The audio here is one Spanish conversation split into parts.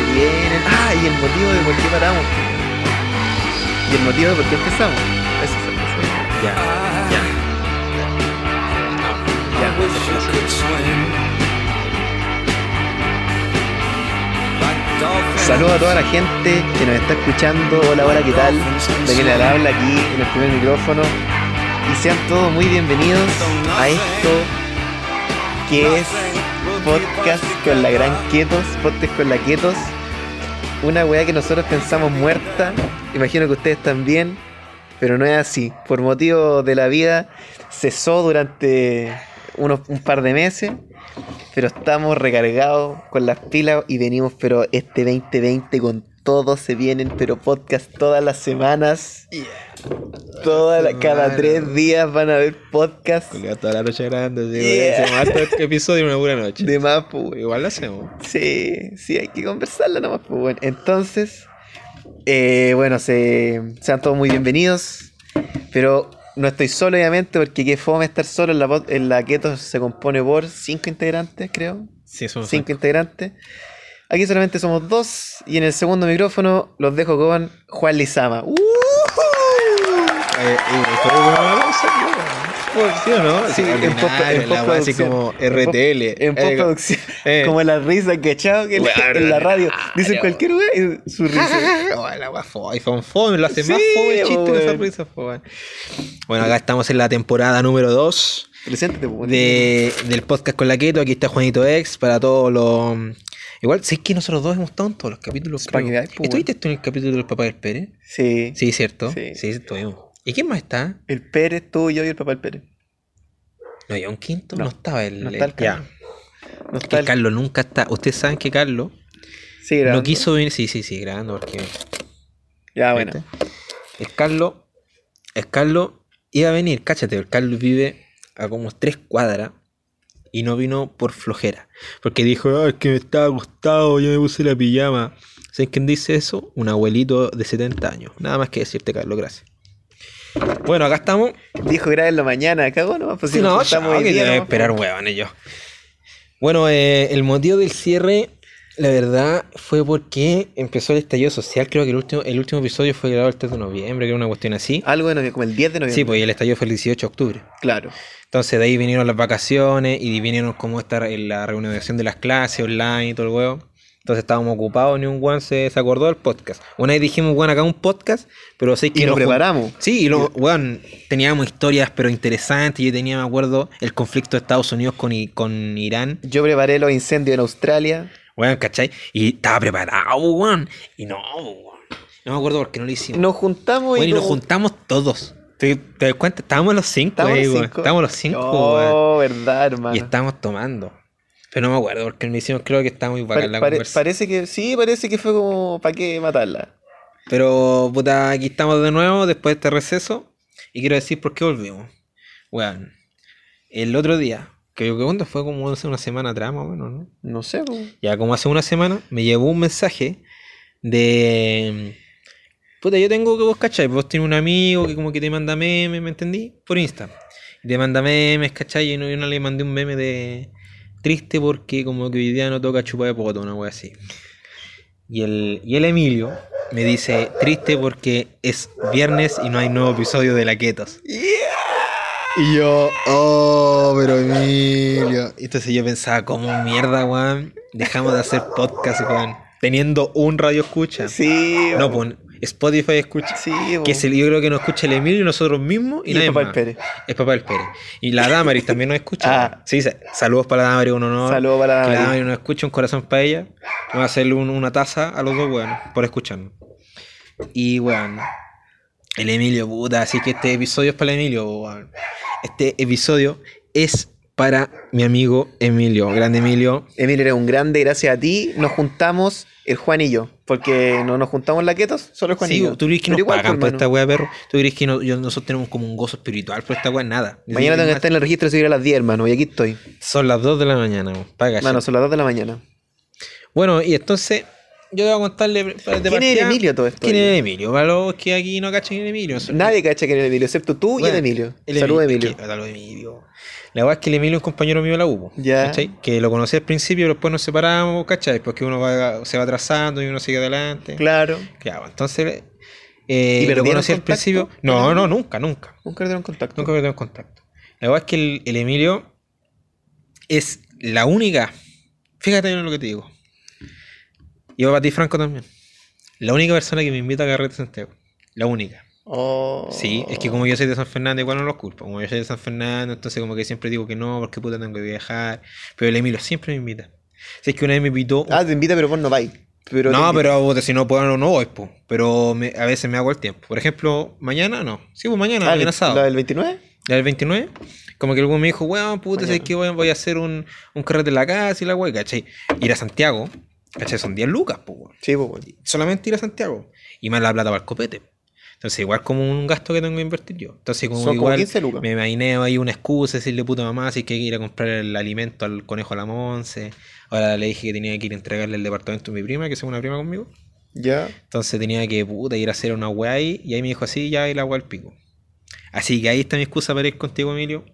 se vienen. Ah, y el motivo de por qué paramos. Y el motivo de por qué empezamos. Eso es eso. Ya, ya. Saludos a toda la gente que nos está escuchando. Hola, hola, ¿qué tal? De que le habla aquí en el primer micrófono. Y sean todos muy bienvenidos a esto que es podcast con la gran Quietos, podcast con la Quietos. Una weá que nosotros pensamos muerta. Imagino que ustedes también, pero no es así. Por motivo de la vida, cesó durante unos, un par de meses. Pero estamos recargados con las pilas y venimos, pero este 2020 con todo se vienen, pero podcast todas las semanas. Toda la- cada tres días van a haber podcast Culiao, toda la noche grande, sí, Yeah. Hacemos harto episodio en una pura noche. de más, pues. Igual lo hacemos. Sí, sí, hay que conversarla nomás, pues bueno. Entonces, eh, bueno, se, sean todos muy bienvenidos. Pero no estoy solo, obviamente, porque qué fome estar solo. En la, en la Keto se compone por cinco integrantes, creo. Sí, eso Cinco integrantes. Aquí solamente somos dos. Y en el segundo micrófono los dejo con Juan Lizama. ¡Uh! Eh, eh, cosa, ¿no? ¿Sí o no? Sí, en ordinario, post- en la weá así postproducción. como RTL. En Eh, postproducción. eh. Como la risa que echado que en, la radio. Dicen cualquier wea y su risa. Oh, la fue, y fue fome, lo hace más fome el chiste de esa risa. Bueno, acá estamos en la temporada número 2 Preséntate, de, del podcast con la Keto. Aquí está Juanito X para todos los. Igual, sé que nosotros dos hemos estado en todos los capítulos. Que pues, ¿Estuviste tú en el capítulo del papá del Pérez? Sí. Sí, cierto. Sí. Sí, estuvimos. ¿Y quién más está? El Pérez, tú, yo y el papá del Pérez. No había un quinto, no, No, estaba el. no está el ya. Carlos. No está el... Carlos nunca está. Ustedes saben que Carlos Sí, no quiso venir. Sí, sí, sí, grabando porque. Ya, bueno. ¿viste? El Carlos. El Carlos iba a venir, cáchate. El Carlos vive a como tres cuadras y no vino por flojera. Porque dijo, "Ah, es que me estaba acostado, yo me puse la pijama. ¿Sabes quién dice eso? Un abuelito de 70 años. Nada más que decirte, Carlos, gracias. Bueno, acá estamos. Dijo grabarlo mañana, cagó nomás. Pues si no, chao, hoy día, nomás, esperar, huevón, yo. Bueno, eh, el motivo del cierre, la verdad, fue porque empezó el estallido social. Creo que el último, el último episodio fue grabado el 3 de noviembre, que era una cuestión así. Algo de noviembre, como el 10 de noviembre. Sí, pues y el estallido fue el 18 de octubre. Claro. Entonces de ahí vinieron las vacaciones y vinieron como esta en la reunión de las clases online y todo el huevo. Entonces estábamos ocupados, ni un guan se, se acordó del podcast. Una vez dijimos, weón, acá un podcast, pero sé que Y lo nos preparamos. Sí, y lo, weón, teníamos historias pero interesantes. Yo tenía, me acuerdo, el conflicto de Estados Unidos con, con Irán. Yo preparé los incendios en Australia. Weón, ¿cachai? Y estaba preparado, weón. Y no, weón. No me acuerdo por qué no lo hicimos. Nos juntamos Weón, y nos como- juntamos todos. ¿Te, te das cuenta? Estábamos los cinco, Estábamos los weón. cinco. Estábamos los cinco, Oh, weón. verdad, hermano. Y estábamos tomando. Pero no me acuerdo porque no hicimos, creo que está muy bacán Pare- la pare- parece que sí, parece que fue como para qué matarla. Pero, puta, aquí estamos de nuevo después de este receso. Y quiero decir por qué volvimos. Weón, el otro día, que yo que fue como hace una semana atrás, más o menos, ¿no? No sé, pues. Ya como hace una semana me llegó un mensaje de... Puta, yo tengo que vos cachai, vos tienes un amigo que como que te manda memes, ¿me entendí? Por Insta. Y te manda memes, cachai, y no- yo no le mandé un meme de... Triste porque como que hoy día no toca chupar de poto, una wea así. Y el, y el Emilio me dice, triste porque es viernes y no hay nuevo episodio de La Ketos. Y yo, oh, pero Emilio. Entonces yo pensaba, ¿cómo mierda, weón? Dejamos de hacer podcast, weón. Teniendo un radio escucha. Sí, No, pues Spotify escucha. Sí, Que es el, yo creo que nos escucha el Emilio y nosotros mismos y, Y nadie el papá más. del Pérez. Es papá del Pérez. Y la Damaris también nos escucha. Ah. Sí, sa- saludos para la Damaris, un honor. Saludos para la Que la Damaris. Damaris nos escucha, un corazón para ella. Vamos a hacerle un- una taza a los dos, weón, por escucharnos. Y, weón, el Emilio, puta, así que este episodio es para el Emilio, weón. Este episodio es para mi amigo Emilio, grande Emilio. Emilio eres un grande, gracias a ti nos juntamos el Juan y yo. Porque no nos juntamos la Ketos, solo el Juan y Sí, yo. tú crees que Pero nos igual, pagan pues, por esta weá, perro. Tú crees que no- yo- nosotros tenemos como un gozo espiritual por esta weá, nada. Mañana tengo que estar en el registro de civil a las 10, hermano, y aquí estoy. Son las 2 de la mañana, paga. Mano, son las 2 de la mañana. Bueno, y entonces yo debo contarle. de ¿Quién es Emilio todo esto? ¿Quién es Emilio? Para los que aquí no cachan quién es Emilio. Nadie cacha quién es Emilio, excepto tú y el Emilio. el Emilio. Emilio. Saludos, Emilio. La verdad es que el Emilio es un compañero mío de la U. Ya. ¿cachai? Que lo conocí al principio, pero después nos separamos, ¿cachai? Porque uno va, se va atrasando y uno sigue adelante. Claro. Claro, entonces. Eh, ¿Y lo perdieron conocí al principio. No, no, nunca, nunca. Nunca tuvieron contacto. Nunca perdimos contacto. La verdad es que el, el Emilio es la única. Fíjate en lo que te digo. Y para ti, Franco, también. La única persona que me invita a Carrete Santiago. La única. Oh. Sí, es que como yo soy de San Fernando, igual no los culpo. Como yo soy de San Fernando, entonces como que siempre digo que no, porque puta tengo que viajar. Pero el Emilio siempre me invita. Si es que una vez me invitó. Ah, te invita, pero vos no vais. Pero no, pero si no puedo, no voy, po. Pero me- a veces me hago el tiempo. Por ejemplo, mañana no. Sí, pues mañana, Ah, mañana ¿la sábado. del 29? La del 29, como que luego me dijo, weón, puta, Mañana. sé que voy, voy a hacer un, un carrete en la casa y la weón, ¿cachai? Ir a Santiago, ¿cachai? Son 10 lucas, pues, weón. Sí, pues bueno. Solamente ir a Santiago. Y más la plata para el copete. Entonces, igual como un gasto que tengo que invertir yo. Entonces, como Son como igual 15 lucas. me imaginé ahí una excusa, decirle puta mamá, si es que hay que ir a comprar el alimento al conejo a la Monse. Ahora le dije que tenía que ir a entregarle el departamento a mi prima, que es una prima conmigo. Ya. Entonces tenía que puta, ir a hacer una weá ahí. Y ahí me dijo así, ya y la weá al pico. Así que ahí está mi excusa para ir contigo, Emilio.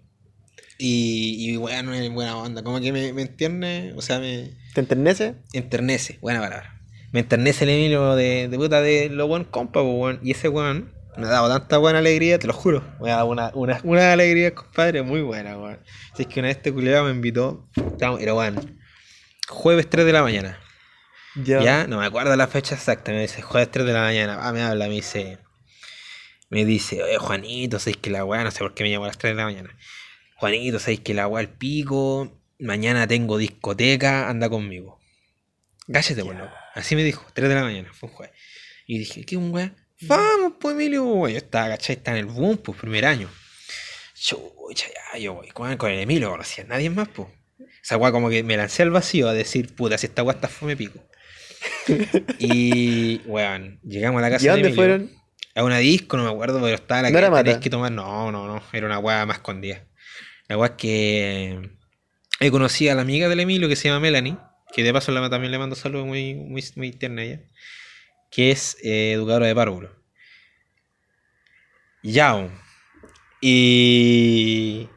Y, y bueno, es buena onda. Como que me, me entiende, o sea, me ¿Te enternece? enternece, buena palabra. Me enternece el Emilio de, de puta de lo buen compa, pues, weón. Y ese weón me ha dado tanta buena alegría, te lo juro. Me ha dado una, una, una alegría, compadre, muy buena, weón. Si es que una vez este culiado me invitó, era weón, jueves 3 de la mañana. Ya. Ya, no me acuerdo la fecha exacta, me dice jueves 3 de la mañana, ah, me habla, me dice, me dice, oye Juanito, sabéis que la weá, no sé por qué me llamó a las 3 de la mañana. Juanito, sabéis que la weá al pico, mañana tengo discoteca, anda conmigo. Cállate, por loco. Así me dijo, 3 de la mañana, fue un jueves. Y dije, ¿qué un weá? Vamos, pues Emilio, weón. Yo estaba, ¿cachai? Estaba en el boom, pues, primer año. Chucha, ya, yo voy con, con el Emilio, no conocía a nadie más, pues. Esa weá como que me lancé al vacío a decir, puta, si esta weá está fome pico. y, weón, llegamos a la casa ¿Y a de dónde Emilio. fueron? A una disco, no me acuerdo, pero estaba la ¿No que era Mata? que tomar. No, no, no. Era una weá más escondida. La weá es que he conocido a la amiga del Emilio que se llama Melanie, que de paso también le mando saludos muy, muy, muy tierna ella, que es eh, educadora de párvulo. Ya, bo. y.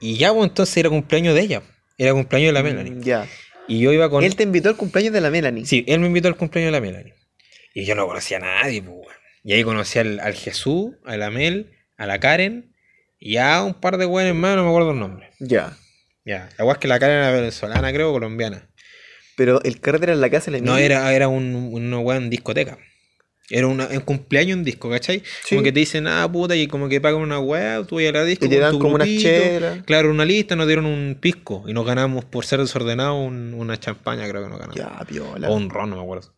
Y ya, bo, entonces era cumpleaños de ella. Era cumpleaños de la Melanie. Mm, Ya. Y yo iba con. Él te invitó al cumpleaños de la Melanie. Sí, él me invitó al cumpleaños de la Melanie. Y yo no conocía a nadie, pues. Y ahí conocí al, al Jesús, a la Mel, a la Karen y a un par de weones más, no me acuerdo el nombre. Ya. Ya, la es que la Karen era venezolana, creo, colombiana. Pero el carrete era en la casa de la No, era, era un, una weá en discoteca. Era una, un cumpleaños en disco, ¿cachai? Sí. Como que te dicen, ah, puta, y como que pagan una weá, tú vas a la disco. Y te dan como grupito. chelas. Claro, una lista, nos dieron un pisco y nos ganamos por ser desordenado un- una champaña, creo que nos ganamos. Ya, piola. O un ron, no me acuerdo.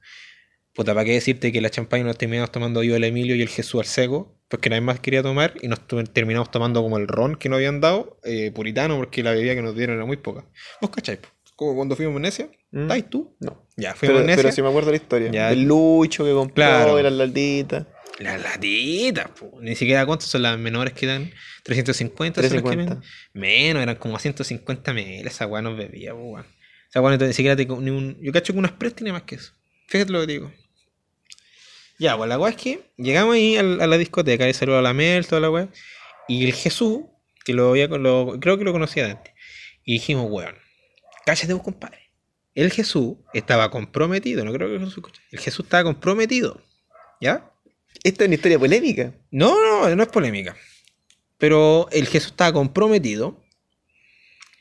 Puta, ¿para qué decirte que la champaña nos terminamos tomando yo, el Emilio y el Jesús al seco? Porque nadie más quería tomar y nos terminamos tomando como el ron que nos habían dado, eh, puritano, porque la bebida que nos dieron era muy poca. ¿Vos cacháis? po? Como cuando fuimos a Venecia. Mm. ¿Estáis tú? No. Ya, fuimos Pero, a Venecia. pero sí me acuerdo la historia. Ya. El lucho que compró, Claro. eran las lalditas. Las latitas, po. Ni siquiera cuántas son las menores que dan. 350, son las que 350. venden? Menos, eran como 150 ml. Esa weá nos bebía, weón. Esa weá ni siquiera te, ni un. Yo cacho que unas Express tiene más que eso. Fíjate lo que te digo. Ya, pues la weá es que llegamos ahí a, la discoteca, y saludo a la Mel, toda la weá. Y el Jesús, que lo había con- lo, creo que lo conocía de antes. Y dijimos, weón, cállate vos, compadre. El Jesús estaba comprometido, no creo que Jesús escuche. El Jesús estaba comprometido. ¿Ya? Esta es una historia polémica. No, no, no es polémica. Pero el Jesús estaba comprometido.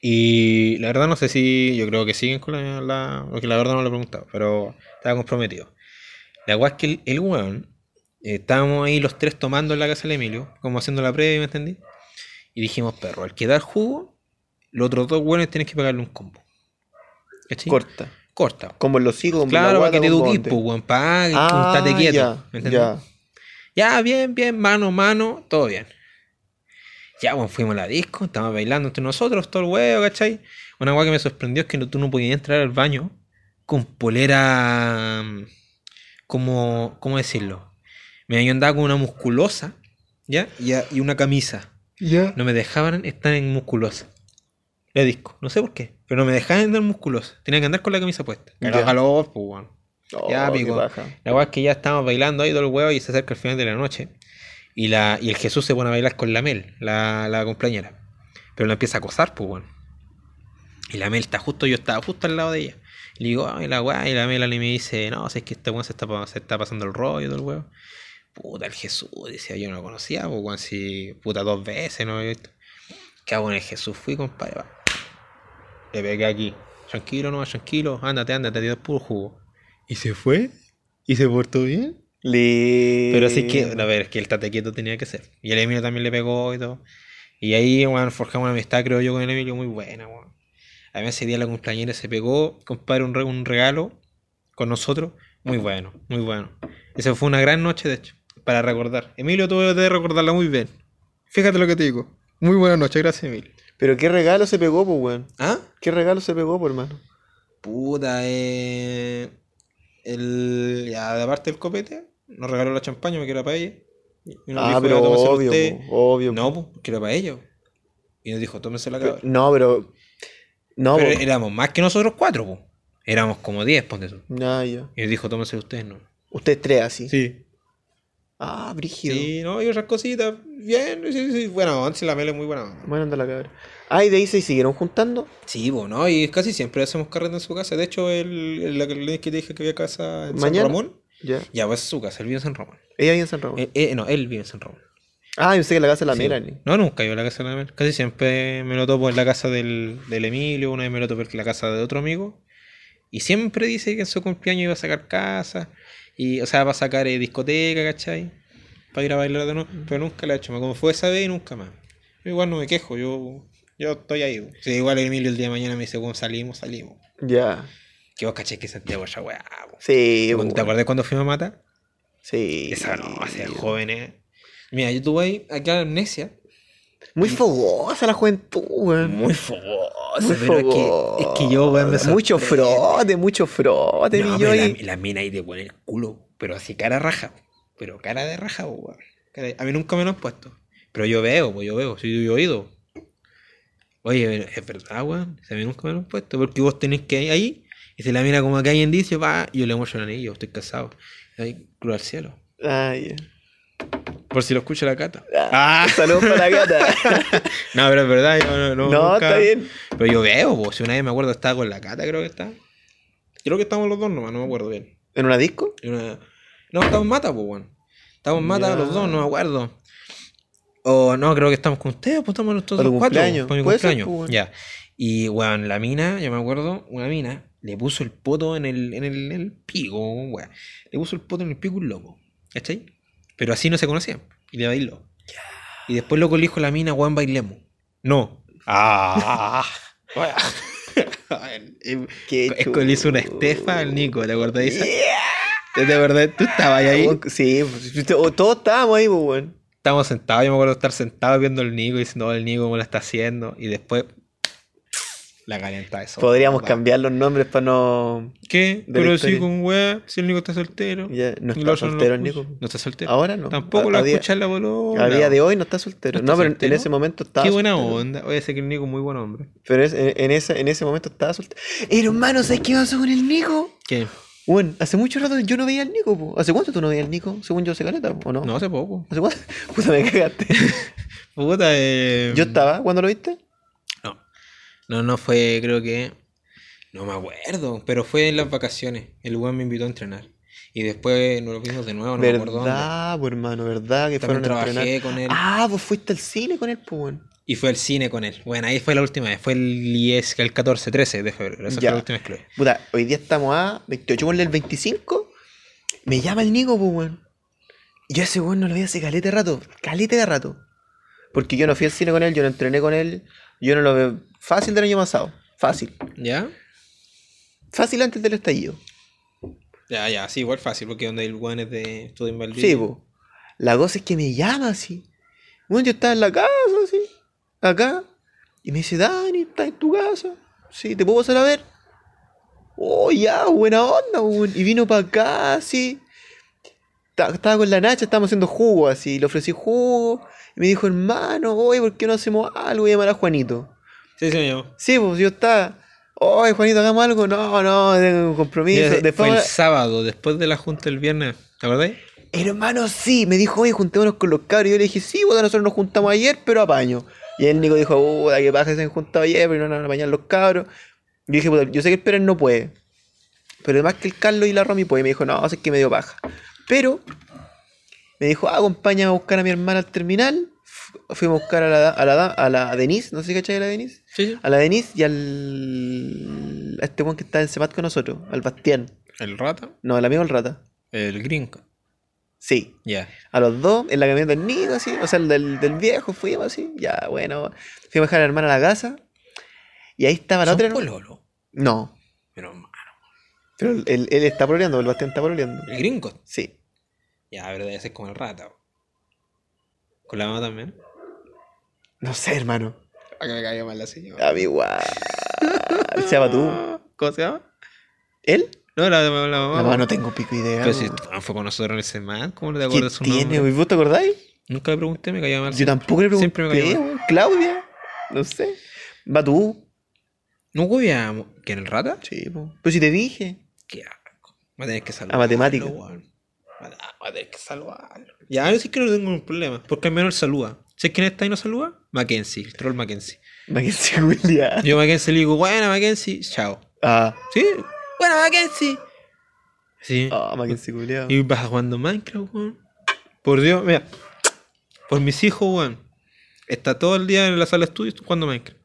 Y la verdad no sé si. Yo creo que siguen con la. la porque la verdad no lo he preguntado. Pero estaba comprometido. La weá es que el, el weón. eh, estábamos ahí los tres tomando en la casa del Emilio. Como haciendo la previa, ¿me entendí? Y dijimos, perro, al que da el jugo. Los otros dos weones tienes que pagarle un combo. ¿Cachai? Corta. Corta. Como en los como Claro, la para que te con pues, weón. Ah, estate quieto. ya, ya. Ya, bien, bien, mano, mano, todo bien. Ya, bueno, fuimos a la disco, estábamos bailando entre nosotros, todo el huevo, ¿cachai? Una cosa que me sorprendió es que no- tú no podías entrar al baño con polera. mm, como. ¿Cómo decirlo? Me yo andaba con una musculosa, ¿ya? Y, y una camisa. Ya. No me dejaban estar en musculosa. La disco, no sé por qué, pero no me dejaban andar musculosa. Tenía que andar con la camisa puesta. Ya. Era calor, pues, weón. Oh, ya, qué pico. La weá es que ya estamos bailando ahí todo el huevo y se acerca el final de la noche. Y, la, y el Jesús se pone a bailar con la Mel, la, la compañera. Pero la empieza a acosar, pues, weón. Y la Mel está justo, yo estaba justo al lado de ella. Y le digo, ay, la weá, y la Mel me dice, no, si es que este weón se está, se está pasando el rollo todo el huevo. Puta, el Jesús, decía, yo no lo conocía, pues, weón, si, puta, dos veces, ¿no? ¿Qué hago en el Jesús? Fui, compadre, va. Le pegué aquí. Tranquilo, no, tranquilo, ándate, ándate, te doy puro jugo. Y se fue, y se portó bien. Le... Pero así que, a ver, es que el tate quieto tenía que ser. Y el Emilio también le pegó y todo. Y ahí, weón, forjamos una amistad, creo yo, con el Emilio muy buena, weón. A mí ese día la cumpleañera se pegó, compadre, un, re- un regalo con nosotros. Muy bueno, muy bueno. Esa fue una gran noche, de hecho, para recordar. Emilio, tú debes de recordarla muy bien. Fíjate lo que te digo. Muy buena noche, gracias, Emilio. Pero qué regalo se pegó, pues, weón. ¿Ah? ¿Qué regalo se pegó, pues, hermano? Puta, eh. El. Ya, aparte del copete, nos regaló la champaña, me queda para ella. Y nos ah, dijo, pero "Ya, tómeselo obvio, usted". obvio. No, pues, que era para ellos. Y nos dijo, tómense la cabra. no, pero... No, Pero po. éramos más que nosotros cuatro, pues. Éramos como diez, ponte tú. Ah, ya. Y nos dijo, tómense ustedes, no. Ustedes tres así. Sí. Ah, brígido. Sí, no, y otras cositas. Bien, sí, sí, buena onda, si la mele es muy buena. Bueno, anda la cabra. Ah, y de ahí se siguieron juntando. Sí, pues, ¿no? Y casi siempre hacemos carrete en su casa. De hecho, el, el, que te dije que había casa en Mañana. San Ramón. Ya. Ya, pues es su casa, él vive en San Ramón. Ella vive en San Ramón. Eh, eh, no, él vive en San Ramón. ah, yo pensé que la casa de la Sí. Melanie. No, nunca iba a la casa de la Mel. Casi siempre me lo topo en la casa del, del Emilio, una vez me lo topo en la casa de otro amigo. Y siempre dice que en su cumpleaños iba a sacar casa, y, o sea, va a sacar eh, discoteca, ¿cachai? Para ir a bailar de nuevo. Pero nunca lo ha hecho. Como fue esa vez y nunca más. Yo igual no me quejo, yo, yo estoy ahí. Sí, igual Emilio el día de mañana me dice, bueno, salimos, salimos. Ya. Que vos cachai que Santiago esa weá. Sí, ¿Te bueno. acuerdas cuando fuimos a Mata? Sí. Esa no, hace jóvenes. Mira, yo tuve ahí, aquí a Amnesia, Muy fogosa la juventud, weón. Muy fogoso, Muy pero es que, es que yo, weón, me Mucho frote, mucho frote, No, mi pero Joy. la, la mina ahí te pone el culo, pero así cara raja. Pero cara de raja, weón. De- A mí nunca me lo han puesto. Pero yo veo, pues yo veo, si yo he oído. Oye, es verdad, weón. A mí nunca me lo han puesto. Porque vos tenés que ir ahí, y si la mina como que hay indicio, va, y yo le muestro el anillo, estoy casado. Ahí, cruz al cielo. Ay, Por si lo escucha la cata. ah. Saludos para la gata. No, pero es verdad, yo no, no, no, nunca- está bien. Pero yo veo, si una vez me acuerdo estaba con la cata, creo que está. Creo que estábamos los dos nomás, no me acuerdo bien. ¿En una disco? Y una- No, estamos en mata, pues, weón. Estamos en mata Ya. los dos, no me acuerdo. O no, creo que estamos con ustedes, pues estamos nosotros cuatro. cumpleaños. Mi Puede ser, cumpleaños. pues. Ya. Y, weón, la mina, yo me acuerdo, una mina le puso el poto en el, en el, en el pico, weón. Le puso el poto en el pico un loco. ¿Cachai? Pero así no se conocían. Y le bailó. Y después loco le dijo a la mina, weón, bailemos. No. Ah. Qué Es que le hizo una estefa al Nico, ¿te acordás? Yeah. ¿De verdad? ¿Tú estabas ahí? Sí, pues, o- todos estábamos ahí, pues, weón. Estábamos sentados, yo me acuerdo de estar sentado viendo al Nico y diciendo, "Oh, el Nico cómo lo está haciendo. Y después la calienta eso. Podríamos Va. cambiar los nombres para no. ¿Qué? Pero sí con weá, si el Nico está soltero. Ya, no está soltero el Nico. No está soltero. Ahora no. Tampoco A- lo a va a día- escuchar la bolola. A día de hoy no está soltero. ¿No pero en ese momento estaba. Qué buena soltero. onda. Oye, sé que el Nico es muy buen hombre. Pero es- en, en ese, en ese momento estaba soltero. Hermano, ¿sabes qué pasó con el Nico? ¿Qué? Bueno, hace mucho rato yo no veía al Nico, po. ¿Hace cuánto tú no veías al Nico? Según yo, hace caleta, ¿o no? No, hace poco. ¿Hace cuánto? Puta, me cagaste. Puta, eh... ¿Yo estaba cuando lo viste? No. No, fue, creo que. No me acuerdo, pero fue en las vacaciones. El weón me invitó a entrenar. Y después nos lo vimos de nuevo, no me acuerdo dónde. verdad, pues hermano, verdad que También fueron a entrenar. trabajé con él. Ah, pues fuiste al cine con él, pues. Y fue al cine con él. Bueno, ahí fue la última vez. Fue el 10, el 14, 13 de febrero. Esa Ya. fue la última vez que vi. Puta, hoy día estamos a 28 con el 25. Me llama el Nico, pues, weón. Y yo a ese weón no lo veía hace calete de rato. Calete de rato. Porque yo no fui al cine con él, yo no entrené con él. Yo no lo veo. Fácil del año pasado. Fácil. ¿Ya? Fácil antes del estallido. Ya, ya, sí, igual fácil, porque donde el weón es de estudio en Valdivia. Sí, po. La cosa es que me llama así. Bueno, yo estaba en la casa, así. Acá. Y me dice, Dani, ¿estás en tu casa? Sí, ¿te puedo pasar a ver? Oh, ya, buena onda, weón. Y vino para acá, así. Ta- Estaba con la Nacha, estábamos haciendo jugo, así. Le ofrecí jugo. Y me dijo, hermano, oye, ¿por qué no hacemos algo? Voy a llamar a Juanito. Sí, sí, me. Sí, pues yo estaba. Oye, Juanito, hagamos algo. No, no, tengo un compromiso. Mira, Después, fue el sábado, después de la junta el viernes. ¿Te acordáis? hermano, sí, me dijo, oye, juntémonos con los cabros. Y yo le dije, sí, bueno, nosotros nos juntamos ayer, pero apaño. Y el Nico dijo, puta, que paja se han juntado ayer, pero no van a apañar los cabros. Yo dije, puta, yo sé que el Pérez no puede. Pero además que el Carlos y la Romy puede. Y me dijo, no, sé que me dio paja. Pero me dijo, ah, acompáñame a buscar a mi hermana al terminal. Fu- Fuimos a buscar a la, a la, a la Denise, no sé si cachai a la Denise. Sí, sí. A la Denise y al. a este weón que está en Semat con nosotros, al Bastián. El rata, No, el amigo del rata. el gringo. Sí. Ya. A los dos, en la camioneta del Nico, así, o sea, el del, del viejo, fuimos así, ya, bueno. Fuimos a dejar a la hermana a la casa. Y ahí estaba la Son otra. pololo. No, Pero hermano. pero él, él está pololeando, el Bastián está pololeando. El gringo. Sí. Ya, pero debe ser como el rata. Con la mamá también. No sé, hermano. A que me caiga mal la señora. A mí igual. Se llama tú. ¿Cómo se llama? ¿Él? No, la, la, la mamá. La mamá no tengo pico idea. Pero si ah, fue con nosotros en ese man, ¿cómo no te ¿Qué acuerdas su tiene, nombre? güey? ¿Vos te acordáis? Nunca le pregunté, me caía mal. Yo tampoco le Siempre me pregunté, cayó mal. Claudia. No sé. Va tú. ¿No hueveamos? ¿Quién el rata? Sí, po. Pero si te dije. Qué asco. Va a tener que salvarlo. A matemática. Va a tener que salvarlo. Ya, yo sí que no tengo un problema. Porque al menos saluda. ¿Sabes quién está y no saluda? Mackenzie, el troll Mackenzie. Mackenzie William. Yo a Mackenzie le digo, buena Mackenzie, chao. Ah. ¿Sí? Buena Mackenzie. Sí. Ah, Mackenzie William. Y vas jugando Minecraft, weón. Por Dios, mira. Por mis hijos, weón. Está todo el día en la sala de estudios jugando Minecraft.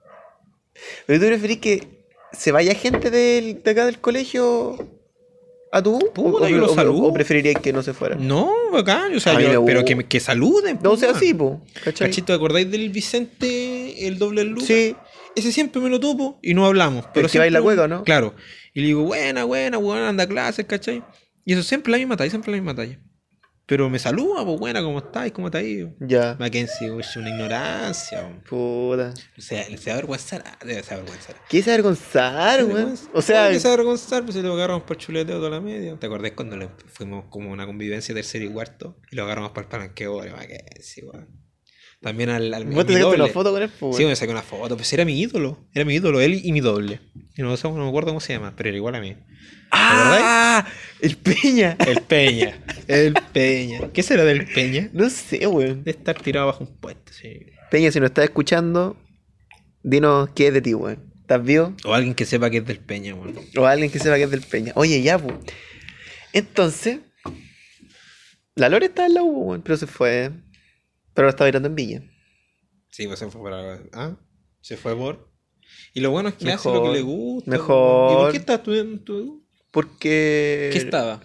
¿Pero tú preferís que se vaya gente del, de acá del colegio a tu? Puta, o, yo los o- saludo. o preferirías que no se fuera? No, bacán. O sea, yo- pero que, me- que saluden. No, o sea, weón. sí, po. ¿Cachai? Cachito, ¿te acordáis del Vicente, el doble Lucas? Sí. Ese siempre me lo topo y no hablamos. Pero que baila hueco, ¿no? Claro. Y le digo, buena, buena, buena, anda a clases, ¿cachai? Y eso siempre la misma talla, siempre la misma talla. Pero me saluda, pues buena, ¿cómo estáis? ¿Cómo te ido? Ya. Mackenzie, es una ignorancia. weón. Puta. O sea, se avergüenzar, debe se avergüenzar. ¿Qué se avergonzar, weón? O sea, que se avergonzar, pues si lo agarramos por chuleteo toda la media. ¿Te acordás cuando le fuimos como una convivencia tercero y cuarto? Y lo agarramos para el palanqueo, pobre Mackenzie, weón. También al, al vos te mi sacaste una foto con él, po, Sí, me saqué una foto, pues era mi ídolo. Era mi ídolo, él y mi doble. Y no, no me acuerdo cómo se llama, pero era igual a mí. ¡Ah! El Peña. El Peña. El Peña. ¿Qué será del Peña? No sé, weón. De estar tirado bajo un puente, sí. Peña, si nos estás escuchando, dinos qué es de ti, weón. ¿Estás vivo? O alguien que sepa que es del Peña, weón. O alguien que sepa que es del Peña. Oye, ya, pues. Entonces, la Lore está en la U, weón, pero se fue. Pero ahora está bailando en Villa. Sí, pues se fue para. ¿Ah? Se fue por. Y lo bueno es que hace lo que le gusta. mejor. ¿Y por qué está estudiando tú? Porque. ¿Qué estaba?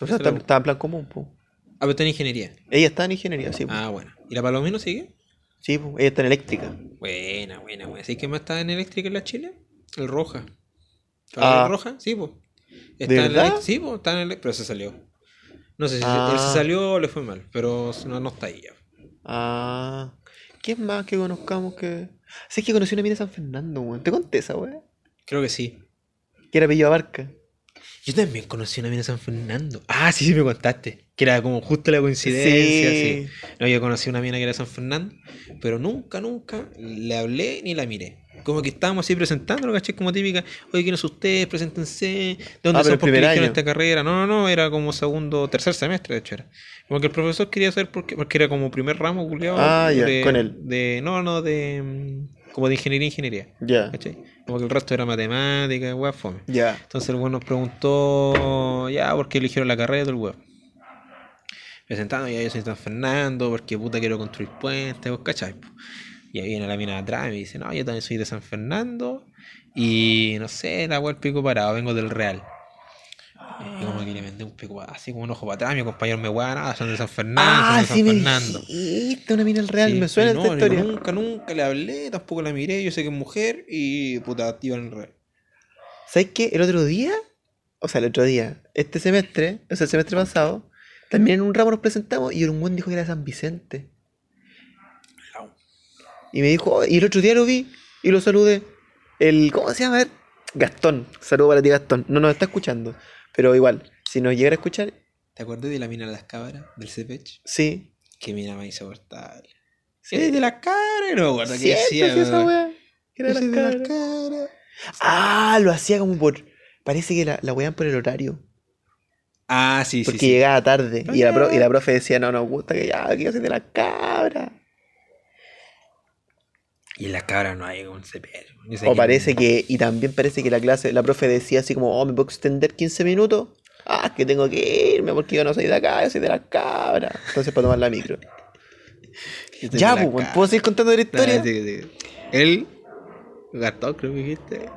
O sea, lo- estaba en plan común, pues. Ah, pero está en ingeniería. Ella está en ingeniería, sí. po. Ah, bueno. ¿Y la Palomino sigue? Sí, po, ella está en eléctrica. Buena, buena, buena. ¿Sí que más está en eléctrica en la Chile? El Roja. Ah. ¿El Roja? Sí, pues. ¿De Está en verdad? Sí, pues, está en elec- pero se salió. No sé si Ah. él se salió o le fue mal, pero no, no está ahí ya. Ah. ¿Quién más que conozcamos que.? Sé que conocí una mina en San Fernando, weón. ¿Te conté esa, weón? Creo que sí. Que era apellido Abarca. Yo también conocí una mina en San Fernando. Ah, sí, sí, me contaste. Que era como justo la coincidencia. Sí. Sí. No, yo conocí una mina que era de San Fernando, pero nunca, nunca le hablé ni la miré. Como que estábamos así presentando, ¿caché? Como típica, oye, ¿quiénes ustedes? Preséntense. ¿De dónde Ah, son? ¿Por qué eligieron esta carrera? No, no, no, era como segundo, tercer semestre, de hecho era. Como que el profesor quería saber por qué, porque era como primer ramo, culiado. Ah, ya, de- con él. De, no, no, de. Como de ingeniería, ingeniería. Ya. ¿Cachai? Como que el resto era matemática, weá, fome. Ya. Entonces el weón nos preguntó ya por qué eligieron la carrera del weón. Presentando, ya yo soy San Fernando, porque puta quiero construir puentes, vos cachai. Y ahí viene la mina de atrás y me dice, no, yo también soy de San Fernando. Y no sé, la weá el pico parado, vengo del Real. Y como que le vendé un pico así como un ojo para atrás, mi compañero me weá, nada, son de San Fernando, Ah, son de San sí me Fernando. dijiste una mina al real. Sí, me suena no, esta historia. Nunca, nunca le hablé, tampoco la miré, yo sé que es mujer y puta, iba en el Real. ¿Sabes qué? El otro día, o sea, el otro día, este semestre, o sea, el semestre pasado, también en un ramo nos presentamos y un buen dijo que era San Vicente. Y me dijo, "Oh", y el otro día lo vi y lo saludé. El, ¿cómo se llama? A ver, Gastón. Saludo para ti, Gastón. No nos está escuchando, pero igual, si nos llegara a escuchar, ¿Te acuerdas de la mina de las cabras, del Cepech? sí. Qué mina más insoportable. Sí. ¿Es de las cabras? No me acuerdo qué sí, esa wea. Era de las las cabras. cabras. Ah, lo hacía como por. Parece que la, la wean por el horario. Ah, sí, Porque sí. sí. llegaba tarde. Y la, pro- y la profe decía, no, nos gusta que ya, que soy de la cabra. Y en la cabra no hay un sé O parece que, y también parece que la clase, la profe decía así como, oh, ¿me puedo extender 15 minutos? Ah, es que tengo que irme porque yo no soy de acá, yo soy de la cabra. Entonces para tomar la micro. ya, pues. ¿puedo seguir contando la historia? Ah, sí, sí. Él, Gastón, creo que dijiste.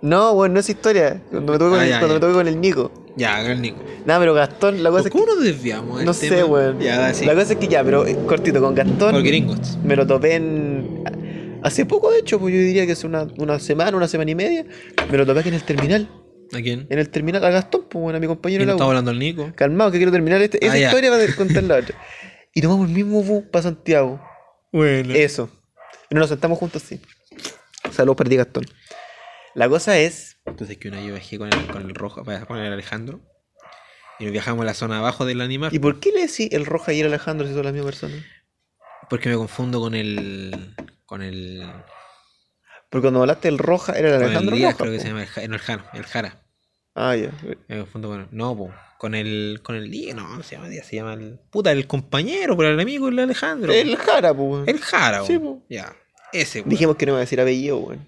No, bueno, no es historia. Cuando me toqué con, Ah, el, ya, con el Nico. Ya, el Nico. Nada, pero Gastón, la cosa es ¿Cómo que. nos desviamos? No sé, weón. La cosa es que ya, pero eh, cortito, con Gastón. Por gringos. Me lo topé en. Hace poco, de hecho, pues yo diría que hace una, una semana, una semana y media. Me lo topé aquí en el terminal. ¿A quién? En el terminal, a Gastón, pues bueno, a mi ¿Y compañero no la estaba hablando el Nico? Calmado, que quiero terminar este- esa Ah, ya. historia para contar la otra. Y tomamos el mismo bus para Santiago. Bueno. Eso. Y nos sentamos juntos así. Saludos para ti, Gastón. La cosa es. Entonces que una yo viajé con el, con el rojo, para- con el Alejandro. Y nos viajamos a la zona abajo del animal. ¿Y por qué le decís el Roja y el Alejandro si son las mismas personas? Porque me confundo con el. Con el. Porque cuando hablaste del Roja era el Alejandro el Díaz, Roja. creo que po. se llama el, no, el Jano, el Jara. Ah, ya. Confundo con. No, po. Con el. Con el Díaz, no, no se llama Díaz, se llama el. Puta, el compañero, pero el amigo, el Alejandro. El Jara, pues. El Jara, Sí, po. po. Ya. Ese, po. Dijimos que no iba a decir apellido, weón.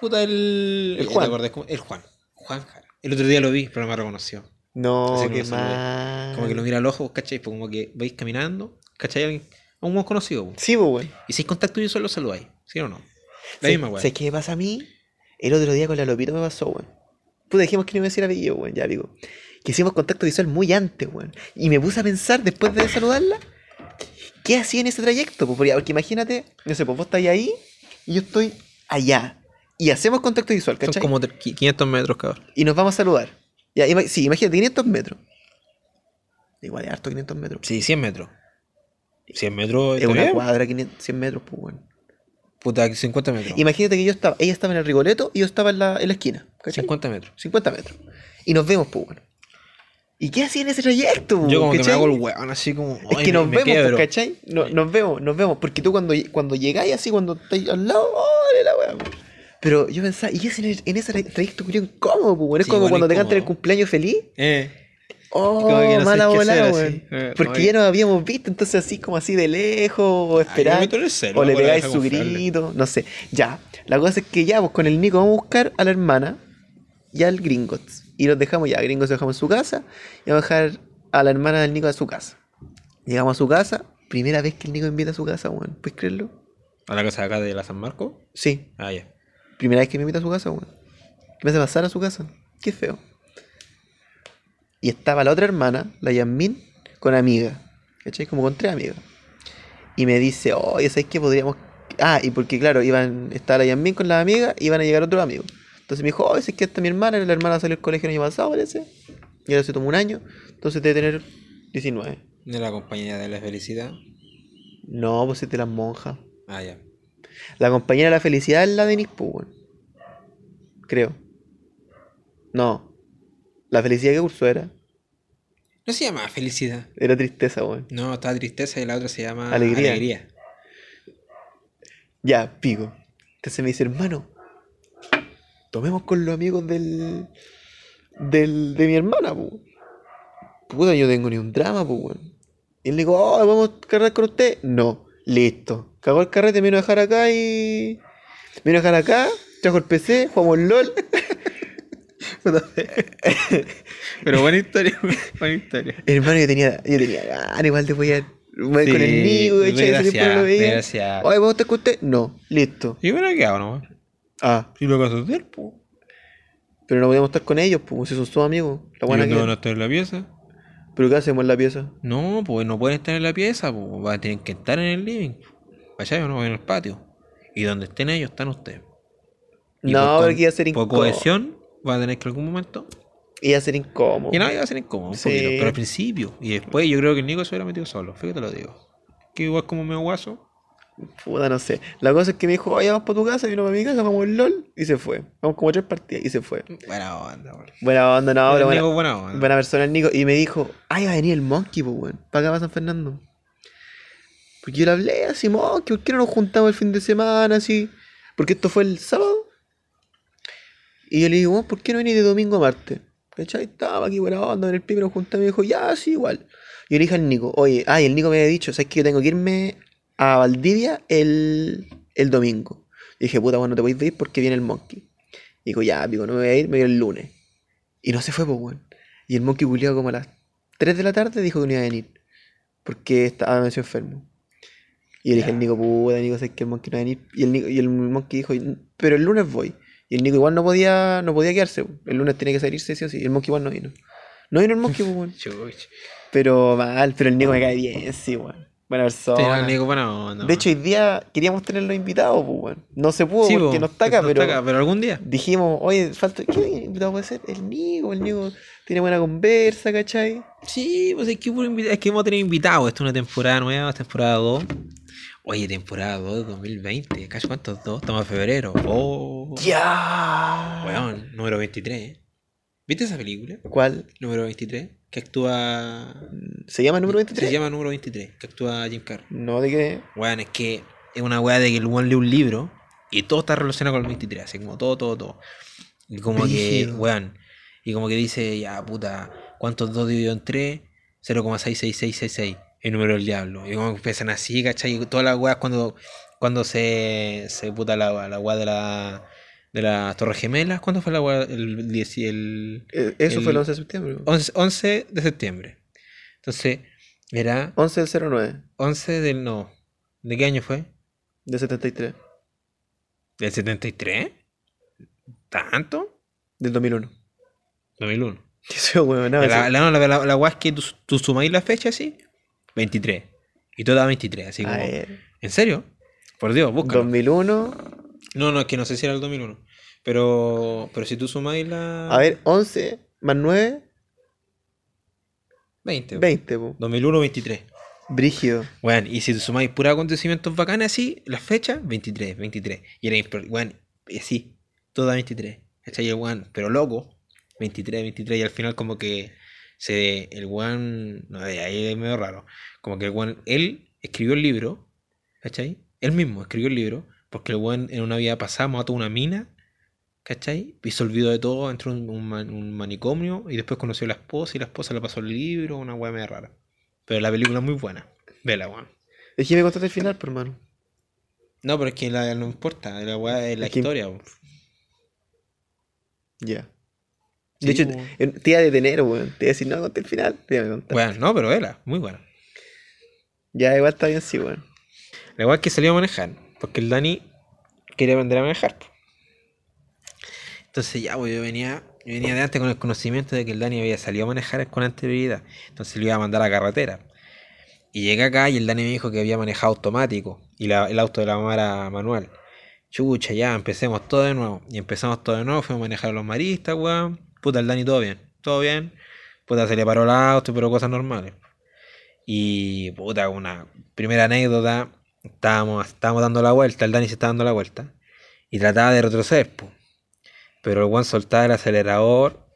Puta, el. El ¿te Juan. acordás cómo? El Juan. Juan Jara. El otro día lo vi, pero no me reconoció. No, Así que qué no saludé. mal. Como que lo mira al ojo, ¿cachai? Pues como que vais caminando, ¿cachai? A un buen conocido, po. Sí, pues, weón. Y si hay contacto yo solo saludáis, ¿sí o no? La ¿Sabes- misma, weón. ¿Sabes qué me pasa a mí? El otro día con la Lopito me pasó, weón. Puta, dijimos que no iba a decir apellido, weón. Ya digo. Que hicimos contacto visual muy antes, weón. Y me puse a pensar, después de saludarla, ¿qué hacía en ese trayecto? Pues, porque, porque imagínate, no sé, pues vos estáis ahí y yo estoy allá. Y hacemos contacto visual, Son ¿cachai? como tre- qui- 500 metros, cabrón. Y nos vamos a saludar. Ya, ima- sí, imagínate, 500 metros. Igual es harto 500 metros. Sí, 100 metros. 100 metros Es una bien. cuadra, 500, 100 metros, pues, weón. Puta, 50 metros. Imagínate que yo estaba, ella estaba en el Rigoleto y yo estaba en la, en la esquina, ¿cachai? 50 metros. 50 metros. Y nos vemos, pues, bueno. ¿Y qué hacía en ese trayecto, Yo como que me ¿cachai? hago el weón, así como. Es que me- nos me vemos, pues, quiebro. ¿cachai? No- nos vemos, nos vemos. Porque tú cuando, cuando llegáis así, cuando estáis al lado, ¡ole la weá! Pero yo pensaba, ¿y ese en, el- en ese tra- trayecto culiao incómodo, pues, weón? Es Sí, como igual cuando te cantan el cumpleaños feliz. Eh. Oh, Como que no mala weón. así. Eh, Porque ya nos habíamos visto, entonces así como así de lejos, o esperar. o le pegáis su grito, no sé. Ya, la cosa es que ya, pues con el Nico vamos a buscar a la hermana y al Gringotts. Y los dejamos ya, Gringotts lo dejamos en su casa y vamos a dejar a la hermana del Nico a su casa. Llegamos a su casa, primera vez que el Nico invita a su casa, weón. ¿Puedes creerlo? ¿A la casa de acá de la San Marco? Sí, Ah, ya. primera vez que me invita a su casa, weón. Me hace pasar a su casa. Qué feo. Y estaba la otra hermana, la Yasmin, con amiga. ¿Cachai? Como con tres amigas. Y me dice, oye, ¿sabes qué podríamos...? Ah, y porque claro, iban, estaba la Yasmin con las amigas y iban a llegar otros amigos. Entonces me dijo, oye, ¿sabes que esta es mi hermana? La hermana salió del colegio el año pasado, parece. Y ahora se tomó un año. Entonces debe tener 19. De la compañía de la felicidad. No, pues es de las monjas. Ah, ya. La compañera de la felicidad es la Denise, pues, weón. Creo. No. La felicidad que cursó era. No se llama felicidad. Era tristeza, weón. No, está tristeza y la otra se llama Alegría. alegría. Ya, pico. Entonces me dice, hermano, tomemos con los amigos del. del de mi hermana, pues. Puta, yo tengo ni un drama, pues, weón. Y él le digo, oh, ¿vamos a cargar con usted? No, listo. Cagó el carrete, me vino a dejar acá y. Me vino a dejar acá, trajo el PC, jugamos LOL. Pero buena historia, buena historia. Hermano, yo tenía, yo tenía ganas igual con Sí, el Nico, ¿cachai? Ese tiempo no lo veía. gracias. Oye, ¿vamos a estar con usted? No, listo. Y bueno, ¿qué hago nomás? Ah, ¿Y lo vas a hacer, po? pero no podíamos estar con ellos, pues si son sus amigos. La buena ¿Y que. no a estar en la pieza? ¿Pero qué hacemos en la pieza? No, pues no pueden estar en la pieza, pues van a tener que estar en el living. ¿Cachai o no? En el patio. Y donde estén ellos, están ustedes. Y no, por pero con- que iba a ser Por incómodo. cohesión, va a tener que en algún momento. Iba a ser incómodo. Y no, iba a ser incómodo, un Sí. poquito, pero al principio. Y después yo creo que el Nico se hubiera metido solo, fíjate lo digo. Que igual como medio guaso. Puta, no sé. La cosa es que me dijo, oye, vamos para tu casa, vino para mi casa, vamos al LOL. Y se fue. Vamos como tres partidas y se fue. Buena onda, weón. Buena onda, no, pero buena, Nico buena onda. buena persona el Nico. Y me dijo, ay, va a venir el Monkey, pues, weón. Para acá, para San Fernando. Porque yo le hablé así, Monkey, ¿por qué no nos juntamos el fin de semana así? Porque esto fue el sábado. Y yo le digo, ¿por qué no venís de domingo a martes? ¿Cachai? Estaba aquí buena onda en el pie, pero juntame y me dijo, ya, sí, igual. Y yo le dije al Nico, oye, ay, el Nico me había dicho, ¿sabes que yo tengo que irme a Valdivia el, el domingo? Y dije, puta, bueno, no te podéis ir porque viene el Monkey. Y dijo, ya, pico, no me voy a ir, me voy el lunes. Y no se fue, pues, weón. Y el Monkey culiado como a las 3 de la tarde dijo que no iba a venir. Porque estaba medio enfermo. Y yo le dije al Nico, puta, Nico, sé que el Monkey no va a venir. Y el, Nico, y el Monkey dijo, pero el lunes voy. Y el Nico igual no podía, no podía quedarse. El lunes tenía que salirse, sí o sí. Y el Monkey igual no vino. No vino el Monkey, pues, weón. Pero mal, pero el Nico me cae bien, sí, weón. Buena persona. Nico, bueno, no. De hecho, hoy día queríamos tenerlo invitado, pues, weón. No se pudo Sí, porque po, no está acá, no pero acá, pero algún día. dijimos, oye, falta. ¿Qué invitado puede ser? El Nico, el Nico tiene buena conversa, ¿cachai? Sí, pues es que, es que a tener invitados. Esta es una temporada nueva, temporada 2. Oye, temporada 2 de 2020. ¿Casi cuántos dos? Estamos en febrero. Oh, ¡Ya! weón, número 23. ¿Viste esa película? ¿Cuál? Número 23. Que actúa. ¿Se llama número 23? Se llama número 23. Que actúa Jim Carrey. No, de qué. Weón, es que es una weá de que el weón lee un libro y todo está relacionado con el 23, así como todo, todo, todo. Y como que, weón, y como que dice, ya puta, ¿cuántos 2 dividido en 3? 0,66666, el número del diablo. Y como empiezan así, ¿cachai? Y todas las weas cuando, cuando se, se puta la, la weá de la de las Torres Gemelas, ¿cuándo fue la weá? El, 10 el Eh, Eso El- fue el 11 de septiembre. 11, 11 de septiembre. Entonces, era 11 del 09, 11 del no. ¿De qué año fue? de 73. ¿Del 73? ¿Tanto? Del 2001. 2001. Eso, weón, no, la, la, la, la, la weá es que tú, tú sumáis la fecha así, 23. Y todo da 23, así como. ¿En serio? Por Dios, búscalo. 2001. No, no, es que no sé si era el 2001. Pero, pero si tú sumáis la. A ver, 11 más 9, 20. 20, po. 2001, 23. Brígido. Bueno, y si tú sumáis puros acontecimientos bacanes así, las fechas, 23, 23. Y era, bueno, y así, todo da 23. ¿Cachai? El weón, pero loco, 23, 23. Y al final, como que se. El weón. No, ahí es medio raro. Como que el weón, él escribió el libro, ¿cachai? Él mismo escribió el libro, porque el weón en una vida pasada mató una mina, ¿cachai? Y se olvidó de todo, entró en un, man- un manicomio y después conoció a la esposa y la esposa le pasó el libro, una weá medio rara. Pero la película es muy buena. Vela, weón. Es que me contaste el final, por hermano. No, pero es que la, no importa, la weá es la Es que- historia. weón. Ya. De hecho, weón. te iba a detener, weón. Te iba a decir, no, conté el final. Weón, no, pero vela, muy buena. Ya, igual está bien, sí, weón. La es que salió a manejar, porque el Dani quería aprender a manejar. Entonces ya, pues yo venía, yo venía de antes con el conocimiento de que el Dani había salido a manejar con anterioridad. Entonces lo iba a mandar a carretera. Y llegué acá y el Dani me dijo que había manejado automático y la- el auto de la mamá era manual. Chucha, ya, empecemos todo de nuevo. Y empezamos todo de nuevo, fuimos a manejar a los maristas, weón. Puta, el Dani todo bien, todo bien. Puta, se le paró el auto, pero cosas normales. Y puta, una primera anécdota, estábamos, estábamos dando la vuelta, el Dani se estaba dando la vuelta. Y trataba de retroceder, po. Pero el Juan soltaba el acelerador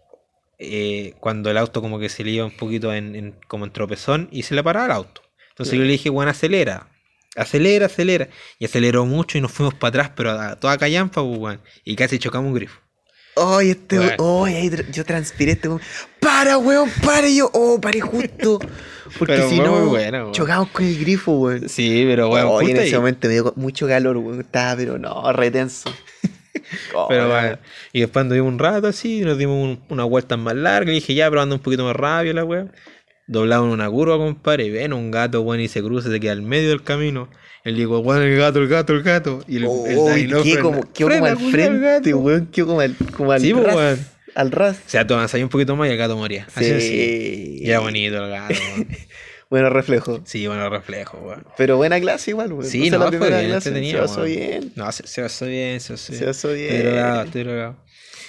eh, cuando el auto como que se le iba un poquito en, como en tropezón y se le paraba el auto. Entonces yo le dije, Juan, acelera. Acelera, acelera. Y aceleró mucho y nos fuimos para atrás, pero a toda callampa, pues. Y casi chocamos un grifo. Ay, este Weón. weón. Ahí tra- yo transpiré este weón. Para, weón, para. Y yo, oh, paré justo. Porque Pero si no, weón. chocamos con el grifo, weón. Sí, pero weón, Oh, en ese ahí. momento me dio mucho calor, weón. Estaba, pero no, retenso. Oh, Pero weón. bueno, y después anduvimos un rato así, nos dimos un- una vuelta más larga, y dije ya, pero anda un poquito más rápido la weá. Doblamos en una curva, compadre, y ven un gato, weón, y se cruza, se queda al medio del camino. Él dijo, weón, el gato, el gato, el gato. Y el, el Oh, Dani y no qué como, qué como al el frente, weón. Qué como al, como al Sí, pues, ras. weón. Al ras. O sea, avanzas un poquito más y el gato moría. Así Sí. así. Y era bonito el gato, weón. Bueno, reflejo. Sí, bueno, reflejo, weón. Pero buena clase igual, weón. Sí, no, la fue primera bien clase. Se weón. bien. No, se, se basó bien, se basó bien. Se basó Estoy drogado, bien. estoy drogado.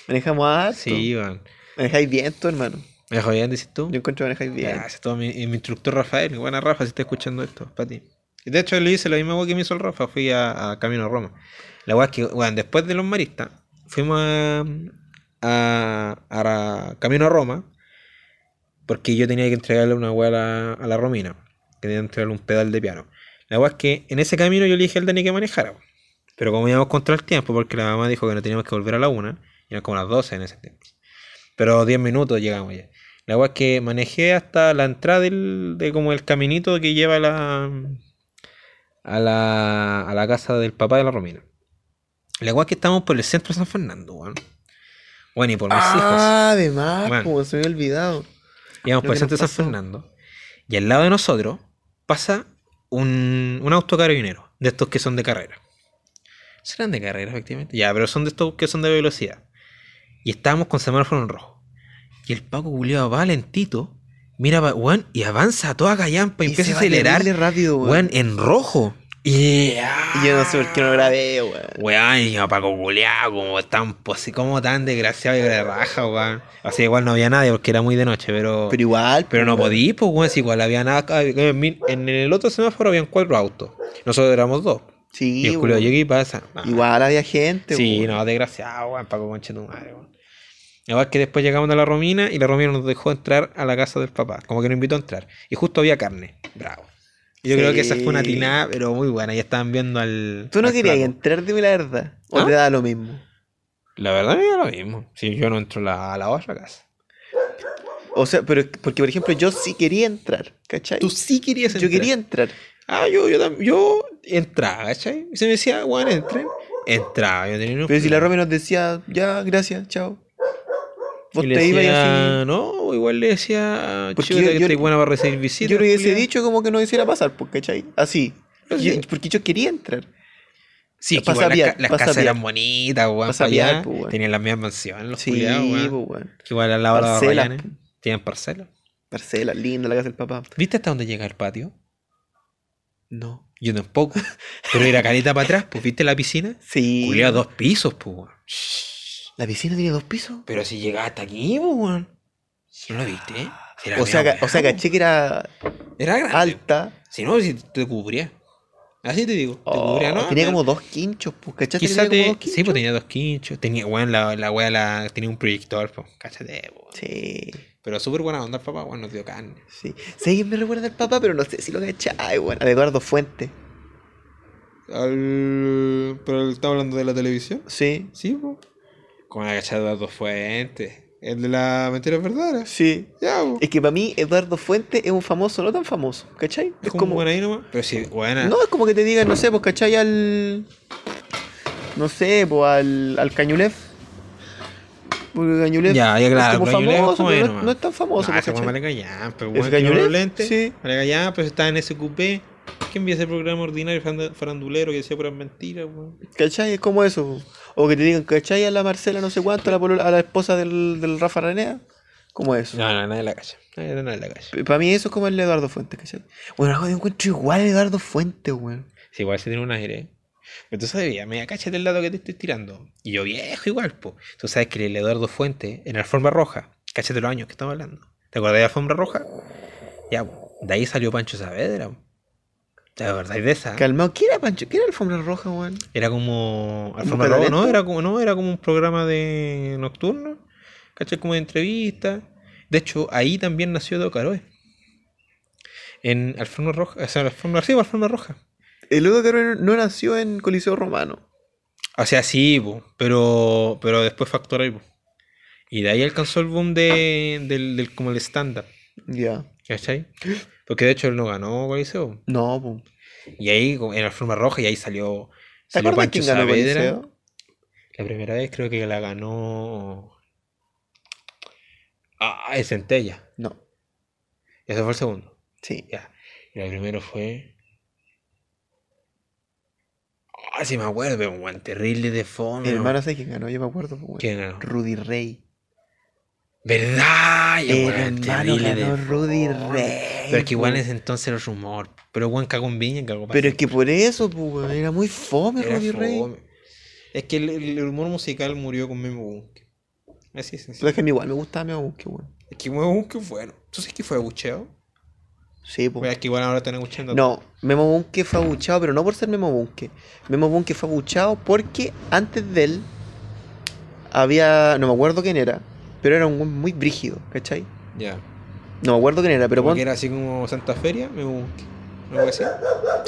Manejamos harto. Sí, weón. Manejáis bien tú, hermano. ¿Me dejó bien, dices tú? Yo encuentro que manejáis bien. Gracias, todo mi, y mi instructor Rafael. Buena Rafa, si está escuchando esto, para ti. Y de hecho, le hice la misma weá que me hizo el Rafa. Fui a, a Camino a Roma. La weá es que, bueno, después de los maristas, fuimos a, a, Camino a Roma. Porque yo tenía que entregarle una weá a la, a la Romina. Tenía que entregarle un pedal de piano. La weá es que en ese camino yo le dije al Dani que manejara. Pero como íbamos contra el tiempo, porque la mamá dijo que no teníamos que volver a la una, y eran como las 12 en ese tiempo. Pero 10 minutos llegamos ya. La weá es que manejé hasta la entrada del, de como el caminito que lleva a la, a la, a la casa del papá de la Romina. La weá es que estamos por el centro de San Fernando, weón. Bueno, y por mis hijos. Ah, además, Bueno. como se me había olvidado. Íbamos por el centro de San. Fernando. Y al lado de nosotros pasa un, un auto carabinero, de estos que son de carrera. Serán de carrera, efectivamente. Ya, pero son de estos que son de velocidad. Y estábamos con semáforo en rojo. Y el Paco Juliado va lentito, mira, weón, y avanza a toda callampa y, Y empieza a acelerar, rápido, weón. weón, en rojo. Y, Y yo no sé por qué no grabé, weón. Weón, y a Paco Culeado, como tan, posi- como tan desgraciado y de raja, weón. Así igual no había nadie porque era muy de noche, pero. Pero igual. Pero no pues, podí, pues, weón, si igual había nada. En el otro semáforo habían cuatro autos. Nosotros éramos dos. Sí, y el weón. llega y pasa. Igual había gente, Sí, weón. no, desgraciado, weón, Paco conche tu madre, weón. Igual que después llegamos a la Romina y la Romina nos dejó entrar a la casa del papá. Como que nos invitó a entrar. Y justo había carne. Bravo. Y yo creo que esa fue una tinada, pero muy buena. Ya estaban viendo al. Tú no al querías flaco. entrar, dime la verdad. O ¿Ah? te da lo mismo. La verdad me da lo mismo. Si yo no entro a la, a la otra casa. O sea, pero porque por ejemplo yo sí quería entrar, ¿cachai? Tú sí querías Yo quería entrar. Ah, yo, yo, tam- yo entraba, ¿cachai? Y se me decía, bueno, entren. Entraba, yo tenía un Pero si la Romy nos decía, ya, gracias, chao. Vos Y te ibas así. no, igual le decía, Porque yo- que yo- estoy buena para recibir visitas. Yo le hubiese dicho como que no hiciera pasar, pues, ¿cachai? Así. Pero Yo- sí. porque yo quería entrar. Sí, que igual las, casas eran bonitas, weón. Allá. pues, weón. Tenían las mismas mansiones, los Sí, culiados, pues, weón. Que igual al lado de los Parcelas, pues. Tienen parcelas. Parcela, linda la casa del papá. ¿Viste hasta dónde llega el patio? No. Yo tampoco. Pero era caleta para atrás, pues, ¿viste la piscina? Sí. Culiao, dos pisos, pues, weón. ¿La piscina tiene dos pisos? Pero si llegaba hasta aquí, weón. ¿No lo viste? Era O sea, o sea, caché que era. Era grande. alta. Si no, si te cubría. Así te digo. Te Oh, cubría, ¿no? tenía Pero como dos quinchos, pues, ¿cachaste? Quizá tenía como te... dos quinchos? Sí, pues tenía dos quinchos. Tenía, weón, la, la weá la... tenía un proyector, pues. Cáchate, weón. Sí, Pero súper buena onda el papá, weón, nos dio carne. sí. Sí, me recuerda al papá, pero no sé si lo cachai, weón. A Eduardo Fuente. Al... ¿Pero estamos hablando de la televisión? Sí, Sí, pues. Como la cachada de Eduardo Fuentes. El de la mentira verdadera. sí. Ya. Es que para mí Eduardo Fuente es un famoso, no tan famoso, ¿cachai? Es como ahí nomás. Pero sí, buena. No, es como que te digan, no sé, pues, ¿cachai? Al. No sé, pues al, al Cañulef. Porque Cañulef Ya, ya, claro, es como Cañulef famoso, como pero no, es tan famoso. No, callar, pero ¿Es bueno, los lentes. Sí. Callar, pues está en ese coupé. ¿Quién vio ese programa ordinario farand- farandulero que decía puras mentiras, weón? ¿Cachai? Es como eso. O que te digan, ¿cachai? A la Marcela no sé cuánto, a la, polola- a la esposa del, del Rafa Ranea. Como eso. No, no, nadie la cacha. Nadie, nadie la cacha. Para mí eso es como el Eduardo Fuentes, ¿cachai? Bueno, algo de encuentro igual a Eduardo Fuentes, weón. Sí, igual se tiene un aire. Pero tú sabes, ya, mira, cáchate el dato que te estoy tirando. Y yo viejo igual, po. Tú sabes que el Eduardo Fuente, en la alfombra roja, cáchate los años que estamos hablando. ¿Te acordás de la alfombra roja? Ya, po. de ahí salió Pancho Saavedra. po. ¿Te acordáis de esa? Calmado, ¿qué era Pancho? ¿Qué era Alfombra Roja, weón? Era como. Alfombra roja, no, era como, no, era como un programa de nocturno. ¿Cachai? Como de entrevista. De hecho, ahí también nació Do Caroe. En Alfombra Roja, o sea, Alfombra, sí, Alfombra Roja. El Edo Caro no nació en Coliseo Romano. O sea, sí, po, pero, pero después fue actor ahí, po. Y de ahí alcanzó el boom de, del, del- como el stand-up, Ya. ¿cachai? Porque de hecho él no ganó Coliseo. No, pues. Y ahí, en la forma roja, y ahí salió, ¿Te salió Pancho quién ganó Saavedra. Coliseo? La primera vez creo que la ganó... Ah, es Centella. No. Ese fue el segundo. Sí. Ya. Y el primero fue... Ah, sí me acuerdo, un guan terrible de fondo. Mi hermano sé quién ganó, yo me acuerdo. ¿Quién ganó? Rudy Rey. ¿Verdad? El hermano ganó de Rudy. Rey. Pero es que igual en ese entonces era rumor. Pero Juan cagó en Viña, cagó Pero es que por eso, pues, era muy fome Era Rey. Es que el, el humor musical murió con Memo Bunke. Así es Pero es que a mí igual me gustaba mi Bunke, weón. Es que Memo Bunke es bueno. ¿Tú sabes que fue abucheado? Sí, Pues es que igual ahora están escuchando. No, Memo Bunke fue abuchado, pero no por ser Memo Bunke. Memo Bunke fue abuchado porque antes de él había. No me acuerdo quién era, pero era un muy brígido, ¿cachai? Ya. No me acuerdo quién era, pero Como pon- que era así como Santa Feria, Bunke. ¿No puede ser?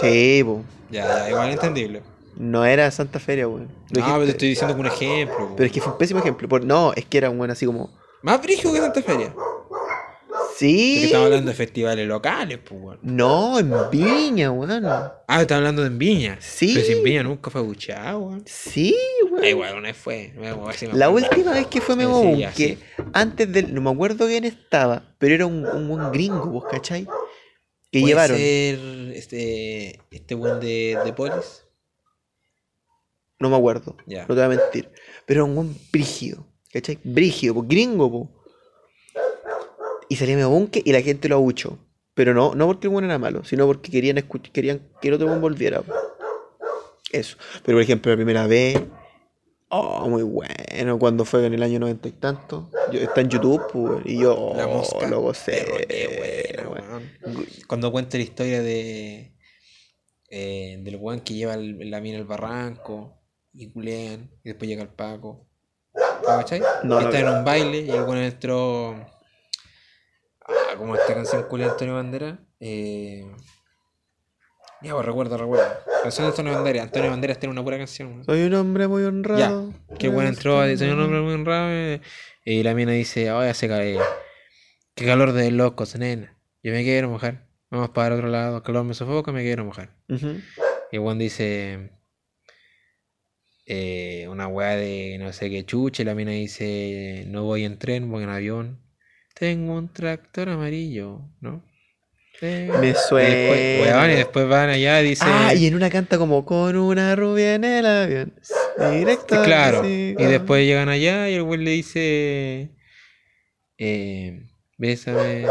Sí, pues. Ya, ya, igual entendible. No era Santa Feria, weón. Lo No, pero te estoy diciendo como un ejemplo. po. Pero es que fue un pésimo ejemplo. No, es que era un weón así como. Más brígido que Santa Feria. Porque Sí. estamos hablando de festivales locales, pues, weón. No, en Viña, weón. Ah, estamos hablando de en Viña. Sí. Pero si en Viña nunca fue buchado, weón. Sí, weón. Igual, una vez fue. Me voy a me La acuerdo. última vez que fue Memo sí, que sí. antes del. No me acuerdo quién estaba, pero era un, un buen gringo, ¿vos cachai? Que Puede llevaron. ser este, este buen de, de Polis. No me acuerdo. Ya. No te voy a mentir. Pero era un buen brígido. ¿Cachai? Brígido, po, gringo, po. Y salía Memo Boom que- y la gente lo abuchó. Pero no, no porque el buen era malo, sino porque querían, querían que el otro buen volviera. Eso. Pero por ejemplo, la primera vez. Oh, muy bueno. Cuando fue en el año noventa y tanto. Yo, está en YouTube, pues, y yo oh, La mosca. lo gocé. Weón. weón. Cuando cuenta la historia de eh, del weón que lleva el- la mina al barranco y culean y después llega el Paco. ¿Lo cachai? No, no está en un baile y el weón entró. Como esta canción culea de Antonio Bandera. Eh... Ya, pues recuerdo, recuerdo. Canción de Antonio Banderas. Antonio Banderas tiene una pura canción. weón. Soy un hombre muy honrado. Que el weón entró diseñar un hombre muy honrado eh, y la mina dice, oye, hace calor. Qué calor de locos, nena. Yo me quiero mojar. Vamos para otro lado. El calor me sofoca, me quiero mojar. Ujú. Y el weón dice eh, una weá de no sé qué chuche. La mina dice, no voy en tren, voy en avión. Tengo un tractor amarillo, ¿no? Me y después, suena. weón, y después van allá y dice... Ah, y en una canta como con una rubia en el avión. Directo. Claro. Y ah. después llegan allá y el güey le dice. Eh, bésame.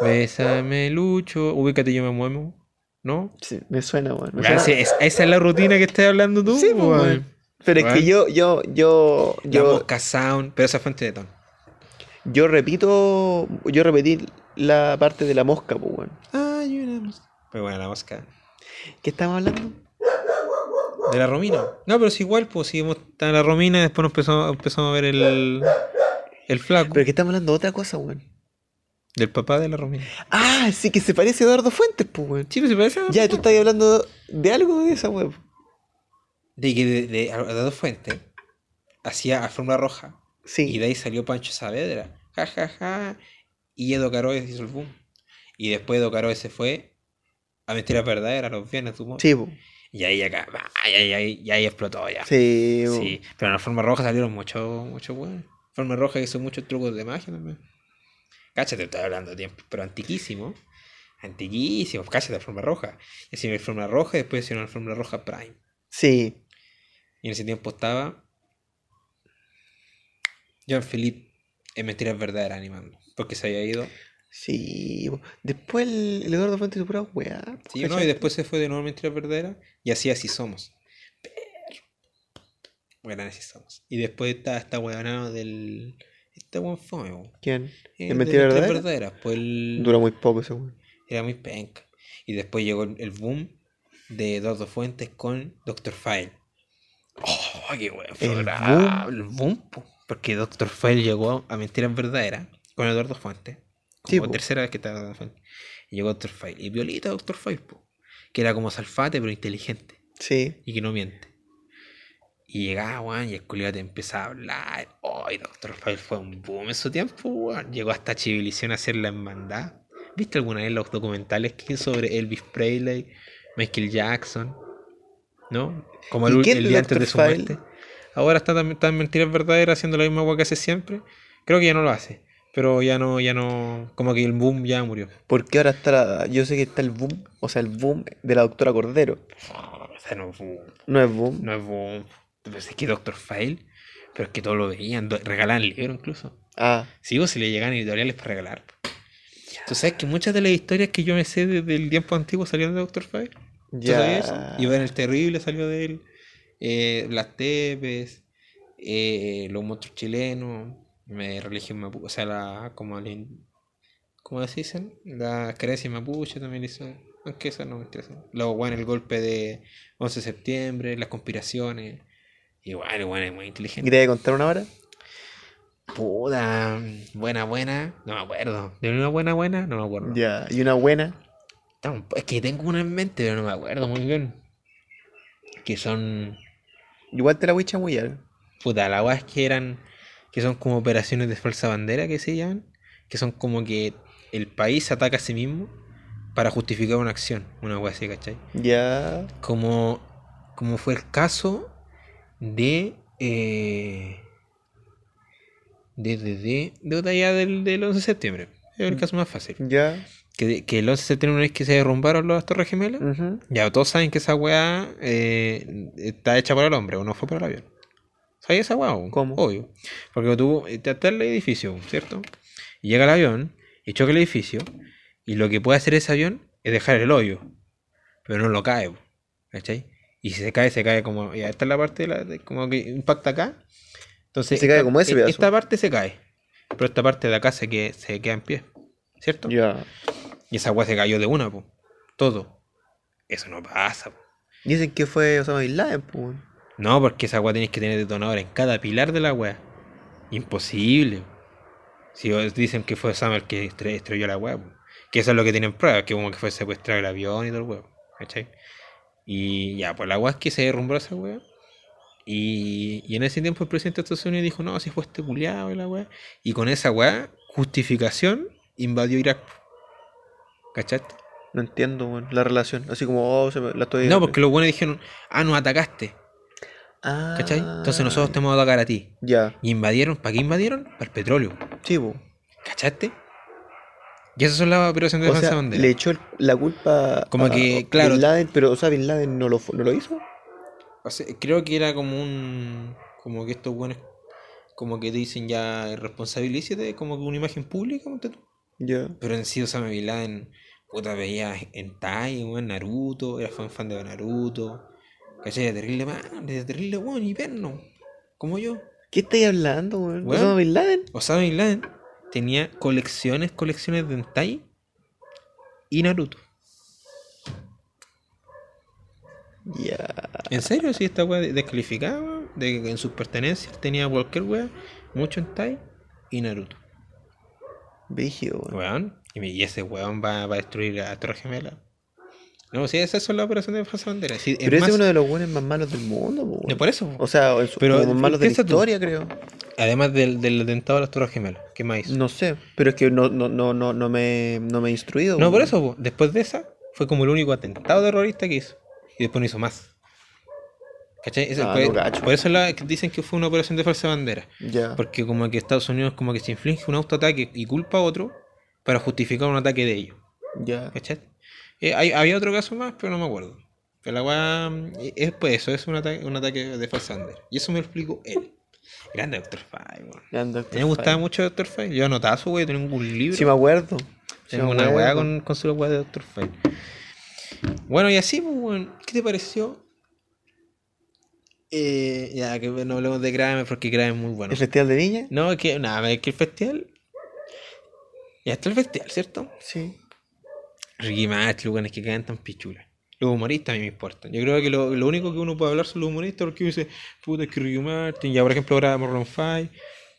Bésame, Lucho. Ubícate, yo me muevo. ¿No? Sí, me suena, weón. me Weón, suena. ese- es- esa es la rutina que estás hablando tú, Sí, pues, weón. Pero es que yo, yo, yo, La yo, mosca sound. Pero esa fuente de ton. Yo repito, yo repetí la parte de la mosca, pues, weón. Ay, una mosca. Pues bueno, la mosca. ¿Qué estamos hablando? De la Romina. No, pero es igual, pues seguimos en la Romina y después nos empezamos, empezamos a ver el. El flaco. Pero que estamos hablando de otra cosa, weón. Del papá de la Romina. Ah, sí que se parece a Eduardo Fuentes, pues, weón. Sí, pues se parece. a- Ya, tú estás hablando de algo de esa weón. De que de, de, de dos fuentes hacía alfombra roja. Y Sí. de ahí salió Pancho Saavedra. Ja, ja, ja. Y Edo Caroe hizo el boom. Y después Edo Caroe se fue a Mentiras Verdaderas los viernes, supongo. Sí, po. Y ahí acá, y ahí, ahí, y ahí explotó ya. Sí, po. Sí, pero en la forma roja salieron muchos mucho buenos. Forma roja hizo muchos trucos de magia también. Cáchate, estoy hablando de tiempo, pero antiquísimo. Antiquísimo, cáchate la forma roja. Y así la forma roja y después hicieron la forma roja Prime. Sí. Y en ese tiempo estaba John Philip en Mentiras Verdaderas animando. Porque se había ido. Sí. Después el, el Eduardo Fuentes pura weá. Sí, no, y después se fue de nuevo Mentiras Verdaderas. Y así así somos. Pero. Bueno, así somos. Y después está esta weonado del. Este weón. ¿Quién? Eh, ¿En Mentiras de Verdaderas? Verdaderas. Pues el- Dura muy poco ese weón. era muy penca. Y después llegó el, el boom de Eduardo Fuentes con Doctor File. ¡Oh, qué weón! El programa! El boom, po. Porque Doctor File llegó a Mentiras Verdaderas con Eduardo Fuentes. Como Sí, tercera vez que estaba Eduardo Fuentes. Y llegó Doctor File. Y violita Doctor File, po. Que era como Salfate, pero inteligente. Sí. Y que no miente. Y llegaba, weón, y el culiao te empezaba a hablar. ¡Ay, Doctor File fue un boom en su tiempo, weón! Llegó hasta Chivilición a hacer la hermandad. ¿Viste alguna vez los documentales que hizo sobre Elvis Presley, Michael Jackson? ¿No? Como el, ¿Y ul- quién el día antes de su muerte. Ahora está está en Mentiras Verdaderas haciendo la misma weá que hace siempre. Creo que ya no lo hace. Pero ya no, ya no. Como que el boom ya murió. Porque ahora está la- Yo sé que está el boom. O sea, el boom de la doctora Cordero. O sea, no es boom. No es boom. No es boom. Pero es que Doctor File. Pero es que todos lo veían. do- Regalaban libros incluso. Ah, Sí, vos si le llegan editoriales para regalar. Tú sabes que muchas de las historias que yo me sé desde el tiempo antiguo salieron de Doctor Fire. ¿Tú sabías eso? ya. Iván el Terrible salió de él. Eh, Las Tepes. eh, los monstruos chilenos. Me, religión mapuche. O sea, la. Como ¿Cómo se dicen? La creencia mapuche también hizo. Aunque eso no me interesa. Luego, bueno, el golpe de 11 de septiembre, las conspiraciones. Igual, bueno, es muy inteligente. ¿Quería contar una hora? Puta, buena, buena, no me acuerdo. ¿De una buena, buena? No me acuerdo. Ya. Y una buena. Es que tengo una en mente, pero no me acuerdo muy bien. que son. Igual te la voy a chamullar. Puta, la weá es que eran. Que son como operaciones de falsa bandera que se llaman. Que son como que el país ataca a sí mismo para justificar una acción. Una weá así, ¿cachai? Ya. Como, como fue el caso de. Eh, de, de, de, de otra ya del, del 11 de septiembre. Es el caso más fácil. Ya. Que, que el 11 de septiembre, una vez que se derrumbaron las Torres Gemelas, ya todos saben que esa weá eh, está hecha por el hombre o no fue por el avión. ¿Sabes esa weá? ¿Cómo? Obvio. Porque tú eh, te está el edificio, ¿cierto? Y llega el avión y choca el edificio. Y lo que puede hacer ese avión es dejar el hoyo. Pero no lo cae. ¿Cachai? Y si se cae, se cae como. Ya, esta es la parte de la. de- como que impacta acá. Entonces. Se cae como ese e- pedazo. Esta parte se cae. Pero esta parte de acá se, que, se queda en pie. ¿Cierto? Ya. Y esa weá se cayó de una, po. Todo. Eso no pasa, po. Dicen que fue Osama Bin Laden, pues. No, porque esa weá tienes que tener detonador en cada pilar de la weá. Imposible. Si dicen que fue Sam el que estre- estrelló la weá, po. que eso es lo que tienen pruebas, que como que fue secuestrado el avión y todo el weá. ¿Cachai? Y ya, pues la weá es que se derrumbó esa weá. Y, y en ese tiempo el presidente de Estados Unidos dijo, no, si fue este culiado y la weá. Y con esa weá, justificación, invadió Irak. ¿Cachaste? No entiendo, weón, la relación. Así como, oh, se me- la estoy. No, porque los buenos dijeron, ah, nos atacaste. Ah, ¿Cachai? Entonces nosotros te vamos a atacar a ti. Ya. Y invadieron, ¿para qué invadieron? Para el petróleo. Sí, po. ¿Cachaste? Y esas son las operaciones de O defensa sea, bandera. le echó el- la culpa Como a que, claro. Bin Laden, pero, o sea, Bin Laden no lo, no lo hizo. O sea, creo que era como un. Como que estos buenos. Como que dicen ya responsabilízate, como que una imagen pública, tú. Ya. Pero en sí Osama Bin Laden, puta, veía en Tai, weón, Naruto, era fan, fan de Naruto. ¿Cachai? Era terrible, man, era terrible, weón, hiperno. Como yo. ¿Qué estáis hablando, weón? Weón. ¿Osama Bin Laden? Osama Bin Laden tenía colecciones, colecciones de hentai y Naruto. Ya. ¿En serio? Sí, esta weá de- descalificada, weón, De que en sus pertenencias tenía cualquier weá, mucho hentai y Naruto. Brígido, weón. Weón. Y, ese weón va, va a destruir a Torre Gemela. No, sí, esas son las operaciones de falsa bandera. Sí, Pero ese más- es uno de los buenos más malos del mundo, po, weón. Por eso. O sea, en su- Pero, más malos de la tú. historia, creo. Además del, del atentado a las Torres Gemelas. ¿Qué más hizo? No sé, pero es que no, no, no, no, no, me, no me he instruido. No, por eso, po, después de esa, fue como el único atentado terrorista que hizo. Y después no hizo más. ¿Cachai? Ese- Ah, por, no eso la, dicen que fue una operación de falsa bandera. Ya. Porque como que Estados Unidos como que se inflige un autoataque y culpa a otro para justificar un ataque de ellos. Ya. ¿Cachai? Eh, hay- había otro caso más, pero no me acuerdo. Pero la weá mm, es pues eso, es un ataque, un ataque de falsa bandera. Y eso me lo explicó él. Grande Doctor File, mí Dr. me gustaba mucho Doctor File. Yo anotaba su weá, tengo un libro. Sí, me acuerdo. Tengo una weá con, con su weá de Doctor File. Bueno, y así, pues, weón. ¿Qué te pareció? Eh, ya, que no hablemos de Kramer porque Kramer es muy bueno. ¿El Festival de Viña? No, es que nada, es que el festival. Ya está el festival, ¿cierto? Sí. Ricky Martin, los buenos que cantan pichula. Los humoristas a mí me importan. Yo creo que lo, lo único que uno puede hablar son los humoristas porque uno dice, puta, es que Ricky Martin, ya por ejemplo ahora Morron Five,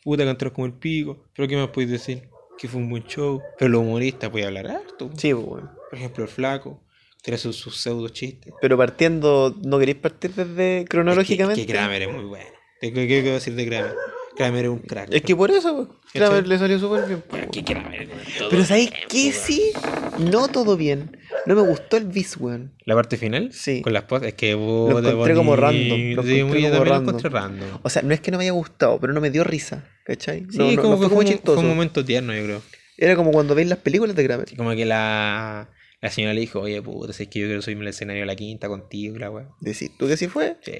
puta, cantaron como el pico. Pero ¿qué más podéis decir? Que fue un buen show. Pero los humoristas pueden hablar harto. Sí, pues, weón. Por ejemplo, el flaco, tiene sus, sus pseudo chistes. Pero partiendo, ¿no queréis partir desde cronológicamente? Es que, es que Kramer es muy bueno. ¿Qué, qué, qué quiero decir de Kramer? Kramer es un crack. Es que por eso, Kramer le salió súper bien. Pero que Kramer Pero ¿sabéis qué? weón. Sí, no todo bien. No me gustó el bis, weón. La parte final, Sí. con las postas, es que Lo encontré como random, lo sí, encontré yo como también random. lo encontré random. O sea, no es que no me haya gustado, pero no me dio risa, ¿cachai? Sí, no, no- como no fue como fue, un- fue chistoso. un momento tierno, yo creo. Era como cuando veis las películas de Kramer. Como que la, la señora le dijo, oye, puta, si es que yo quiero subirme al escenario de la quinta contigo, la weá. Decís, ¿tú que sí fue? Sí.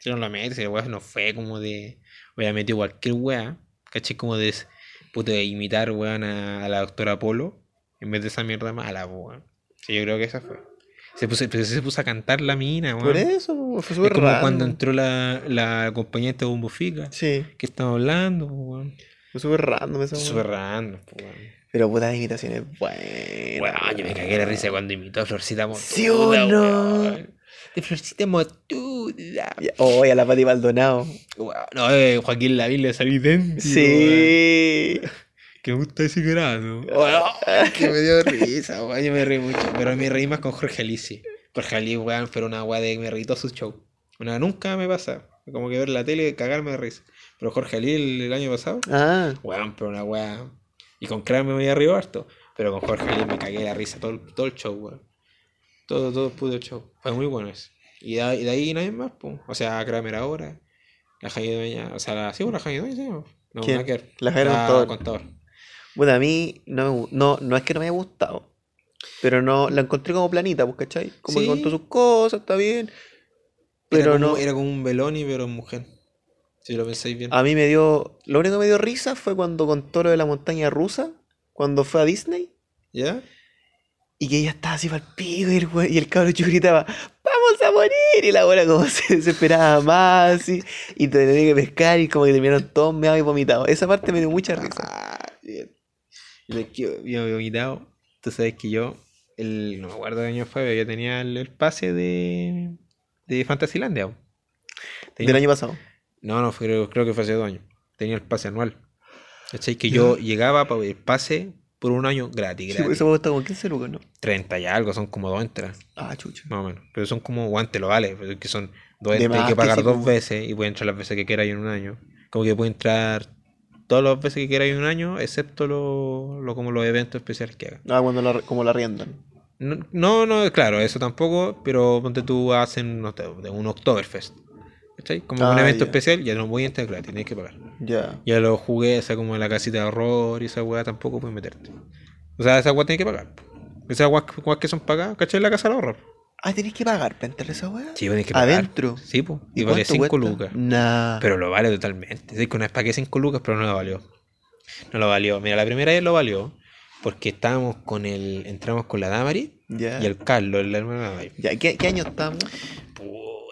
Si no lo metes, weá no fue como de. Metido cualquier weá, ¿cachai? Como de, puta, de imitar, weón, a, a la doctora Polo, en vez de esa mierda mala, weón. Sí, yo creo que esa fue. Se puso, se puso a cantar la mina, weón. Por eso, fue Es súper como raro. cuando entró la, la compañía de Bombo Fica. Sí, ¿Qué estamos hablando, weón? fue súper random esa Súper weón. random, po, weón. Pero puta imitación es buena. Weón, yo me cagué la risa cuando imitó a Florcita Motuda. ¿Sí o no? weón. De Florcita Motuda. Ya, Oh, y a la Pati Maldonado. No, eh, Joaquín Lavín le salí idéntico. Sí. Que me gusta ese grado. Weón, que me dio risa, weón. Yo me reí mucho. Pero me reí más con Jorge Alici. Jorge Alici, weón, fue una weá de que me reí todo su show. Una, nunca me pasa. Como que ver la tele y cagarme de risa. Pero Jorge Ali el, el año pasado, Ah, weón, pero una weá. Y con Kramer me voy arriba harto. Pero con Jorge Ali me cagué de risa todo, el- todo el show, weón. Todo, todo el puto show. Fue muy bueno eso. Y de, y de ahí nadie más, pues. O sea, Kramer ahora. La Jaime Doña. O sea, la, sí, pues, la Jaime Doña, sí. pues. No, ¿Quién? ver. La Jaime Contador. contador. bueno, a mí no, no, no es que no me haya gustado. Pero no, la encontré como planita, pues, ¿cachai? Como Sí. que contó sus cosas, está bien. Pero era como, no. Era como un Beloni, pero en mujer. Si lo pensáis bien. A mí me dio. Lo único que me dio risa fue cuando contó lo de la montaña rusa, cuando fue a Disney. ¿Ya? Y que ella estaba así para el pico y el, y el cabrón chico gritaba, ¡Vamos a morir! Y la abuela como se desesperaba más y, y tenía que pescar y como que terminaron todos meados y vomitados. Esa parte me dio mucha risa. Ah, bien. Y lo que yo había quitado. Tú sabes que yo, el, no me acuerdo qué año fue, pero yo tenía el, el pase de, de Fantasylandia. Tenía- Del año pasado. No, no, fue- creo, creo que fue hace dos años. Tenía el pase anual. ¿Cachai? Que yo llegaba para el pase por un año gratis, Sí, gratis. eso gusta como 15 lucas, ¿no? 30 y algo, son como dos entradas, Ah, chucha. más o menos. Pero son como guantes, lo vale, pero es que son dos entradas, hay que que pagar sí, dos pues. veces y puede entrar las veces que quiera en un año. Como que puede entrar todas las veces que quiera en un año, excepto lo, lo- como los eventos especiales que hagan. Ah, cuando la, como la riendan. No, no, no, claro, eso tampoco, pero ponte tú hacen no sé, de un Oktoberfest. ¿Cachai? Como un Ah, evento ya. especial, ya no voy a entrar gratis, tienes que pagar. Ya. Ya lo jugué, esa como en la casita de horror y esa weá tampoco puedes meterte. O sea, esa weá tienes que pagar. Esas weas, weas que son pagadas, ¿cachai? La casa de horror. Ah, tenés que pagar para entrar a esa weá. Sí, tienes que pagar. Adentro. Sí, pues. Y vale cuánto 5 cuesta? lucas. Nah. Pero lo vale totalmente. Es que una vez pagué 5 lucas, pero no lo valió. No lo valió. Mira, la primera vez lo valió. Porque estábamos con el. Entramos con la Damari Ya. y el Carlos, el hermano de Damari. Ya, ¿qué, qué año estamos?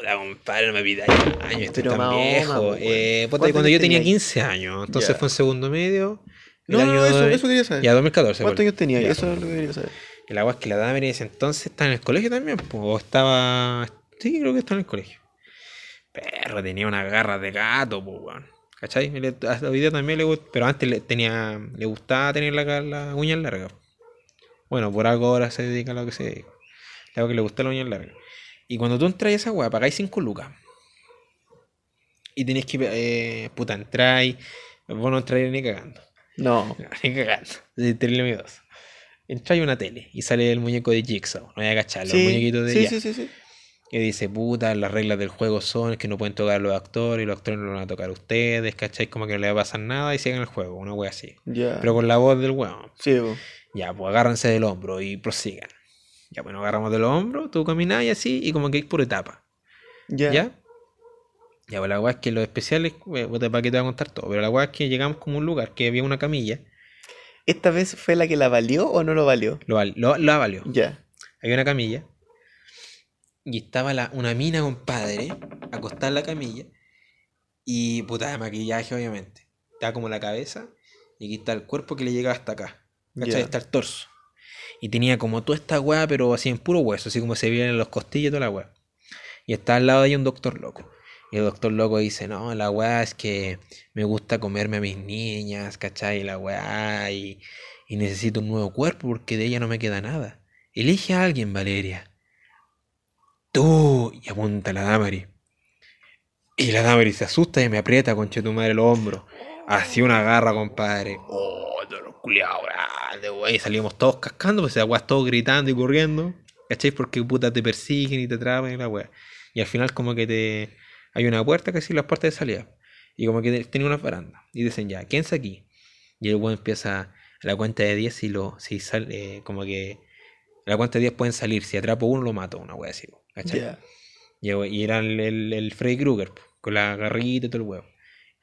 Puta, compadre, no me pidáis años, estoy Pero tan Mahoma, viejo. po, Eh, weón. puta, ¿Cuántos cuando yo tenía tenías? 15 años, entonces fue en segundo medio. el No, no, eso, de- eso quería saber. Ya, 2014. ¿Cuántos años tenía? Ya. Eso es lo que quería saber. El agua es que la dama en ese entonces está en el colegio también, pues, o estaba. Sí, creo que está en el colegio. Perro, tenía una garra de gato, pues, weón. ¿Cachai? Le- Hasta hoy día también le gusta, pero antes le, tenía, le gustaba tener la, la uñas largas. Bueno, por algo ahora se dedica a lo que se dedica. Le hago que le gusta la uñas largas. Y cuando tú entras a esa weá, pagáis 5 lucas. Y tenés que, eh, puta, entráis. Vos no entráis ni cagando. No. Ni cagando. Es terrible miedoso. Entra y una tele y sale el muñeco de Jigsaw. No voy a cachar, los Sí, muñequitos de sí, sí, sí, sí. Y dice, puta, las reglas del juego son que no pueden tocar los actores y los actores no lo van a tocar a ustedes, ¿cachai? Como que no le va a pasar nada y sigan el juego, una wea así. Ya. Pero con la voz del weón. Sí, po. Ya, pues agárrense del hombro y prosigan. Ya, pues nos agarramos del hombro, tú caminas y así, y como que hay por etapa. Ya. ¿Ya? Ya, pues la weá es que los especiales, eh, para que te voy a contar todo, pero la weá es que llegamos como a un lugar que había una camilla, ¿Esta vez fue la que la valió o no lo valió? lo, lo, la valió. Ya. Había una camilla. Y estaba la, una mina, compadre, acostada en la camilla. Y puta de maquillaje, obviamente. Estaba como la cabeza. Y aquí está el cuerpo que le llegaba hasta acá. ¿Cachai? Ya. Está el torso. Y tenía como toda esta weá, pero así en puro hueso, así como se en los costillos y toda la weá. Y está al lado de ahí un doctor loco. Y el doctor loco dice, no, la weá es que me gusta comerme a mis niñas, ¿cachai? La weá, y, y necesito un nuevo cuerpo porque de ella no me queda nada. Elige a alguien, Valeria. Tú, y apunta la Damari. Y la Damari se asusta y me aprieta, conche tu madre, el hombro. Así una garra, compadre. Oh, culiados grandes, wey. Salimos todos cascando, pues weá, todos gritando y corriendo. ¿Cachai? Porque puta te persiguen y te atrapan y la weá. Y al final, como que te. Hay una puerta que sí, las puertas de salida. Y como que tenía una baranda. Y dicen ya, ¿quién está aquí? Y el weón empieza la cuenta de 10 si lo. Si sale, como que. La cuenta de 10 pueden salir. Si atrapo uno, lo mato. Una weá así. ¿Cachai? Y, y era el, el, el Freddy Krueger, con la garrita y todo el huevo.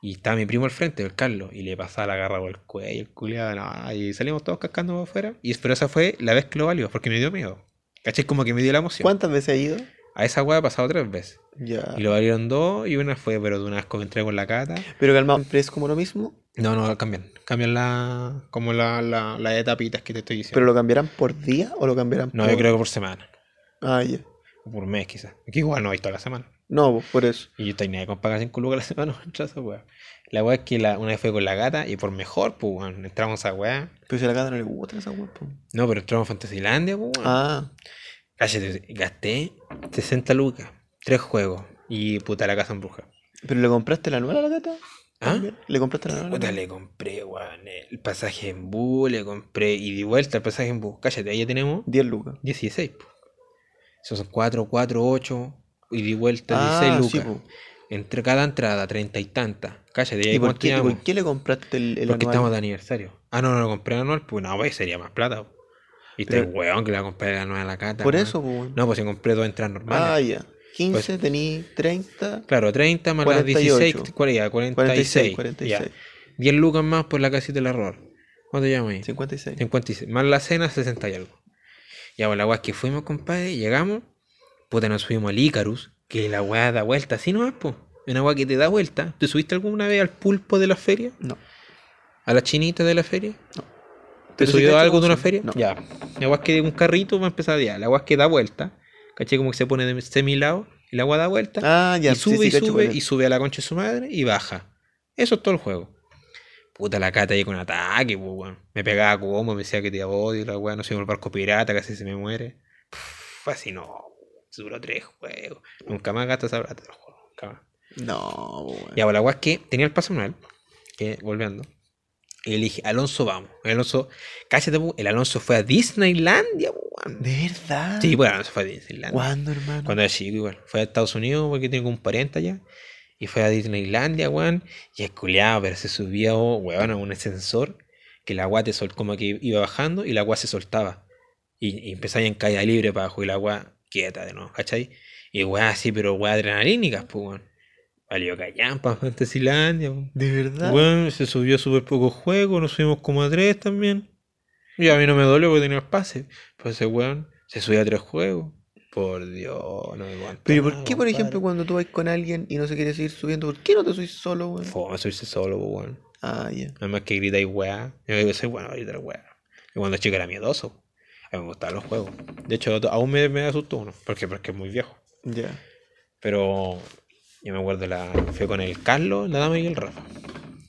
Y estaba mi primo al frente, el Carlos, y le pasaba la garra por el cuello, el culiado, no, y salimos todos cascando para afuera. Y pero esa fue la vez que lo valió, porque me dio miedo. ¿Cachai? Como que me dio la emoción. ¿Cuántas veces ha ido? A esa hueá he pasado tres veces. Ya. Y lo valieron dos, y una fue, pero de una vez que entré con la cata. Pero calmado, siempre es como lo mismo. No, no, cambian. Cambian la, como la, la, las etapitas que te estoy diciendo. ¿Pero lo cambiarán por día o lo cambiarán no, por...? yo creo que por semana. Ah, ya. O por mes, quizás. Que igual no hay toda la semana. No, pues, por eso. Y yo ahí con pagar 5 lucas a la semana contra esa weá. La weá es que la, una vez fue con la gata y por mejor, pues weón, entramos a weá. Pero si a la gata no le gusta esa weá, po. No, pero entramos a Fantasylandia, pues weón. Ah, Cállate, gasté 60 lucas, tres juegos. Y puta la casa embrujada. ¿Pero le compraste la nueva a la gata? ¿Ah? ¿Le compraste la nueva? Puta, le compré, weón, el pasaje en bus, le compré y de vuelta el pasaje en bus. Cállate, ahí ya tenemos 10 lucas. 16, po. Esos son 4, 4, 8 y de vuelta Ah, 16 sí, lucas. po. Entre cada entrada, treinta y tantas. Cállate, ¿y ahí ¿Y por qué, por qué le compraste el, el Porque anual? estamos de aniversario. Ah, no, no lo compré anual, pues no, pues sería más plata. Y este Pero- weón que la compré de anual a la cata. Por weón. eso, pues. No, pues si compré dos entradas normales. Ah, ya. 15, Pues- tení 30, Claro, 30 más las 48. 16, ¿cuál era? 46. 46, 46. Ya. 10 lucas más por la casita del error. ¿Cuánto llamas ahí? 56. 56. Más la cena, 60 y algo. Ya, pues la weá es que fuimos, compadre, llegamos. Puta, nos subimos al Icarus, que la weá da vuelta así nomás, po. Una weá que te da vuelta. ¿Te subiste alguna vez al pulpo de la feria? No. ¿A la chinita de la feria? ¿Te Pero subió algo de una feria? No. Ya. La weá es que un carrito va a empezar a día. La weá es que da vuelta. ¿Caché? Como que se pone de semilado y la weá da vuelta. Ah, ya. y sube sí, sí, y sube y sube a la concha de su madre y baja. Eso es todo el juego. Puta la cata ahí con ataque, pues, weón. Me pegaba como, me decía que te odio, la weá, no soy un barco pirata, casi se me muere. Pff, así no. Se duró tres juegos. Nunca más gasta esa plata del juego. Nunca más. No, weón. Ya, pues la es que tenía el paso manual, que volviendo. Y le dije, Alonso, vamos. El Alonso, cállate, el Alonso fue a Disneylandia, weón. ¿De verdad? Sí, pues el Alonso fue a Disneylandia. ¿Cuándo, hermano? Cuando era chico igual. Fue a Estados Unidos porque tiene como un pariente allá. Y fue a Disneylandia, weón. Y es culiado, pero se subió, weón, a un ascensor. Que la agua te sol como que iba bajando y la agua se soltaba. Y, y empezaba en caída libre para abajo y la agua quieta de nuevo, ¿cachai? Y weón así, pero weón adrenalínicas, pues weón. Valió callampa, Fantasilandia, weón. ¿De verdad? Weón, se subió súper poco juego, nos subimos como a tres también. Y a mí no me dolió porque tenía el pase. Pues ese weón se subió a tres juegos. Por Dios, no me aguanto. Pero ¿por qué, por ejemplo, cuando tú vas con alguien y no se quiere seguir subiendo, ¿por qué no te subís solo, weón? Fome subirse solo, pues, weón. Ah, ya. Además que gritáis weá. Yo digo, soy bueno gritar weá. Y cuando chico era miedoso. A mí me gustaban los juegos. De hecho, aún me, me asustó uno. Porque, porque es muy viejo. Ya. Pero yo me acuerdo, la, fui con el Carlos, la dama y el Rafa.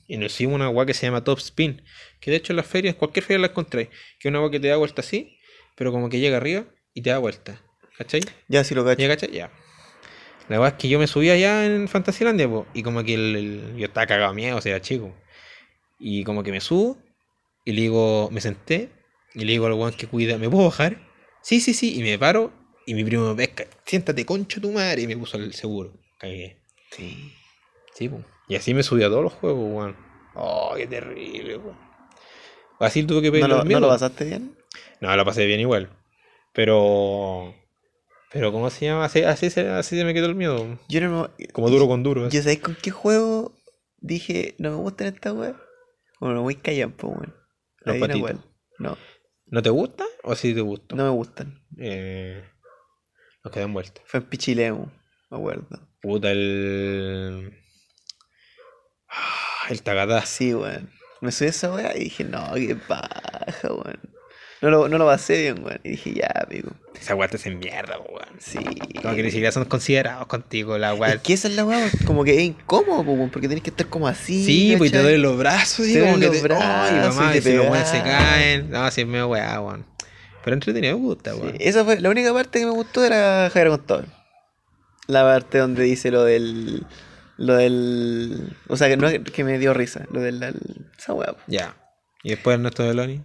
Y nos hicimos una weá que se llama Top Spin. Que de hecho en las ferias, cualquier feria la encontré. Que es una weá que te da vuelta así, pero como que llega arriba y te da vuelta. ¿Cachai? Ya, sí lo cacho. ¿Ya cachai? Ya. La weá es que yo me subí allá en Fantasylandia, po, y como que el, el- yo estaba cagado miedo, o sea, chico. Y como que me subo, y le digo, me senté, y le digo al weón que cuida, ¿me puedo bajar? Sí, sí, sí, y me paro, y mi primo me pesca, siéntate concha tu madre, y me puso el seguro. Cagué. Sí. Sí, po. Y así me subí a todos los juegos, weón. Oh, qué terrible, weón. Así tuve que pedir ¿No lo, ¿No lo pasaste bien? No, lo pasé bien igual. Pero. Pero, ¿cómo se llama? Así, así, se, así se me quedó el miedo. Yo no me... Como duro con duro. ¿Yo sabéis con qué juego dije no me gustan estas weas? Bueno, muy callampo, weón. Los patitos. No, ¿No te gusta o sí te gusta? no me gustan. Eh, nos quedan vueltas. Fue en Pichilemu, me acuerdo. Puta, el. El tagadá. Sí, weón. Me subí esa wea y dije, no, qué paja, weón. No lo, no lo pasé bien, weón. Y dije, ya, amigo. Esa weá te hace mierda, weón. Sí. Como que ni siquiera son considerados contigo, la weá. Es que esa es la weá, como que es incómodo, weón, porque tenés que estar como así. Sí, pues y te duelen los brazos, y Te como duelen que los te. Ay, brazos mamá, y y si los weones se caen. No, sí es medio weá, weón. Pero entretenido, me gusta, Sí, weón. esa fue la única parte que me gustó era Javier Contador. La parte donde dice lo del. Lo del. O sea, que no es que me dio risa. Lo del. el- esa weá. Ya. Y después Ernesto Deloni.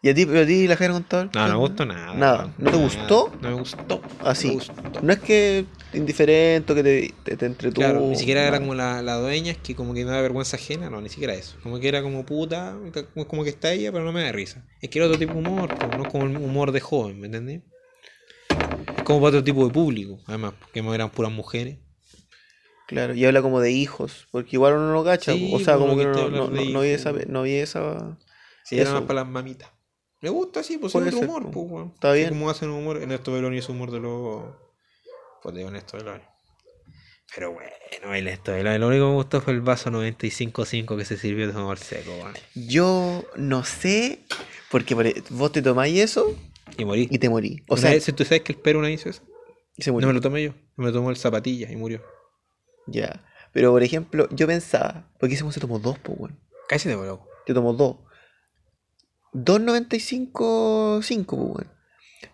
¿Y a ti, pero a ti la Javier Contador? No, no me gustó nada. Nada. ¿No te Nada. gustó? No me gustó. Así. No me gustó. No es que indiferente o que te, te, te entretuvo. Claro, ni siquiera era como la, la dueña, es que como que me da vergüenza ajena, no, ni siquiera eso. Como que era como puta, como- que está ella, pero no me da risa. Es que era otro tipo de humor, no es como el humor de joven, ¿me entendés? Es como para otro tipo de público, además, porque eran puras mujeres. Claro, y habla como de hijos, porque igual uno no gacha. Sí, o sea, como como que que no, no, no, no vi esa. No vi esa. Sí, era más para las mamitas. Me gusta, sí, pues es otro humor, po. pues, weón. Está Sí, bien. Como hacen humor, en esto Beloni es humor de los. Pues digo, Ernesto Beloni. Pero bueno, el Ernesto Beloni, lo único que me gustó fue el vaso 95.5 que se sirvió de tomar seco, weón. Yo no sé, porque por- vos te tomáis eso Y morí. y te morí. O sea, vez, ¿tú sabes que el perro una hizo eso? y se No murió. me lo tomé yo, me lo tomó el zapatilla y murió. Ya. Pero por ejemplo, yo pensaba, porque ese se tomó dos, pues, weón. Casi de loco. Yo tomo dos. 2.95, 5, pues, weón.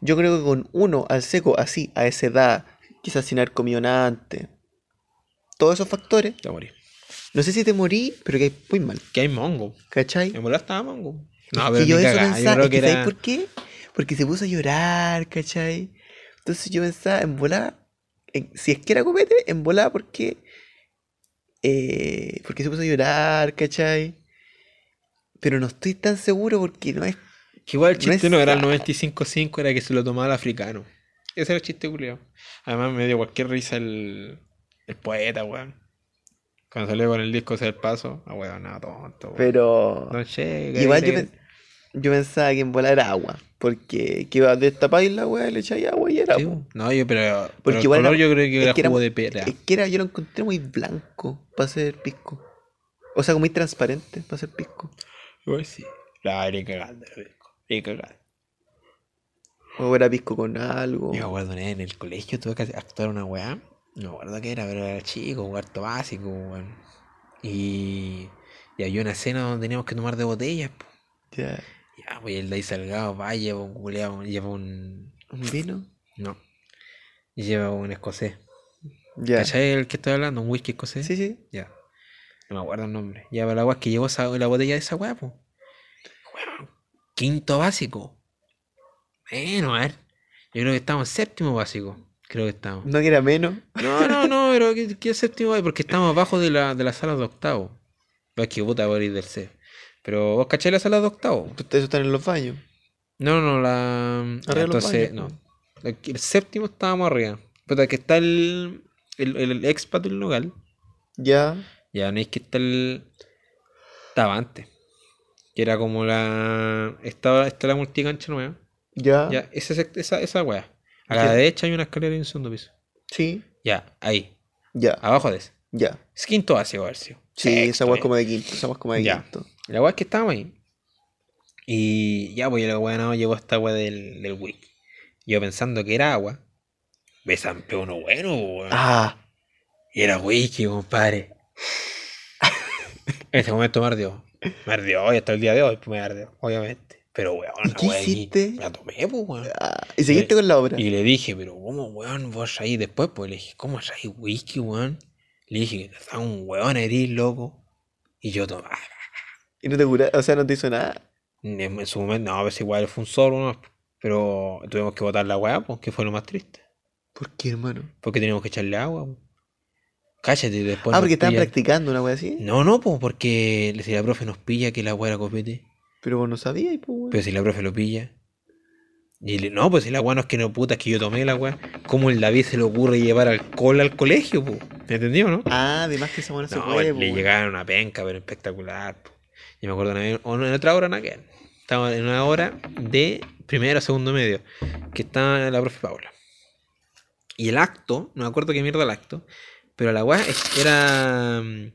Yo creo que con uno al seco, así, a esa edad, quizás sin haber comido nada antes, todos esos factores, Te morí. no sé si te morí, pero que hay muy mal, Que hay mongo. ¿cachai? En volar estaba mongo. No, pero yo eso cagá, yo pensaba, creo que que ¿sabes era... por qué? Porque se puso a llorar, ¿cachai? Entonces yo pensaba en volar, en- si es que era copete, en volar porque, eh, porque se puso a llorar, ¿cachai? Pero no estoy tan seguro porque no es... Que igual el No chiste no era el sad. 95.5, era que se lo tomaba el africano. Ese era el chiste culiao. Además me dio cualquier risa el, el poeta, weón. Cuando salió con el disco ese del paso, ah weón, nada, tonto, weón. Pero... Don Che, Igual yo, Gabriel. pen- yo pensaba que en volar agua, porque que iba a destapar la weá, le echáis agua y era... Sí. No, yo, pero, pero Porque el igual color era- yo creo que es era que era- jugo de pera. Es que era, yo lo encontré muy blanco para ser pisco. O sea, como muy transparente para ser pisco. Igual sí. La iré cagando, iré cagando. O era pisco con algo. Yo me acuerdo una vez en el colegio tuve que actuar una weá. No me acuerdo qué era, pero era chico, cuarto básico, weón. Y, y había una escena donde teníamos que tomar de botellas, po. Ya. Ya, pues el de ahí Salgado va, lleva un culeado, lleva un. ¿Un vino? No. Lleva un escocés. Ya. ¿Cachai el que estoy hablando? ¿Un whisky escocés? Sí, sí. Ya. No me acuerdo el nombre. Ya, pero la weá que llevó esa- la botella de esa weá, pues. Quinto básico. Bueno, a ver. Yo creo que estamos en séptimo básico. Creo que estamos. No que era menos. No, no, no, pero ¿qué, qué séptimo básico? Porque estamos abajo de la, de la sala de octavo. No es que puta voy a ir del C. Pero vos cachai la sala de octavo. Eso están en los baños. No, no, la. Arriba de los Entonces, baños, no. El séptimo estábamos arriba. Pero que está el. El, el expat del local. Ya. Ya no es que está el. Estaba antes. Que era como la. Estaba, está la multicancha nueva. Ya. Ya, esa, esa, esa weá. A la derecha hay una escalera y un segundo piso. Sí. Ya, ahí. Ya. Abajo de ese. Ya. Es quinto básico, a ver si. Sí, esa weá es como de quinto. Esa weá es como de Ya. quinto. La weá es que estábamos ahí. Y ya, pues el weá no llegó esta weá del, del wiki. Yo pensando que era agua. Me zampeó uno bueno, weón. Ah. Y era whisky, compadre. En ese momento me ardió. Me ardió y hasta el día de hoy pues, me ardió, obviamente. Pero weón, ¿Y qué ahí, hiciste? Me la tomé, pues, weón. ah. Y seguiste con la obra. Y le dije, pero ¿cómo, weón, vos ahí después? Pues le dije, ¿cómo ahí whisky, weón? Le dije estaba un weón herís, loco. Y yo tomaba. Y no te curaste, o sea, no te hizo nada. En su momento, no, pues igual fue un solo, ¿no? Pero tuvimos que botar la weá, pues, que fue lo más triste. ¿Por qué, hermano? Porque teníamos que echarle agua, pues. Cállate, después. ah, porque estaban practicando una weá así. No, no, pues, porque si la profe nos pilla que la weá era copete. Pero vos no sabías, pues, weón. Pero si la profe lo pilla. Y le- no, pues si la weá no es que no puta, es que yo tomé la weá. ¿Cómo el David se le ocurre llevar alcohol al colegio, pues? ¿Me entendió, no? Ah, además que esa weá no se puede, le llegaron una penca, pero espectacular. po. Y me acuerdo una vez, o en otra hora, que ver. Estaba en una hora de primero a segundo medio, que estaba la profe Paula. Y el acto, no me acuerdo qué mierda el acto, pero la weá era. mm,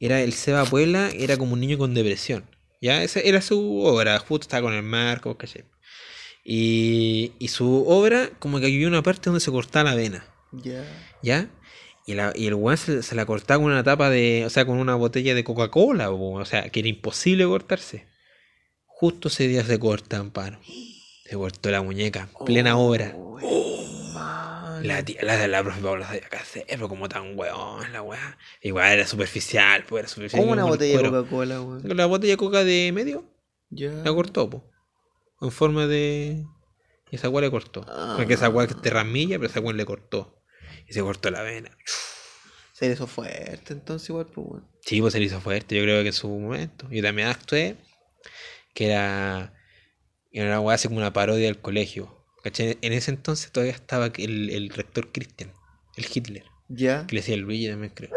Era el Seba Puebla, era como un niño con depresión. Ya, esa era su obra, justo estaba con el marco, ¿cachai? Y, y su obra, como que había una parte donde se cortaba la vena. Ya. ¿Ya? Y, la, y el weón se, se la cortaba con una tapa de. O sea, con una botella de Coca-Cola, o sea, que era imposible cortarse. Justo ese día se corta, Amparo. Se cortó la muñeca, plena obra. Oh. La tía, la de la profe Paula sabía qué hacer, pero como tan weón, la weá. Igual era superficial, pues era superficial. ¿Cómo una botella de. Coca-Cola, weón? La botella de coca de medio, Ya. la cortó, po. En forma de. Y esa weá le cortó. Porque esa weá que te ramilla, pero esa weá le cortó. Y se cortó la vena. Se le hizo fuerte, entonces, igual, pues, weón. Sí, pues se le hizo fuerte, yo creo que en su momento. Yo también actué, que era, era una weá así como una parodia del colegio. ¿Cachai? En ese entonces todavía estaba el, el rector Christian, el Hitler, Ya. que le decía el Luigi también creo.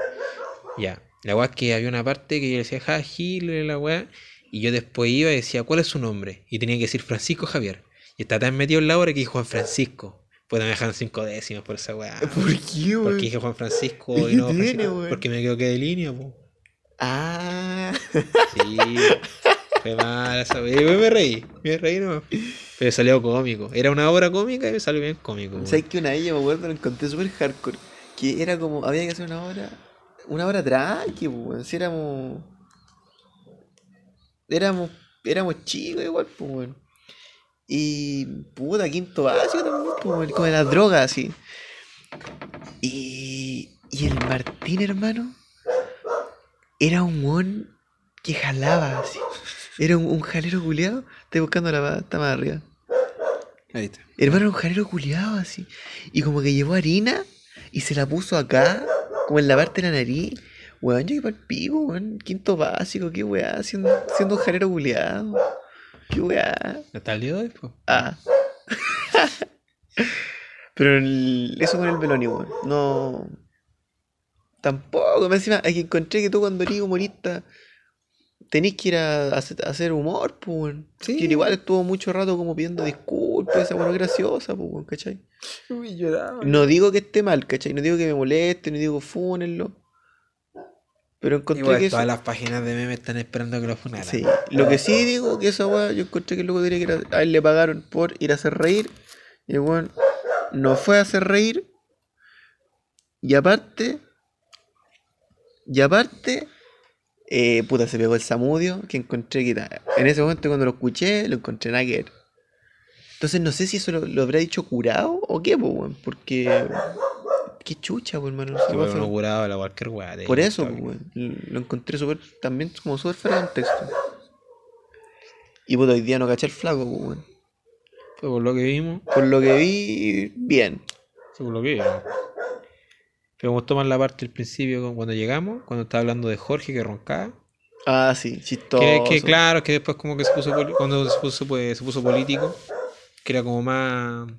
Ya, la weá es que había una parte que yo decía, ja, Hitler, la weá, y yo después iba y decía, ¿cuál es su nombre? Y tenía que decir Francisco Javier. Y estaba tan metido en la hora que Juan Francisco. Pues me dejaron cinco décimas por esa weá. ¿Por qué, weón? Porque dije Juan Francisco ¿Y no tiene, Francisco? Porque me equivoqué de línea, po. Ah. Sí, fue mala esa me reí, me reí no. Pero salió cómico. Era una obra cómica y me salió bien cómico. ¿Sabes que una yo me acuerdo, lo encontré súper hardcore? Que era como, había que hacer una hora, una hora tranqui, pues, weón. Si éramos, éramos, éramos chicos igual, pues, weón. Y, puta, quinto básico también, pues, de las drogas, así. Y, Y el Martín, hermano, era un weón que jalaba así. Era un, un jalero culiado. Estoy buscando la está más arriba. Ahí está. Hermano, era un jalero culiado así. Y como que llevó harina y se la puso acá, como en la parte de la nariz. Weón, yo iba al pico, weón. Quinto básico, qué weá, siendo, siendo un jalero culiado. Qué weá. ¿Hasta el día de hoy? po? Ah. Pero el- eso con el Beloni, weón. No. Tampoco. Me encima, que encontré que tú cuando eres humorista tenés que ir a hacer, a hacer humor, pues. Sí. Que igual estuvo mucho rato como pidiendo disculpas, esa es graciosa, pues, ¿cachai? Uy, lloraba. No digo que esté mal, ¿cachai? No digo que me moleste, no digo fúnenlo. Pero encontré Igual que eso. todas las páginas de memes están esperando que lo funaran. Sí, lo que sí digo que esa weá, yo encontré que el loco diría que era- a él le pagaron por ir a hacer reír. Y el weón no fue a hacer reír. Y aparte, y aparte, eh, puta, se pegó el Samudio, que encontré que en ese momento cuando lo escuché, lo encontré nada ver. Entonces no sé si eso lo, lo habrá dicho curado o qué, pues, weón, porque... Qué chucha, pues, hermano. fue- uno curado la cualquier weá. por eso, pues, weón. Lo encontré súper, también como súper fuera de contexto. Y puta, hoy día no caché el flaco, pues, weón. Fue por lo que vimos. Por lo que vi, bien. Fue por lo que vimos. Pero me gustó más la parte del principio cuando llegamos, cuando estaba hablando de Jorge que roncaba. Ah, sí, chistoso. Que, que claro, que después como que se puso cuando se puso, pues, se puso político, que era como más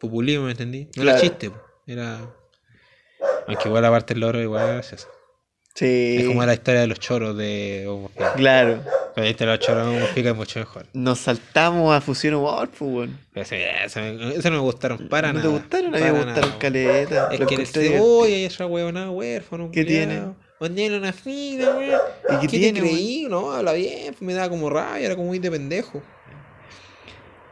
populismo, ¿me entendí? No era chiste, era... Aunque igual la parte del loro igual era graciosa. Sí. Es como la historia de los choros de Hugo Mujica. Claro. Pero la historia de los choros de Hugo Mujica es mucho mejor. Nos saltamos a Fusión Humor, pues, Eso no me gustaron para ¿No nada. te gustaron? A mí me gustaron caleta. Es que divertido. oye, esa huevona huérfano. ¿Qué tiene? Ponele una fina, weón. ¿Y qué ¿Qué, tiene, te creí? No, habla bien, pues me daba como rabia, era como muy de pendejo.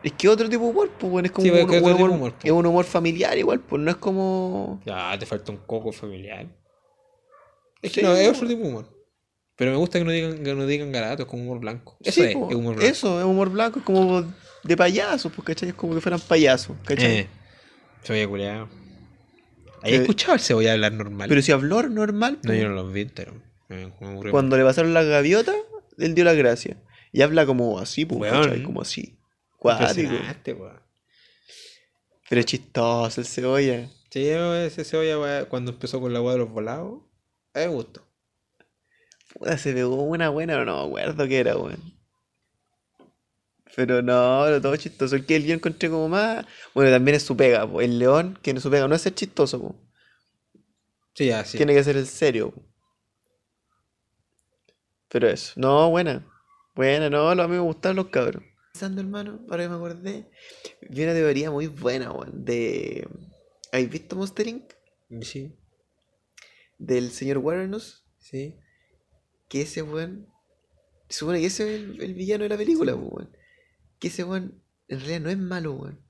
Es que otro tipo de humor, pues, weón. Es como Sí, pues, un, humor, humor, pues. es un humor familiar igual, pues. No es como... Ya, te falta un coco familiar. Es que Sí, no, es pues. otro tipo de humor. Pero me gusta que no digan, que no digan garato, es como humor blanco. Eso Sí, es, po, es humor blanco. Eso, es humor blanco, es como de payasos, pues, ¿cachai? Es como que fueran payasos, ¿cachai? Eh, cebolla culiado. ¿Hay Que- escuchado el cebolla hablar normal? Pero si habló normal, No, yo no los vi, aburrió cuando le pasaron la gaviota, él dio la gracia. Y habla como así, pues. ¿cachai? Como así. Cuático. Pero es chistoso el cebolla. Sí, ese cebolla cuando empezó con la weá de los volados, a mí me gustó. Puta, se pegó una buena, pero no me acuerdo qué era, weón. Pero no, lo todo chistoso. El que yo encontré como más. Bueno, también es su pega, po. El león, que no su pega no es ser chistoso, po. Sí, ya, sí. Tiene que ser el serio. po. Pero eso. No, buena. Buena, no, a mí me gustaron los cabros. Pensando, hermano, ahora que me acordé. Vi una teoría muy buena, weón. De. ¿Habéis visto Monster Inc? Sí, Del señor Warrenus. sí. que ese weón. Se supone que ese es el, el villano de la película, weón. Que ese weón en realidad no es malo, weón.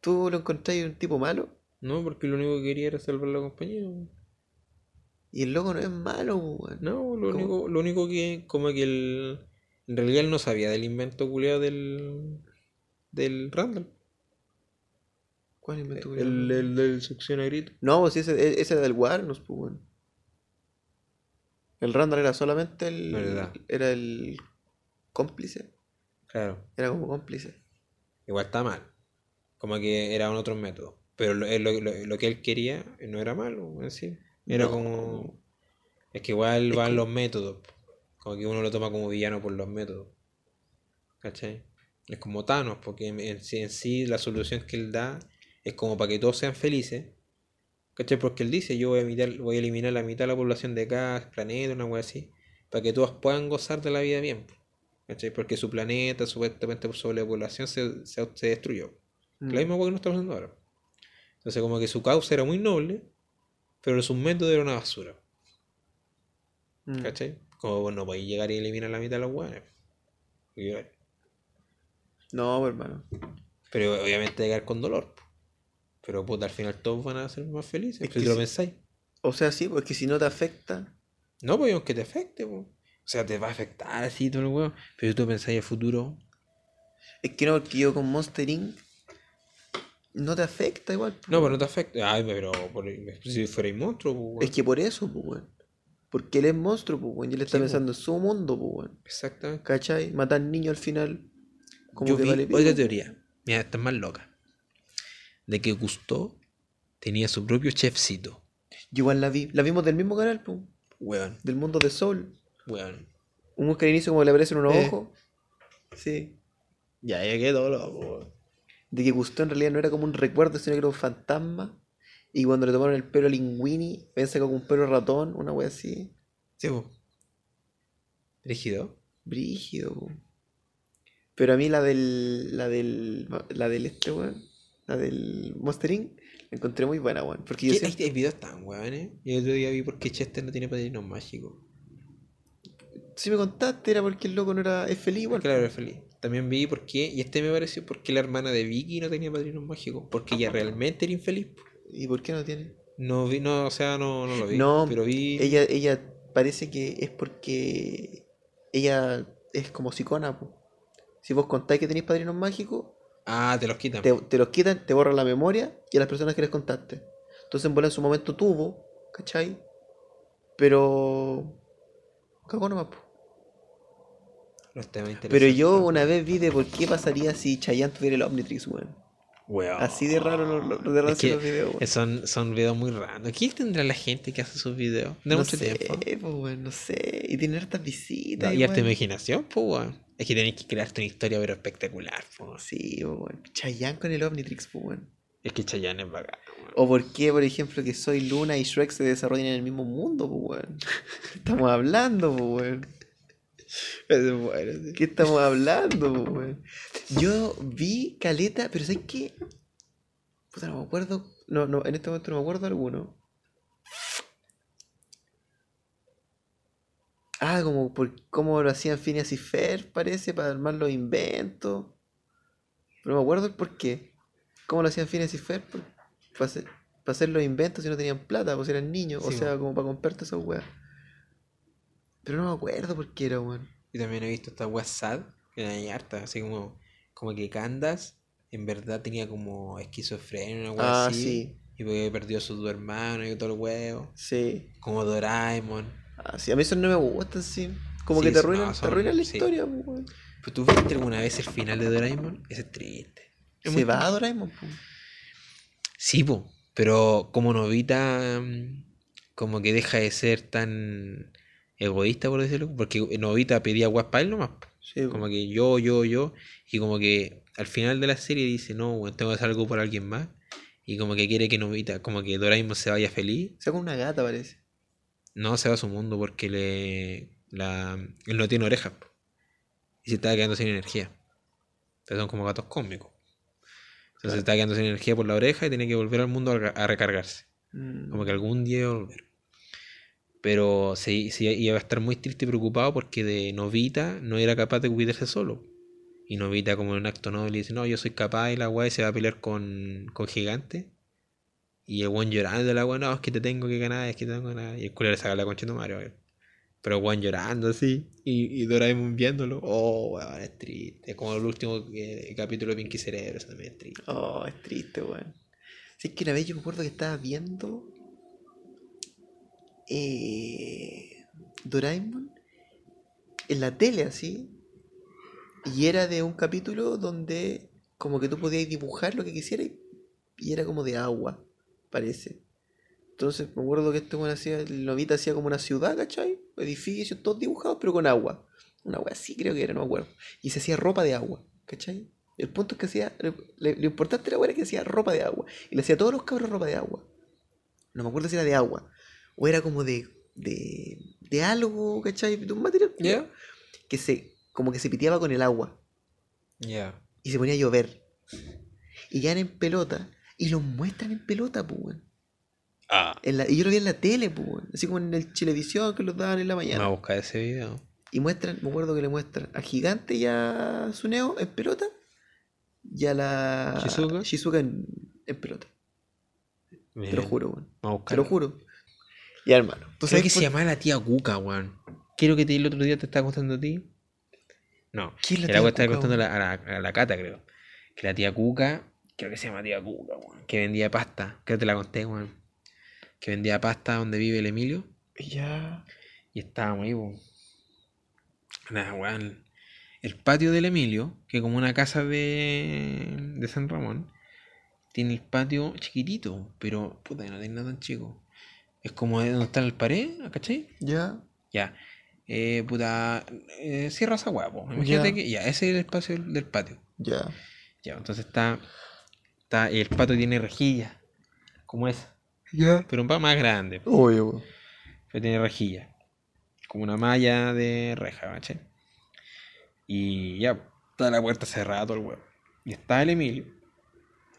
¿Tú lo encontráis un tipo malo? No, porque lo único que quería era salvar la compañía. weón. Y el loco no es malo, weón. No, lo ¿Cómo? único, lo único que, como que el. En realidad él no sabía del invento culiado del. del Randall. ¿Cuál invento El, culiao? el del succión a grito. No, pues ese, e- ese era del Warnos, pues, weón. El Randall era solamente el. Verdad. Era el cómplice. Claro. Era como cómplice. Igual está mal. Como que eran otros métodos. Pero lo, lo- lo- lo que él quería no era malo en sí. Era No. como. Es que igual Es van que- los métodos. Como que uno lo toma como villano por los métodos. ¿Cachai? Es como Thanos, porque en, en sí, en sí la solución que él da es como para que todos sean felices. ¿Cachai? Porque él dice, yo voy a, imitar- voy a eliminar la mitad de la población de cada planeta, una wea así, para que todos puedan gozar de la vida bien. ¿Cachai? Porque su planeta, supuestamente por sobrepoblación, se, se, se destruyó. Mm. La misma cosa que no estamos haciendo ahora. Entonces, como que su causa era muy noble, pero sus métodos eran una basura. Mm. ¿Cachai? Como bueno, podéis llegar y eliminar la mitad de los yo- No, hermano. Pero obviamente llegar con dolor. Pero puta, al final todos van a ser más felices. Es si lo pensáis. O sea, sí, porque si no te afecta. No, pues aunque te afecte, po. O sea, te va a afectar así todo el huevo. Pero si tú pensáis el futuro. Es que no, porque yo con Monster Inc. no te afecta igual. po, No, pero no te afecta. Ay, pero por- si fuera monstruo, pues. Es que por eso, pues, weón. Porque él es monstruo, pues, weón. Y él está Sí, pensando en su mundo, pues, weón. Exactamente. ¿Cachai? Matar niños al final. Como Yo que vi vale otra teoría. Mira, esta es más loca. De que Gusto tenía su propio chefcito. Yo igual la vi. La vimos del mismo canal, pues. Weón, Del mundo de Soul. weón. Un que al inicio como le aparecen unos Eh. ojos. Sí. Ya, ya quedó loco. De que Gusto en realidad no era como un recuerdo, sino que era un fantasma. Y cuando le tomaron el pelo a Linguini, pensé como un pelo ratón, una wea así. Sí, po. Rígido. Brígido, po. Pero a mí la del. La del. La del este, weón. La del Monster Inc. La encontré muy buena, weón. Porque yo ¿Qué, siempre. hay, hay videos tan weón, eh. Yo el otro día vi por qué Chester no tiene padrinos mágicos. Si me contaste, era porque el loco no era. Es feliz, igual. Claro, era feliz. También vi por qué, y este me pareció porque la hermana de Vicky no tenía padrinos mágicos. Porque ella realmente era infeliz. ¿Y por qué no tiene? No vi, no, o sea, no, no lo vi. No, pero vi. Ella, ella parece que es porque. Ella es como psicona, po. Si vos contáis que tenéis padrinos mágicos, Ah, te los quitan. te, te los quitan, te borran la memoria y a las personas que les contaste. Entonces en en su momento tuvo, ¿cachai? Pero. Cagó nomás, po. Los temas Pero yo una vez vi de por qué pasaría si Chayanne tuviera el Omnitrix, weón. Weón. Así de raro lo, de Es que los videos, weón. son, son videos muy raros. ¿Qué tendrá la gente que hace sus videos? De No mucho sé, tiempo. pues, weón, no sé. Y tiene hartas visitas. No, y harta imaginación, pues, weón. Es que tenéis que crearte una historia, pero espectacular, pues. Sí, pues, weón. Chayanne con el Omnitrix, pues, weón. Es que Chayanne es bacán, weón. O por qué, por ejemplo, que Soy Luna y Shrek se desarrollan en el mismo mundo, pues, weón. Estamos hablando, pues, weón. Es bueno, sí. ¿Qué estamos hablando, weón? Yo vi Caleta, pero ¿sabes qué? Puta, no me acuerdo. No, no, en este momento no me acuerdo alguno. Ah, como por cómo lo hacían Phineas y Fer, parece, para armar los inventos. Pero no me acuerdo el por qué. ¿Cómo lo hacían Phineas y Fer? Para hacer, para hacer los inventos si no tenían plata, pues eran niños. o sea, como para comprarte esas weas. Pero no me acuerdo por qué era, weón. Y también he visto esta wea sad, que harta, así como, como que Candas en verdad tenía como esquizofrenia, una wea Ah, así. sí. Y porque perdió a sus dos hermanos y todo el huevo. Sí. Como Doraemon. Ah, sí, a mí eso no me gusta, sí. Como Sí, que te arruinan, no, te arruinan la sí. historia, pues, weón. ¿Pero tú viste alguna vez el final de Doraemon? Ese es triste. Es Se va a Doraemon, pues. Sí, po, pero como Novita como que deja de ser tan egoísta, por decirlo, porque Novita pedía guas para él nomás. Sí, como que yo, yo, yo, y como que al final de la serie dice, no, bueno, tengo que hacer algo por alguien más, y como que quiere que Novita, como que Doraemon se vaya feliz, Se con una gata, parece. no se va a su mundo porque le, la, él no tiene orejas, y se está quedando sin energía, entonces son como gatos cósmicos. Entonces se está quedando sin energía por la oreja y tiene que volver al mundo a reca- a recargarse. Mm. Como que algún día volver. Pero se, se iba a estar muy triste y preocupado porque de Novita no era capaz de cuidarse solo. Y Novita, como en un acto noble, dice: No, yo soy capaz y la weá se va a pelear con, con Gigante. Y el weón llorando la weá, no, es que te tengo que ganar, es que te tengo que ganar. Y el culo le saca la concha de weón. Pero weón llorando así. Y, y Doraemon viéndolo. Oh, weón, es triste. Es como el último eh, capítulo de Pinky Cerebro, eso también es triste. Oh, es triste, weón. Si es que una vez yo me acuerdo que estaba viendo. Eh, Doraemon en la tele, así. Y era de un capítulo donde, como que tú podías dibujar lo que quisieras. Y era como de agua, parece. Entonces me acuerdo que este weón hacía, el novita hacía como una ciudad, ¿cachai? Edificios, todos dibujados, pero con agua. Una wea así creo que era, no me acuerdo. Y se hacía ropa de agua, ¿cachai? El punto es que hacía, lo, importante era que hacía ropa de agua. Y le hacía a todos los cabros ropa de agua. No me acuerdo si era de agua. O era como de, de, de algo, ¿cachai? De un material que se, como que se piteaba con el agua. Y se ponía a llover. Y ya en pelota. Y los muestran en pelota, pues. Ah. En la- y yo lo vi en la tele, pues. Así como en el televisión que los daban en la Vamos a mañana. buscar ese video. Y muestran, me acuerdo que le muestran a Gigante y a Suneo en pelota. Y a la Shizuka. Shizuka en, en pelota. Te lo juro, weón. Te lo juro. Ya, hermano. ¿Tú sabes que se por- llamaba la tía Cuca, weón. Quiero que te el otro día te estaba contando a ti. No, ¿Quién es la que tía la estaba contando a la, a, la, a la Cata, creo. Que la tía Cuca creo que se llama tía Cuca, weón, que vendía pasta, creo que te la conté, weón, que vendía pasta donde vive el Emilio, Ya. y estábamos ahí, weón. Nada, weón. El patio del Emilio, que como una casa de, de San Ramón, tiene el patio chiquitito, pero puta, que no tiene nada tan chico. Es como de donde está el pared, ¿cachai? Ya. Ya. Eh, puta, eh, cierra esa hueá, po. Imagínate Ya. que ya, ese es el espacio del, del patio. Ya. Ya, entonces está, está, el patio tiene rejilla, como esa, Ya. pero un poco más grande, Obvio, weón. pero tiene rejilla, como una malla de reja, ¿cachai? Y ya, está la puerta cerrada todo el huevo. Y está el Emilio,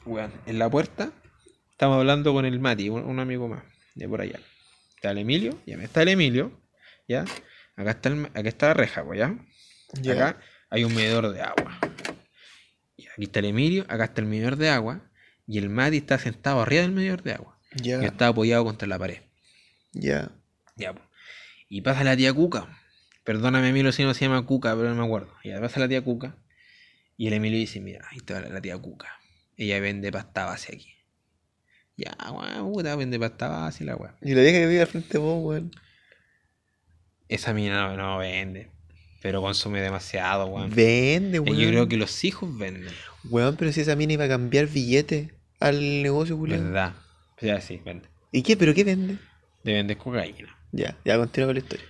weón, en la puerta, estamos hablando con el Mati, un, un amigo más, de por allá. Está el Emilio, ya está el Emilio, ya, acá está, el, acá está la reja, pues, ya. Acá hay un medidor de agua. Y aquí está el Emilio, acá está el medidor de agua. Y el Mati está sentado arriba del medidor de agua. Y Ya. está apoyado contra la pared. Ya. Ya, po. Y pasa la tía Cuca. Perdóname, Emilio, si no se llama Cuca, pero no me acuerdo. Ya pasa la tía Cuca. Y el Emilio dice: Mira, ahí está la, la tía Cuca. Ella vende pasta base aquí. Ya, weón, puta, vende pasta base la weón. Y la vieja que vive al frente de vos, weón. Esa mina no, no vende. Pero consume demasiado, weón. Vende, Y weón. Yo creo que los hijos venden. Weón, pero si esa mina iba a cambiar billete al negocio, Julián. ¿Verdad? Ya sí, vende. ¿Y qué? ¿Pero qué vende? De vender cocaína. Ya, ya continúa con la historia.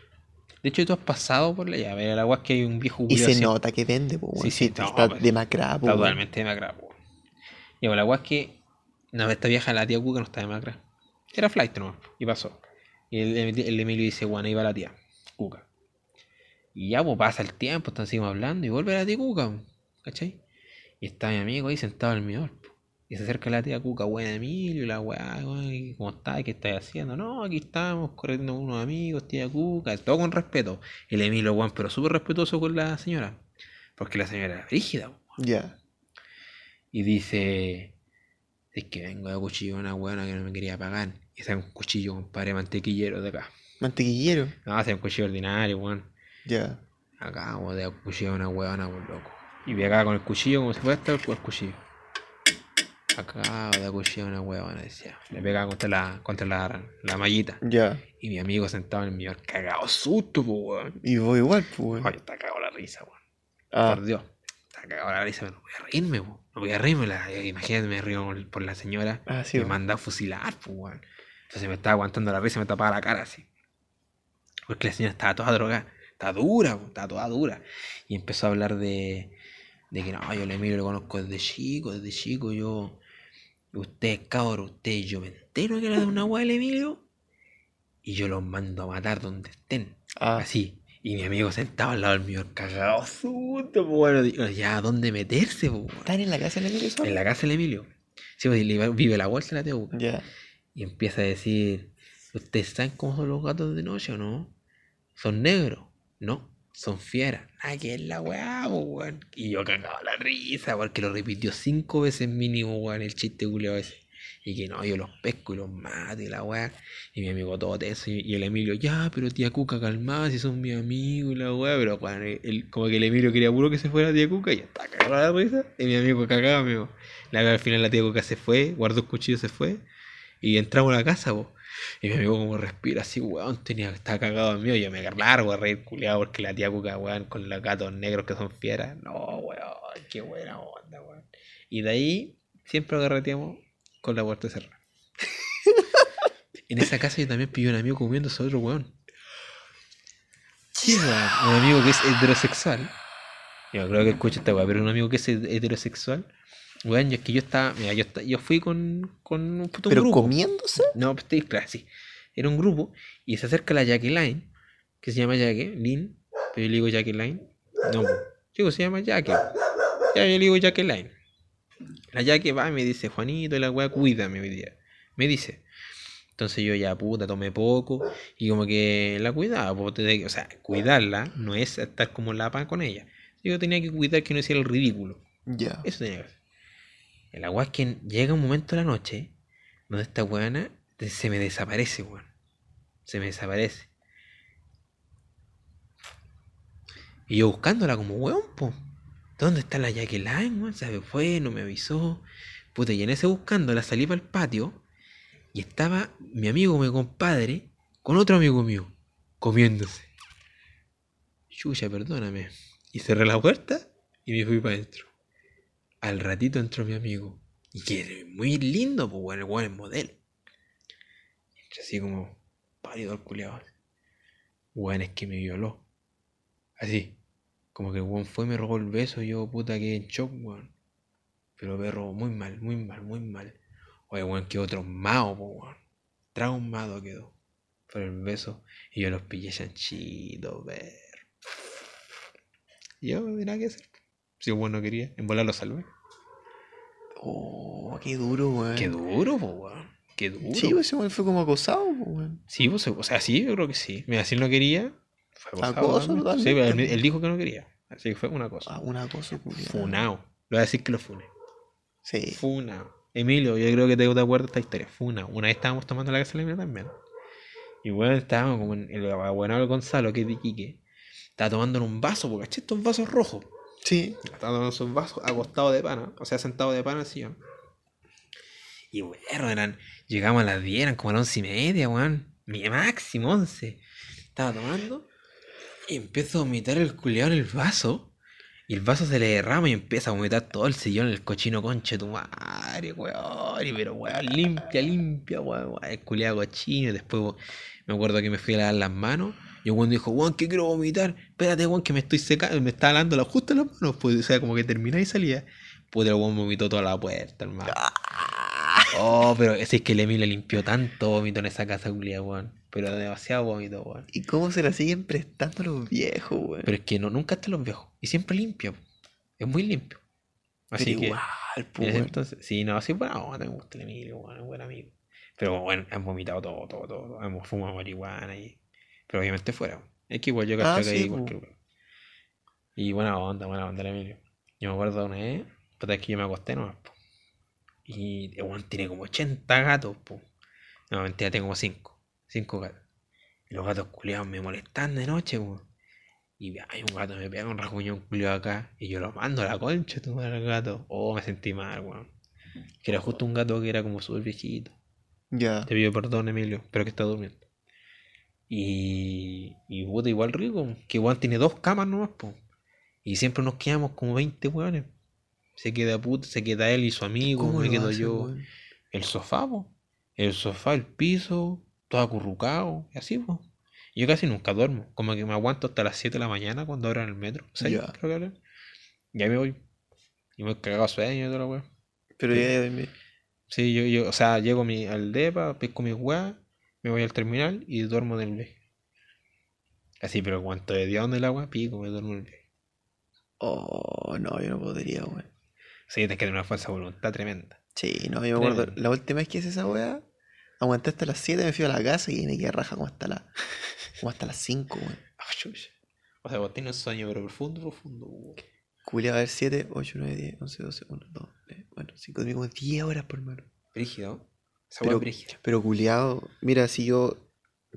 De hecho, tú has pasado por la llave. El agua es que hay un viejo Y se así- nota que vende, po, weón. Sí, sí, Sí, no, está pues, demacrada, po, Está weón. totalmente demacrada, po. Y la agua es que. No, esta vieja, la tía Cuca, no está demacrada. Era flight nomás. Y pasó. Y el, el- el Emilio dice, bueno, ahí va la tía Cuca. Y ya, pues pasa el tiempo, están seguimos hablando y vuelve la tía Cuca, ¿cachai? Y está mi amigo ahí sentado al po. Y se acerca la tía Cuca, buena Emilio, la weá, weón, ¿y ¿cómo estás? ¿Qué estás haciendo? No, aquí estamos corriendo con unos amigos, tía Cuca, todo con respeto. El Emilio, weón, pero súper respetuoso con la señora. Porque la señora era rígida. Ya. Y dice, es que vengo de cuchillo una weona que no me quería pagar. Y saca un cuchillo, compadre, mantequillero de acá. Mantequillero. No, hace un cuchillo ordinario, weón. Ya. Acá, weón, de cuchillo una weona, weón, loco. Y acá con el cuchillo, como si fuera este el cuchillo. Acá, de cuchillo una weona, decía. Le pegaba contra la, contra la, la mallita. Ya. Y mi amigo sentado en el mío, cagado susto, po, weón. Y vos igual, weón. Ay, está cagado la risa, weón. Ah, Por Dios. Risa, pero no voy a reírme. No voy a reírme. La, imagínate, me río por- por la señora. ah, sí, me manda a fusilar, pues, weón. Entonces me estaba aguantando la risa y me tapaba la cara así. Porque la señora estaba toda drogada. Estaba dura, po, estaba toda dura. Y empezó a hablar de, de que no, yo el Emilio lo conozco desde chico, desde chico yo. Usted, cabrón, usted, yo me entero que era de una weá del Emilio. Y yo los mando a matar donde estén. Ah, Así. Y mi amigo sentado al lado del mío, cagado susto, pues, bueno, digo, ya, ¿dónde meterse, pues, weón? ¿Están en la casa de la Emilio En la casa del Emilio. Sí, pues, vive la bolsa la tía Cuca. Ya. Y empieza a decir, ¿ustedes saben cómo son los gatos de noche o no? ¿Son negros? No, son fieras. Que es la weá, po, weón. Y yo cagaba la risa, porque lo repitió cinco veces mínimo, weón, el chiste culiao ese. Y que no, yo los pesco y los mato y la weá. Y mi amigo todo tenso. Y, el Emilio, ya, pero tía Cuca, calmada, si son mis amigos y la weá. Pero weón, el- como que el Emilio quería puro que se fuera tía Cuca y está cagado la risa. Y mi amigo cagaba, amigo. La, al final la tía Cuca se fue, guardó el cuchillo, se fue. Y entramos a la casa, po. Y mi amigo como respira así, weón, tenía que estar cagado mío. Yo me largo a reír culiado porque la tía Cuca, weón, con los gatos negros que son fieras. No, weón, qué buena onda, weón. Y de ahí siempre agarreteamos con la puerta cerrada. en esa casa yo también pillé un amigo comiéndose a otro weón. Un amigo que es heterosexual. Yo creo que escucha esta weá, pero un amigo que es heterosexual. Weón, yo es que yo estaba, mira, yo, esta- yo fui con, con un, puto ¿Pero grupo. comiéndose? No, pues te claro, sí. Era un grupo y se acerca la Jacqueline, que se llama Jacqueline, pero yo le digo Jacqueline. No, pues, chico, se llama Jackie. Ya yo le digo Jacqueline. La Jackie va y me dice, Juanito, la weá, cuídame hoy día. Me dice. Entonces yo ya, puta, tomé poco y como que la cuidaba. O sea, cuidarla no es estar como la pan con ella. Yo tenía que cuidar que no hiciera el ridículo. Ya. Eso tenía que hacer. El agua es que llega un momento de la noche donde esta weona te- se me desaparece, weón. Se me desaparece. Y yo buscándola como weón, po. ¿Dónde está la Jacqueline? Se fue, no me avisó. Puta, y en ese buscando la salí para el patio y estaba mi amigo, mi compadre, con otro amigo mío, comiéndose. Chucha, perdóname. Y cerré la puerta y me fui para adentro. Al ratito entró mi amigo. Y que muy lindo, pues bueno, el weón modelo. Entré así como pálido al culiado. Weón, es que me violó. Así. Como que el weón fue me robó el beso y yo puta que en shock, weón. Pero me robó muy mal, muy mal, muy mal. Oye, weón, quedó traumado, po, weón. Traumado quedó. Por el beso. Y yo los pillé chanchitos, ver. Y yo, mira qué hacer. Si el weón no quería, en volar lo salvé. Oh, qué duro, weón. Qué duro, po, weón. Qué duro. Sí, ese weón fue como acosado, po, weón. Sí, pues, o sea, sí, yo creo que sí. Mira, si él no quería, fue. Acoso, totalmente. Sí, él, él dijo que no quería. Así que fue una cosa. Ah, una cosa, culiao. Funao. Le voy a decir que lo fune. Sí. Funao. Emilio, yo creo que te, te acuerdas esta historia. Funao. Una vez estábamos tomando la casa de la también. Y bueno, estábamos como en el abuelo Gonzalo, que es de Iquique. Estaba tomando en un vaso, porque. Estos vasos rojos. Sí. Estaba tomando esos vasos acostado de pana. O sea, sentado de pana en el sillón. Y bueno, eran. Llegamos a las 10, eran como a las once y media, weón. Mi máximo 11. Estaba tomando. Y empiezo a vomitar el culeado en el vaso. Y el vaso se le derrama y empieza a vomitar todo el sillón, el cochino conche tu madre, weón. Y pero weón, limpia, limpia, weón, weón. El culeado cochino. Y después weón, me acuerdo que me fui a lavar las manos. Y un weón dijo, weón, que quiero vomitar. Espérate, weón, que me estoy secando. Me está lavando la- justo las manos. Pues, o sea, como que terminaba y salía. Puta, el weón vomitó toda la puerta, hermano. Oh, pero ese es que el Emilio limpió tanto vómito en esa casa, culia, weón. Pero demasiado vómito, weón. ¿Y cómo se la siguen prestando los viejos, weón? Pero es que no, nunca están los viejos. Y siempre limpio. Es muy limpio. Así Pero que. igual, weón. entonces, sí, no, sí, bueno, me gusta el Emilio, weón, es buen amigo. Pero bueno, han vomitado todo, todo, todo. todo. Hemos fumado marihuana y. Pero obviamente fuera. weón. Es que igual yo Ah, cacho que sí, ahí cualquier weón. Y buena onda, buena onda el Emilio. Yo me acuerdo de una vez, puta, es que yo me acosté nomás, po. Y el weón tiene como 80 gatos, po. No, mentira, tengo como 5. 5 gatos. Y los gatos culiados me molestan de noche, po. Y hay un gato me pega un rasguñón culiado acá. Y yo lo mando a la concha, tu madre al gato. Oh, me sentí mal, weón. Que era justo un gato que era como súper viejito. Ya. Te pido perdón, Emilio, pero que está durmiendo. Y. Y puta, igual rico. Que igual tiene dos camas nomás, po. Y siempre nos quedamos como 20 weones. Se queda puta, se queda él y su amigo, ¿Cómo me quedo yo. weón? El sofá, po. El sofá, el piso, todo acurrucado, y así, po. Yo casi nunca duermo. Como que me aguanto hasta las 7 de la mañana cuando abran el metro. O sea, Ya. creo que abren. Y ahí me voy. Y me he cagado sueño y toda la weá. Pero Sí. ya, ya. Sí, yo, yo, o sea, llego mi, al depa, pesco mis weas, me voy al terminal y duermo en el viaje. Así, pero cuanto de día donde el agua, pico, me duermo en el viaje. Oh, no, yo no podría, weón. Sí, tienes que tener una fuerza de voluntad tremenda. Sí, no, yo me acuerdo. La última vez que hice esa weá, aguanté hasta las 7, me fui a la casa y me quedé raja como hasta, la, como hasta las 5, weón. Ah. O sea, vos tienes un sueño, pero profundo, profundo. weón. Culeaba a ver 7, 8, 9, 10, 11, 12, 1, 2, 3, bueno, 5, dormí como 10 horas por mano. Brígido. Esa Pero- brígida. Pero culeado, mira, si yo.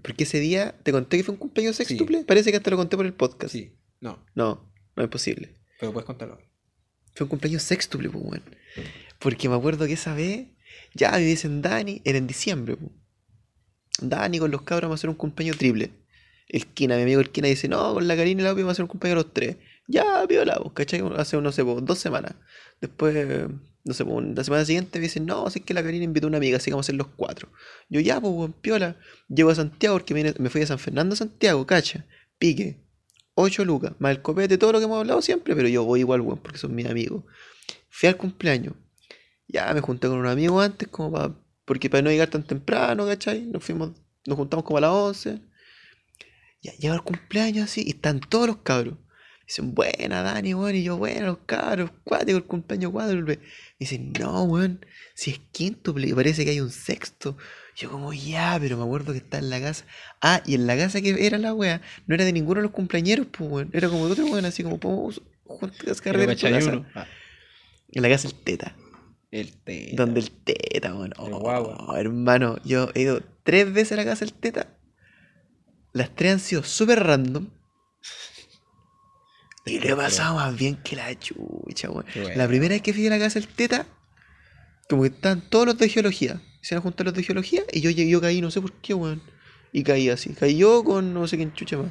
Porque ese día te conté que fue un cumpleaños Sí. sextuple. Parece que hasta lo conté por el podcast. Sí, no, No, no es posible. pero puedes contarlo. Fue un cumpleaños sextuple, pues, weón. Porque me acuerdo que esa vez, ya me dicen Dani, era en diciembre. Dani con los cabros vamos a hacer un cumpleaños triple. El Kina, mi amigo el Kina dice, no, con la Karina y la Opi vamos a hacer un cumpleaños los tres. Ya, viola, ¿cachai? Hace, no sé, dos semanas. Después, no sé, la semana siguiente me dicen, no, es que la Karina invitó a una amiga, así que vamos a hacer los cuatro. Yo, ya, pues, piola. Llego a Santiago porque me, me fui a San Fernando Santiago, cacha. Pique. 8 lucas, más el copete, todo lo que hemos hablado siempre, pero yo voy igual, weón, porque son mis amigos. Fui al cumpleaños. Ya me junté con un amigo antes, como para. Porque para no llegar tan temprano, ¿cachai? Nos fuimos, nos juntamos como a las 11. Ya llega el cumpleaños así, y están todos los cabros. Dicen, buena, Dani, weón, y yo, bueno, los cabros, cuático el cumpleaños cuádruple. Dicen, no, weón, si es quíntuple, y parece que hay un sexto. Yo como, ya, pero me acuerdo que está en la casa. Ah, y en la casa que era la wea, no era de ninguno de los cumpleañeros, pues, weón. Era como de otro weón, así como, podemos juntar Pero carreras en cachai casa. Ah, En la casa del teta. El té. Donde el teta, weón. El Oh, hermano, yo he ido tres veces a la casa del teta. Las tres han sido súper random. Y lo he pasado más bien que la chucha, weón. Bueno. La primera vez que fui a la casa del teta, Como que estaban todos los de geología. Se iban a juntar los de geología y yo, yo caí, no sé por qué, weón. Y caí así. Caí yo con no sé quién chucha más.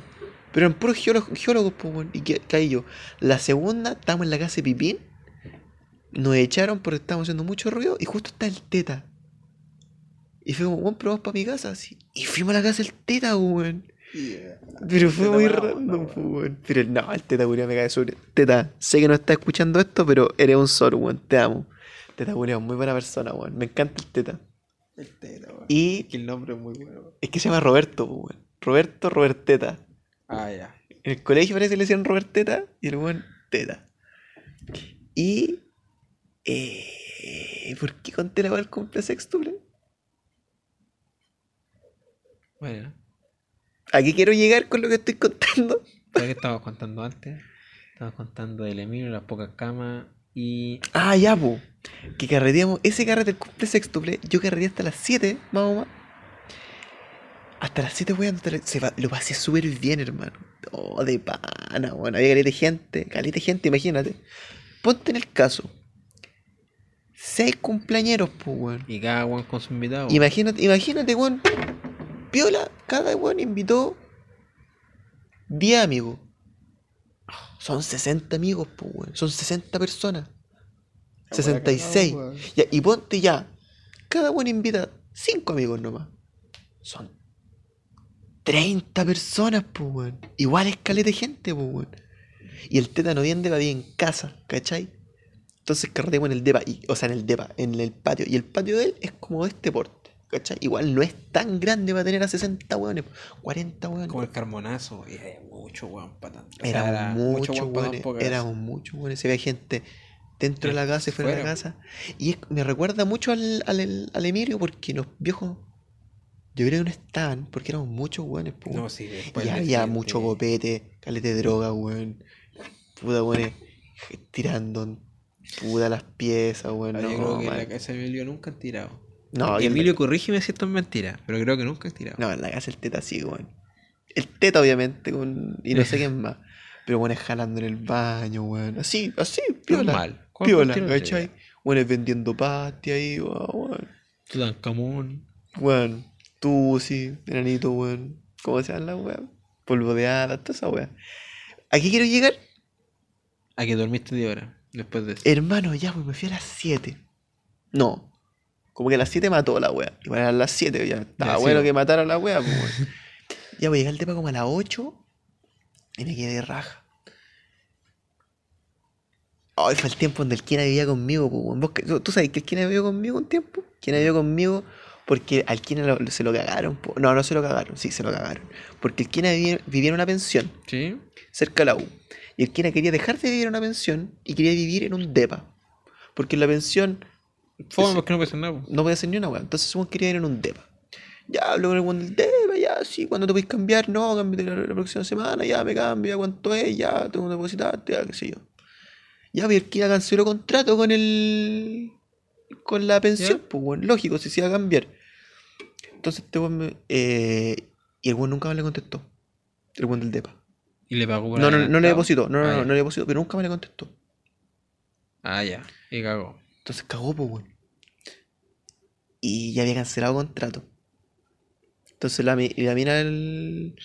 Pero eran puros geólogos, geólogos pues, weón. Y caí yo. La segunda, estábamos en la casa de Pipín. Nos echaron porque estábamos haciendo mucho ruido y justo está el teta. Y fue como, weón, pero vamos para mi casa. Así. Y fuimos a la casa del teta, weón. Pero fue muy random, pues, weón. Pero no, el teta culiao me cae sobre. Teta, sé que no estás escuchando esto, pero eres un sol, weón. Te amo. Teta culiao, muy buena persona, weón. Me encanta el teta. El teta, weón. Y Que el nombre es muy bueno. es que se llama Roberto, pues, weón. Roberto Roberteta. Ah, ya. En el colegio parece que le decían Roberteta y el weón Teta. Y. Eh, ¿Por qué conté la del cumple sextuple? Bueno. ¿A qué quiero llegar con lo que estoy contando? ¿Sabes qué estábamos contando antes? Estábamos contando del Emilio, las pocas camas y. Ah, ya, po. Que carreteamos. Ese carrete del cumple sextuple, yo carreteé hasta las 7, más o más. Hasta las 7, weón. la- lo pasé súper bien, hermano. Oh, de pana, bueno. Había caleta de gente. Caleta de gente, imagínate. Ponte en el caso. Seis cumpleañeros, pues, weón. Y cada weón con su invitado. Imagínate, imagínate, weón. Piola, cada weón invitó 10 amigos. Son 60 amigos, pues, weón. Son 60 personas. 66. Ya, y ponte ya. Cada uno invita 5 amigos nomás. Son 30 personas, pues, weón. Igual es caleta de gente, pues, weón. Y el teta no viene de en casa, ¿cachai? Entonces carreteamos en el depa, y, o sea, en el depa, en el patio. Y el patio de él es como de este porte, ¿cachai? Igual no es tan grande para tener a 60 weones, 40 weones. Como el carbonazo. Y hay mucho weón para tanto. O sea, Éramos era pa' tan weones, pocas. éramos muchos weones. Se ve gente dentro de la casa y fuera de la casa. Y es- me recuerda mucho al, al, al Emilio porque los viejos, yo creo que no estaban, porque éramos muchos weones, po, No, sí, después Y había gente- mucho copete, calete de droga, weón. Puta, weón, tirando puta las piezas. Ah, No, yo creo que en la casa de Emilio nunca han tirado. no, la- Emilio, corrígeme si esto es mentira, pero creo que nunca han tirado. no, en la casa el teta sí, weón. El teta, obviamente, con... y no sé quién más. Pero weón, jalando en el baño, weón. Así, así, piola. Normal. Piola, ¿cachai? otro Weones vendiendo pasti ahí, weón. Tutankamón. Weón, tú sí, enanito, weón. ¿Cómo se llama la weón? Polvo de hadas, toda esa weón. Aquí quiero llegar, A que dormiste de hora después de eso. hermano, ya, pues me fui a las 7. No. Como que a las 7 mató a la wea. Igual eran las 7, ya estaba Ya, bueno po. que matara a la wea, pues. Ya voy a llegar al depa como a las 8 y me quedé raja. Ay, fue el tiempo donde el Kina vivía conmigo, pues, weón. ¿Vos que- ¿Tú, tú sabes que el Kina vivió conmigo un tiempo? Kina vivió conmigo porque al Kina lo- se lo cagaron. po. No, no se lo cagaron, sí, se lo cagaron. Porque el Kina vivía, vivía en una pensión ¿Sí? cerca de la U. Y el Kina quería dejar de vivir en una pensión y quería vivir en un depa. Porque en la pensión Sí. porque no pasa nada. po. no a hacer ni una weá. Entonces supongo que quería ir en un depa. Ya hablo con el weón del depa, ya, sí, cuando te podéis cambiar, no, cámbiate la, la próxima semana, ya me cambio, ya cuánto es, ya tengo que depositarte, ya qué sé yo. Ya, pues el Kina canceló contrato con el. con la pensión, ¿Ya? pues weón, lógico, si se iba a cambiar. Entonces este weón me. eh, y el weón nunca me le contestó. El weón del depa. Y le pagó por No, no, no le depositó, no, no, Ah, no, no le depositó, pero nunca me le contestó. Ah, ya. Y cagó. Entonces cagó, pues, weón. Y ya había cancelado contrato. Entonces la, la mina del.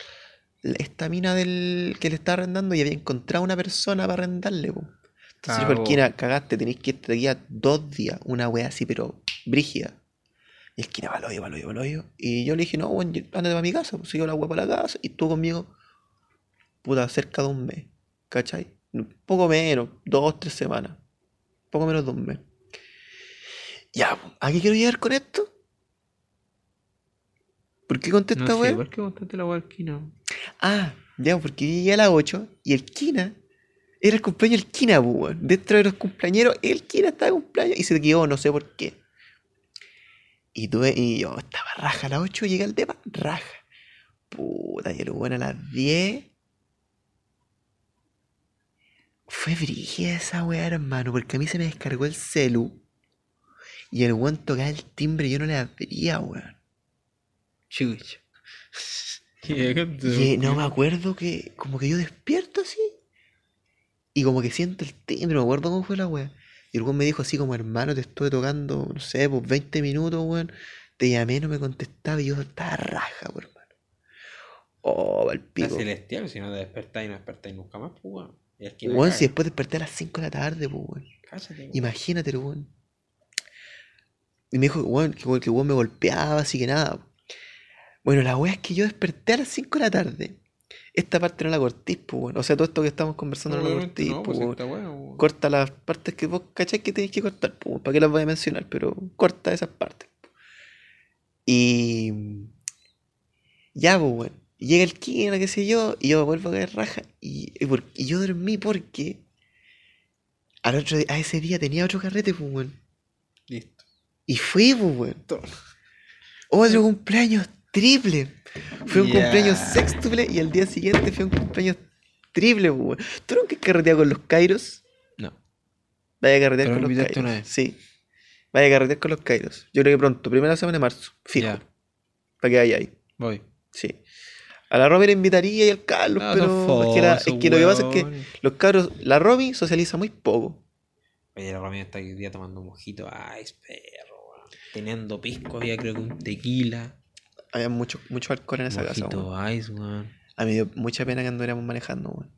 Esta mina del que le estaba arrendando y había encontrado una persona para arrendarle, pues. Entonces Cagó. Kina, cagaste, tenéis que irte de aquí a dos días, una wea así, pero brígida. Y el Kina, paloyo, paloyo, paloyo. Y yo le dije, no, yo- ándate para mi casa, pues yo la wea para la casa. Y estuvo conmigo, puta, cerca de un mes, ¿cachai? Poco menos, dos, tres semanas. Poco menos de un mes. Ya, po, ¿a qué quiero llegar con esto? ¿Por qué conté esta No sé, wea? ¿por qué contaste la Kino? Ah, ya, porque yo llegué a las 8 y el Kina era el cumpleaños del Kina, po, weón. Dentro de los cumpleañeros, el Kina estaba de cumpleaños y se quedó, no sé por qué. Y tuve, y yo estaba raja a las 8, llegué al depa, raja. Puta, y el bueno a las 10. Fue brígida esa weá, hermano, porque a mí se me descargó el celu. Y el weón tocaba el timbre y yo no le abría, weón. Chucha. Y Y no me acuerdo que, como que yo despierto así. Y como que siento el timbre, no me acuerdo cómo fue la wea. Y el weón me dijo así como, hermano, te estuve tocando, no sé, pues 20 minutos, weón. Te llamé, no me contestaba y yo estaba raja, weón, hermano. Oh, el La pico. celestial, si no te despertáis y no despertáis nunca más, pues, weón. Que la Weón, si después desperté a las 5 de la tarde, pues, weón. Cállate, weón. Imagínate, weón. Y me dijo, weón, que, weón, que weón me golpeaba, así que nada. Bueno, la weá es que yo desperté a las 5 de la tarde. Esta parte no la cortís, pues, weón. O sea, todo esto que estamos conversando no, lo Obviamente cortís, no, pues, pues weón. bueno. Corta las partes que vos cacháis que tenéis que cortar, pues. ¿Para qué las voy a mencionar? Pero corta esas partes. Y. Ya, pues, weón. Llega el Kina, qué sé yo, y yo vuelvo a caer raja. Y, y por- y yo dormí porque. Al otro día- a ese día tenía otro carrete, pues, weón. Listo. Y fui, pues, weón. Otro cumpleaños triple. Fue un cumpleaños sextuple y al día siguiente fue un cumpleaños triple, pues, weón. ¿Tú nunca has carreteado con los Kairos? No. Vaya a carretear Pero con me los Kairos. una vez. Sí. Vaya a carretear con los Kairos. Yo creo que pronto, primera semana de marzo. Fijo. Ya, Para que vaya ahí. voy. Sí. A la Romy le invitaría y al Carlos, Ah, pero es que, la- fosos, es que lo que pasa es que los cabros, la Romy socializa muy poco. Oye, la Romina está hoy día tomando un mojito. Ay, perro, weón. Teniendo pisco, había creo que un tequila. Había mucho, mucho alcohol en esa casa, Mojito weón. ice, weón. A mí me dio mucha pena que anduviéramos manejando, weón.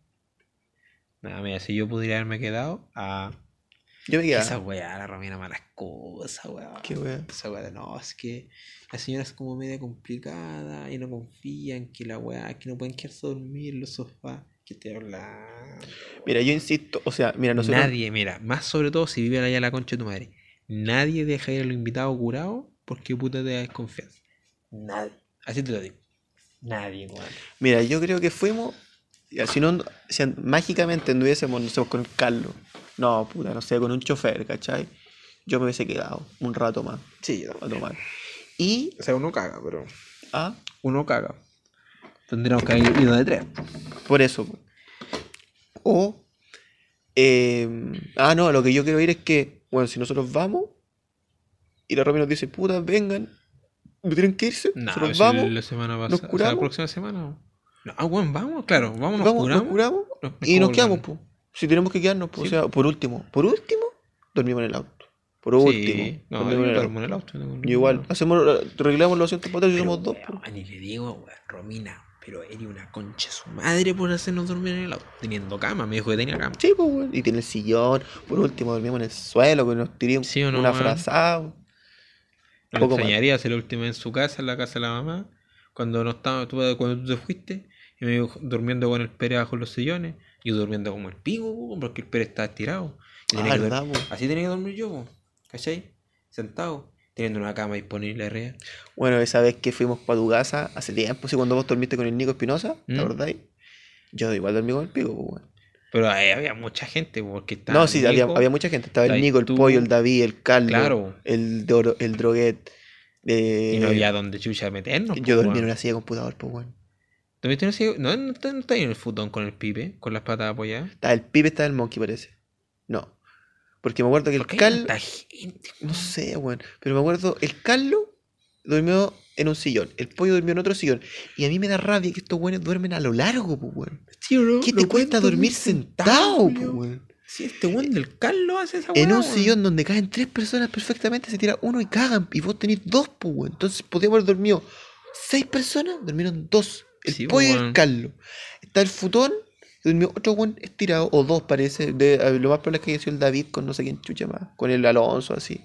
Nada, mira, si yo pudiera haberme quedado a. Yo me quedaba. Esa weá, la Romina malas cosas, weón. Qué weá. Esa weá de no, es que la señora es como media complicada y no confía en que la weá, que no pueden quedarse a dormir en los sofás. ¿Qué te hablando? Mira, yo insisto, o sea, mira, nosotros. Nadie, mira, más sobre todo si vive allá la concha de tu madre. Nadie deja ir a los invitados curados porque puta te da desconfianza. Nadie. Así te lo digo. Nadie, weón. Mira, yo creo que fuimos. Si no, si mágicamente anduviésemos, no sé, con Carlos. No, puta, no sé, con un chofer, ¿cachai? Yo me hubiese quedado un rato más Sí, a tomar. Y. o sea, uno caga, pero. Ah, Uno caga. Tendríamos que haber ido de tres. por eso. O. eh, ah, no, lo que yo quiero ir es que, bueno, si nosotros vamos y la Romy nos dice, puta, vengan, ¿no tienen que irse? No, nosotros si vamos, la semana nos pasada. O sea, curamos. la próxima semana. No, ah, bueno, vamos, claro, vamos, nos vamos, curamos. nos curamos nos- y nos quedamos, volvamos. Si tenemos que quedarnos, po. Sí. o sea, por último, por último, dormimos en el auto. Por Sí, último, no, dormimos en el auto. en el auto. no tengo Yo ningún igual, hacemos, arreglamos los asientos para y somos dos. weón, y le digo, Romina, pero eres una concha su madre por hacernos dormir en el auto. Teniendo cama, me dijo que tenía cama. Sí, pues, weón. Y tiene el sillón. Por último, dormimos en el suelo, que nos tiramos ¿Sí no, una frazada. No Poco extrañaría hacer la última en su casa, en la casa de la mamá, cuando no estaba, tú, cuando tú te fuiste, y me dijo durmiendo con el Pérez bajo los sillones, yo durmiendo como el pico, porque el pelo estaba estirado. Y ah, tenía ah, que verdad, así tenía que dormir yo, po. ¿cachai? Sentado, teniendo una cama disponible arriba. Bueno, esa vez que fuimos para tu casa, hace tiempo, si cuando vos dormiste con el Nico Espinosa, ¿te ¿Mm? acordáis? Yo igual dormí con el pico, bueno. Pero ahí había mucha gente, porque estaba. No, sí, Nico, había, había, mucha gente. Estaba el Nico, el tú, Pollo, el David, el Carlos, claro. el, el Droguet. Eh, y no eh, había donde chucha meternos. Yo dormí bueno. en una silla de computador, pues, bueno. 2021 sigue. No, no está, no está ahí en el futón con el pibe, con las patas apoyadas. Está, el pibe está en el monkey, parece. No. Porque me acuerdo que el Cal. Gente, no sé, weón. Pero me acuerdo, el Carlos durmió en un sillón. El pollo durmió en otro sillón. Y a mí me da rabia que estos weones duermen a lo largo, pues, weón. Sí, ¿Qué te cuesta dormir sentado, pues, weón? Si este weón del Carlos hace esa weón. En un sillón donde caen tres personas perfectamente, se tira uno y cagan. Y vos tenés dos, pues, weón. Entonces podíamos haber dormido seis personas, durmieron dos. El Sí, pollo y el. Carlos. Está el futón, y durmió otro weón estirado, o dos parece. De, lo más probable es que haya sido el David con no sé quién chucha más, con el Alonso, así.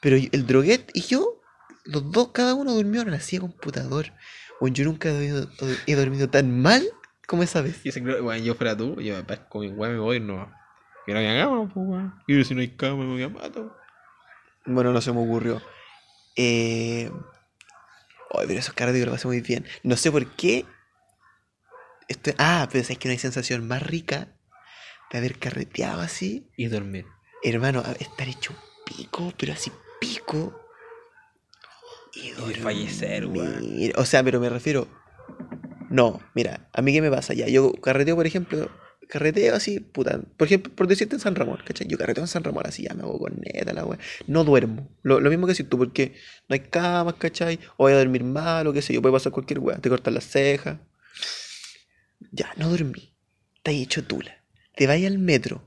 Pero el Droguet y yo, los dos, cada uno durmió en la silla de computador. Bueno, yo nunca he dormido, he dormido tan mal como esa vez. Y ese, weón, yo fuera tú, yo me parezco mi weón, me voy, no. Que no haya cama, pues, weón. Y si no hay cama, me voy a matar. Bueno, no se me ocurrió. Eh... Ay, pero esos que lo pasé muy bien. No sé por qué. Esto... Ah, pero es que no hay sensación más rica de haber carreteado así. Y dormir. Hermano, estar hecho pico, pero así pico. Y, Y fallecer, dormir. O sea, pero me refiero. No, mira, a mí qué me pasa ya. Yo carreteo, por ejemplo, carreteo así, puta. Por ejemplo, por decirte en San Ramón, ¿cachai? Yo carreteo en San Ramón así, ya me hago con neta la weá. No duermo. Lo, lo mismo que si tú, porque no hay camas, ¿cachai? O voy a dormir mal, o qué sé yo, puede pasar cualquier weá. Te cortan las cejas. Ya, no dormí. Te has hecho tula. Te vas al metro.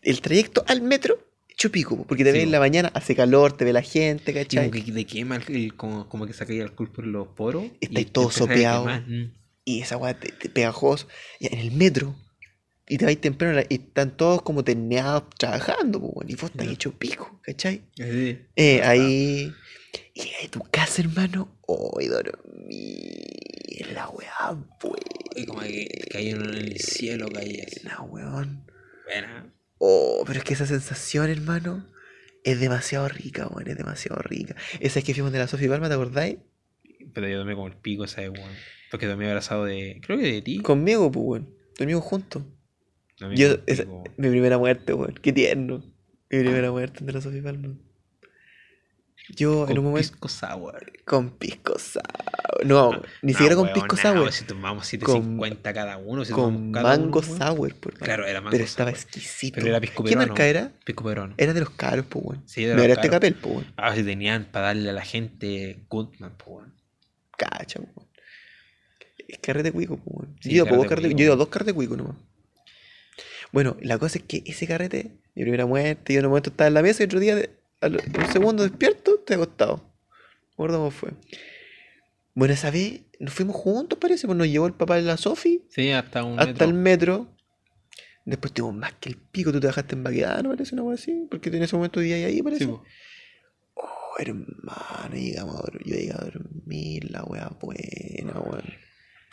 el trayecto al metro, hecho pico, po, porque te Sí, ves en la mañana, hace calor, te ve la gente, ¿cachai? como que te quema el, como, como que saca el alcohol por los poros. Está y ahí todo sopeado. Mm. Y esa weá te, te pegajoso. Y en el metro. Y te vais temprano la- y están todos como terneados trabajando, po, y vos estás Ya. hecho pico, ¿cachai? Sí. Eh, ahí. Y a tu casa, hermano. Hoy dormí. La weá, Y como que caí en el cielo, caí así. buena, weón. Buena. Oh, pero es que esa sensación, hermano, es demasiado rica, weón. Es demasiado rica. Esa es que fuimos de la Sofía Palma, ¿te acordáis? Pero yo tomé como el pico esa de weón. Porque tomé abrazado de. Creo que de ti. Conmigo, pues, weón. Dormimos juntos. Tomé Yo, esa- mi primera muerte, weón. Qué tierno. Mi primera muerte de la Sofía Palma. Yo, en Con un momento. pisco sour. Con pisco sour. No, ni No, siquiera con weón, pisco sour. Si tomamos Con- 7.50 cada uno. Si con cada mango uno, sour, por hermano. Claro, era mango Pero estaba sour. exquisito. Pero era pisco ¿Qué peruano. marca era? Pisco peruano. Era de los caros, pues, weón. Sí, no era este capel, pues, weón. Ah, si tenían para darle a la gente Goodman, pues, weón. Cacha, weón. Es carrete cuico, pues. Sí, yo he carrete cuico, yo he ido a dos carretes cuico nomás. Bueno, la cosa es que ese carrete, mi primera muerte, yo en un momento estaba en la mesa y otro día, al- un segundo despierto, te acostado. No me acuerdo cómo fue. Bueno, esa vez nos fuimos juntos, parece, pues nos llevó el papá de la Sofi Sí, hasta un hasta metro. el metro. Después tuvimos más que el pico, tú te bajaste en Baquedano, parece una cosa así, porque en ese momento vivías ahí, parece. Sí. Oh, hermano, llegamos a dor- yo llegué a dormir, la wea buena, weón.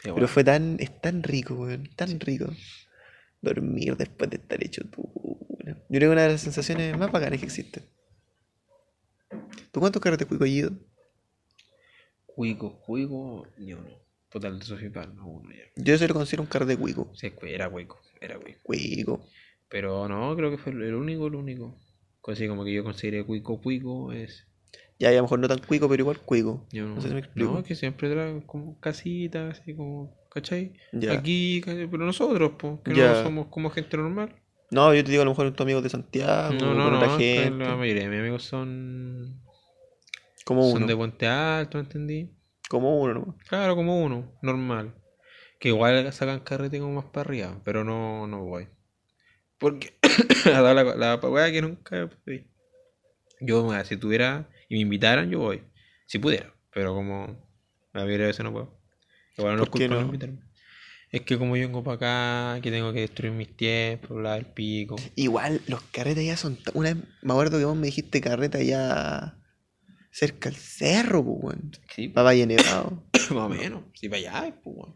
Pero fue tan, es tan rico, weón, tan rico. Dormir después de estar hecho tú. Yo creo que una de las sensaciones más bacanas que existen. ¿Tú cuántos carretes cuico ido? Cuico, cuico, ni uno. Total de Sofía Palma, uno ya. Yo se lo considero un carrete cuico. Sí, era cuico, era cuico. Cuico. Pero no, creo que fue el único, el único. Así como que yo consideré cuico, cuico es. Ya, a lo mejor no tan cuico, pero igual cuico. Yo no, No sé si me explico. no, que siempre traen como casitas, así como, ¿cachai? Ya. Aquí, pero nosotros, pues, que Ya. no somos como gente normal. No, yo te digo a lo mejor tus amigos de Santiago, no, no, no, gente. la mayoría de mis amigos son, Como son uno. de Puente Alto, ¿entendí? Como uno nomás. Claro, como uno, normal. Que igual sacan carrete como más para arriba, pero no, no voy. Porque la, la, la weá que nunca. Yo, si tuviera y me invitaran, yo voy. Si pudiera, pero como la mayoría de veces no puedo. Igual no es ¿Por qué culpa de no? invitarme. Es que como yo vengo para acá, que tengo que destruir mis tiempos, la del pico. Igual los carretes ya son. Una vez me acuerdo que vos me dijiste carreta ya cerca del cerro, pues, weón. Sí, Para Valle Nevado. más o menos. Si para allá, pues, weón.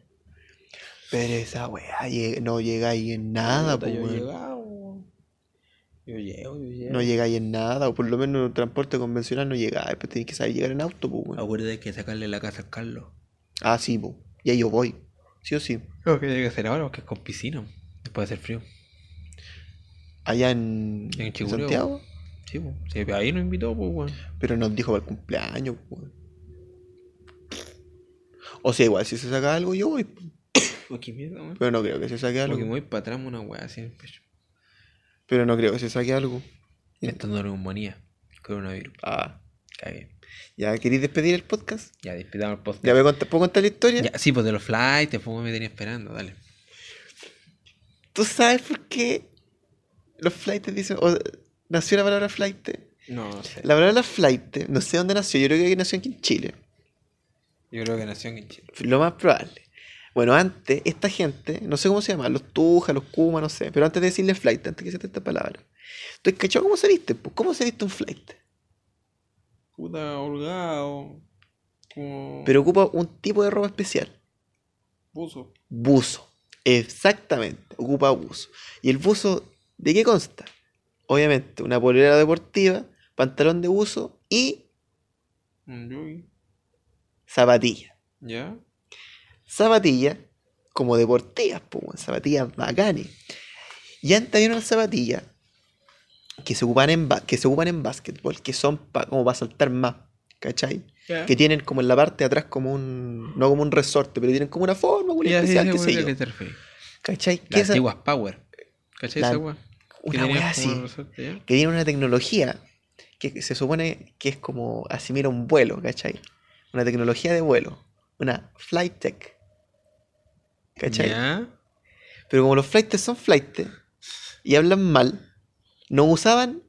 Pero esa weá no llegáis en nada, pues, weón. Yo llego, yo llego. No llegáis en nada, o por lo menos en transporte convencional no llegáis, pues tenéis que saber llegar en auto, pues, weón. Acuérdate que sacarle la casa al Carlos. Ah, sí, pues. Y ahí yo voy. Sí o sí. Lo que hay que hacer ahora, porque es con piscina. Después de hacer frío. Allá en, En en Chicureo. Santiago. Sí, pues. Sí, ahí nos invitó, pues, weón. Pero nos dijo para el cumpleaños, pues, weón. O sea, igual si se saca algo, yo voy. pues. Qué mierda, weón. Pero no creo que se saque Porque me algo. voy para atrás una weá así en el pecho. Pero no creo que se saque algo. Estando neumonía. Coronavirus. Ah. Cagué. ¿Ya queréis despedir el podcast? Ya, despidamos el podcast. ¿Ya me cont- puedo contar la historia? Ya, sí, pues de los flights, después me tenía esperando, dale. ¿Tú sabes por qué los flights dicen... o, nació la palabra flight? No, no sé. La palabra flight, no sé dónde nació, yo creo que nació aquí en Chile. Yo creo que nació en Chile. Lo más probable. Bueno, antes, esta gente, no sé cómo se llama, los Tuja, los Kuma, no sé, pero antes de decirle flight, antes que se esta palabra. ¿Tú has cachado cómo se viste? ¿Cómo se viste un flight? Puta, holgado. Como. Pero ocupa un tipo de ropa especial. Puso. Buzo. Exactamente, ocupa buzo. ¿Y el buzo de qué consta? Obviamente, una polera deportiva, pantalón de buzo y Un yogi. zapatilla. ¿Ya? Zapatillas como deportivas, pues, zapatillas bacanes. Y antes había unas zapatillas que se ocupan en, que se ocupan en básquetbol, que son pa- como para saltar más, ¿cachai? Que tienen como en la parte de atrás como un, no como un resorte, pero tienen como una forma Ya, sí, especial, sí, qué. ¿Cachai? Que Las esa- antiguas Power. ¿Cachai La- esa una wea así. que tiene una tecnología que se supone que es como asimila un vuelo, ¿cachai? Una tecnología de vuelo, una flight tech, ¿cachai? Pero como los flightes son flightes y hablan mal, no usaban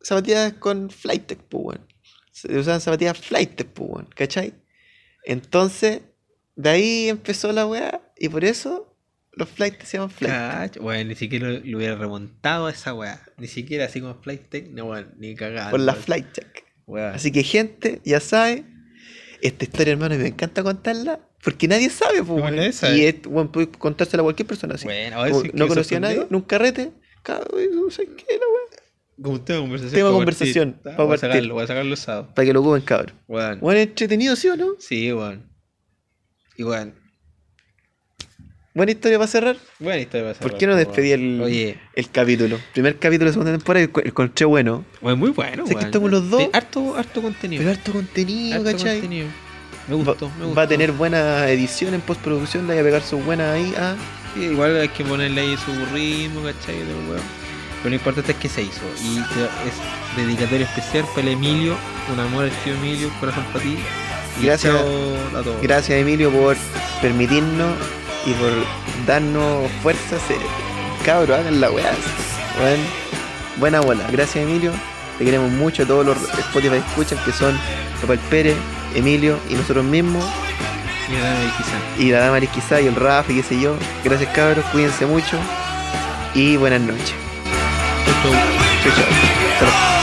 zapatillas con Flytech, pues, usaban zapatillas Flytech, pues. ¿Cachai? Entonces, de ahí empezó la weá. Y por eso los Flytech se llaman. Cacho, weón, ni siquiera lo, lo hubiera remontado a esa weá. Ni siquiera así como Flytech, no, weón, ni cagada. por la. Flytech. Weón. Así que, gente, ya sabe. Esta historia, hermano, y me encanta contarla. Porque nadie sabe, pues, No, weón. nadie sabe. Y es, bueno, puedes contársela a cualquier persona así. Bueno, a ver si no conocía a nadie, en un carrete. Cada, no sé qué, la weá. Como un tema de conversación. Tema de conversación, partir. pa' Voy a sacarlo, voy a sacarlo usado. Para que lo ocupen, cabrón. Weón. Bueno, entretenido, ¿sí o no? Sí, weón. Y weón. Buena historia para cerrar. Buena historia para ¿Por cerrar, qué no despedí el, Oye, el capítulo? Primer capítulo de segunda temporada el encontré bueno. weón, muy bueno, Sé que estamos los dos. Sí, harto, harto contenido. Pero harto contenido, Harto ¿cachai? contenido. Me Va, gustó, me gustó. va a tener buena edición en postproducción, le voy a pegar sus buenas ahí. Ah, Sí, igual hay que ponerle ahí su ritmo, ¿cachai? Pero lo importante es que se hizo. Y es dedicatoria especial para el Emilio. Un amor al tío Emilio, corazón para ti. Y Gracias. a todos. gracias, Emilio, por permitirnos y por darnos fuerzas. Cabro, hagan la weá. Weón, buena bola. Gracias, Emilio. Te queremos mucho. Todos los Spotify escuchan que son Papá el Pérez, Emilio y nosotros mismos. Y nada, quizá. y la dama quizá y el Rafa y qué sé yo. Gracias cabros, cuídense mucho y buenas noches. Chau, chau.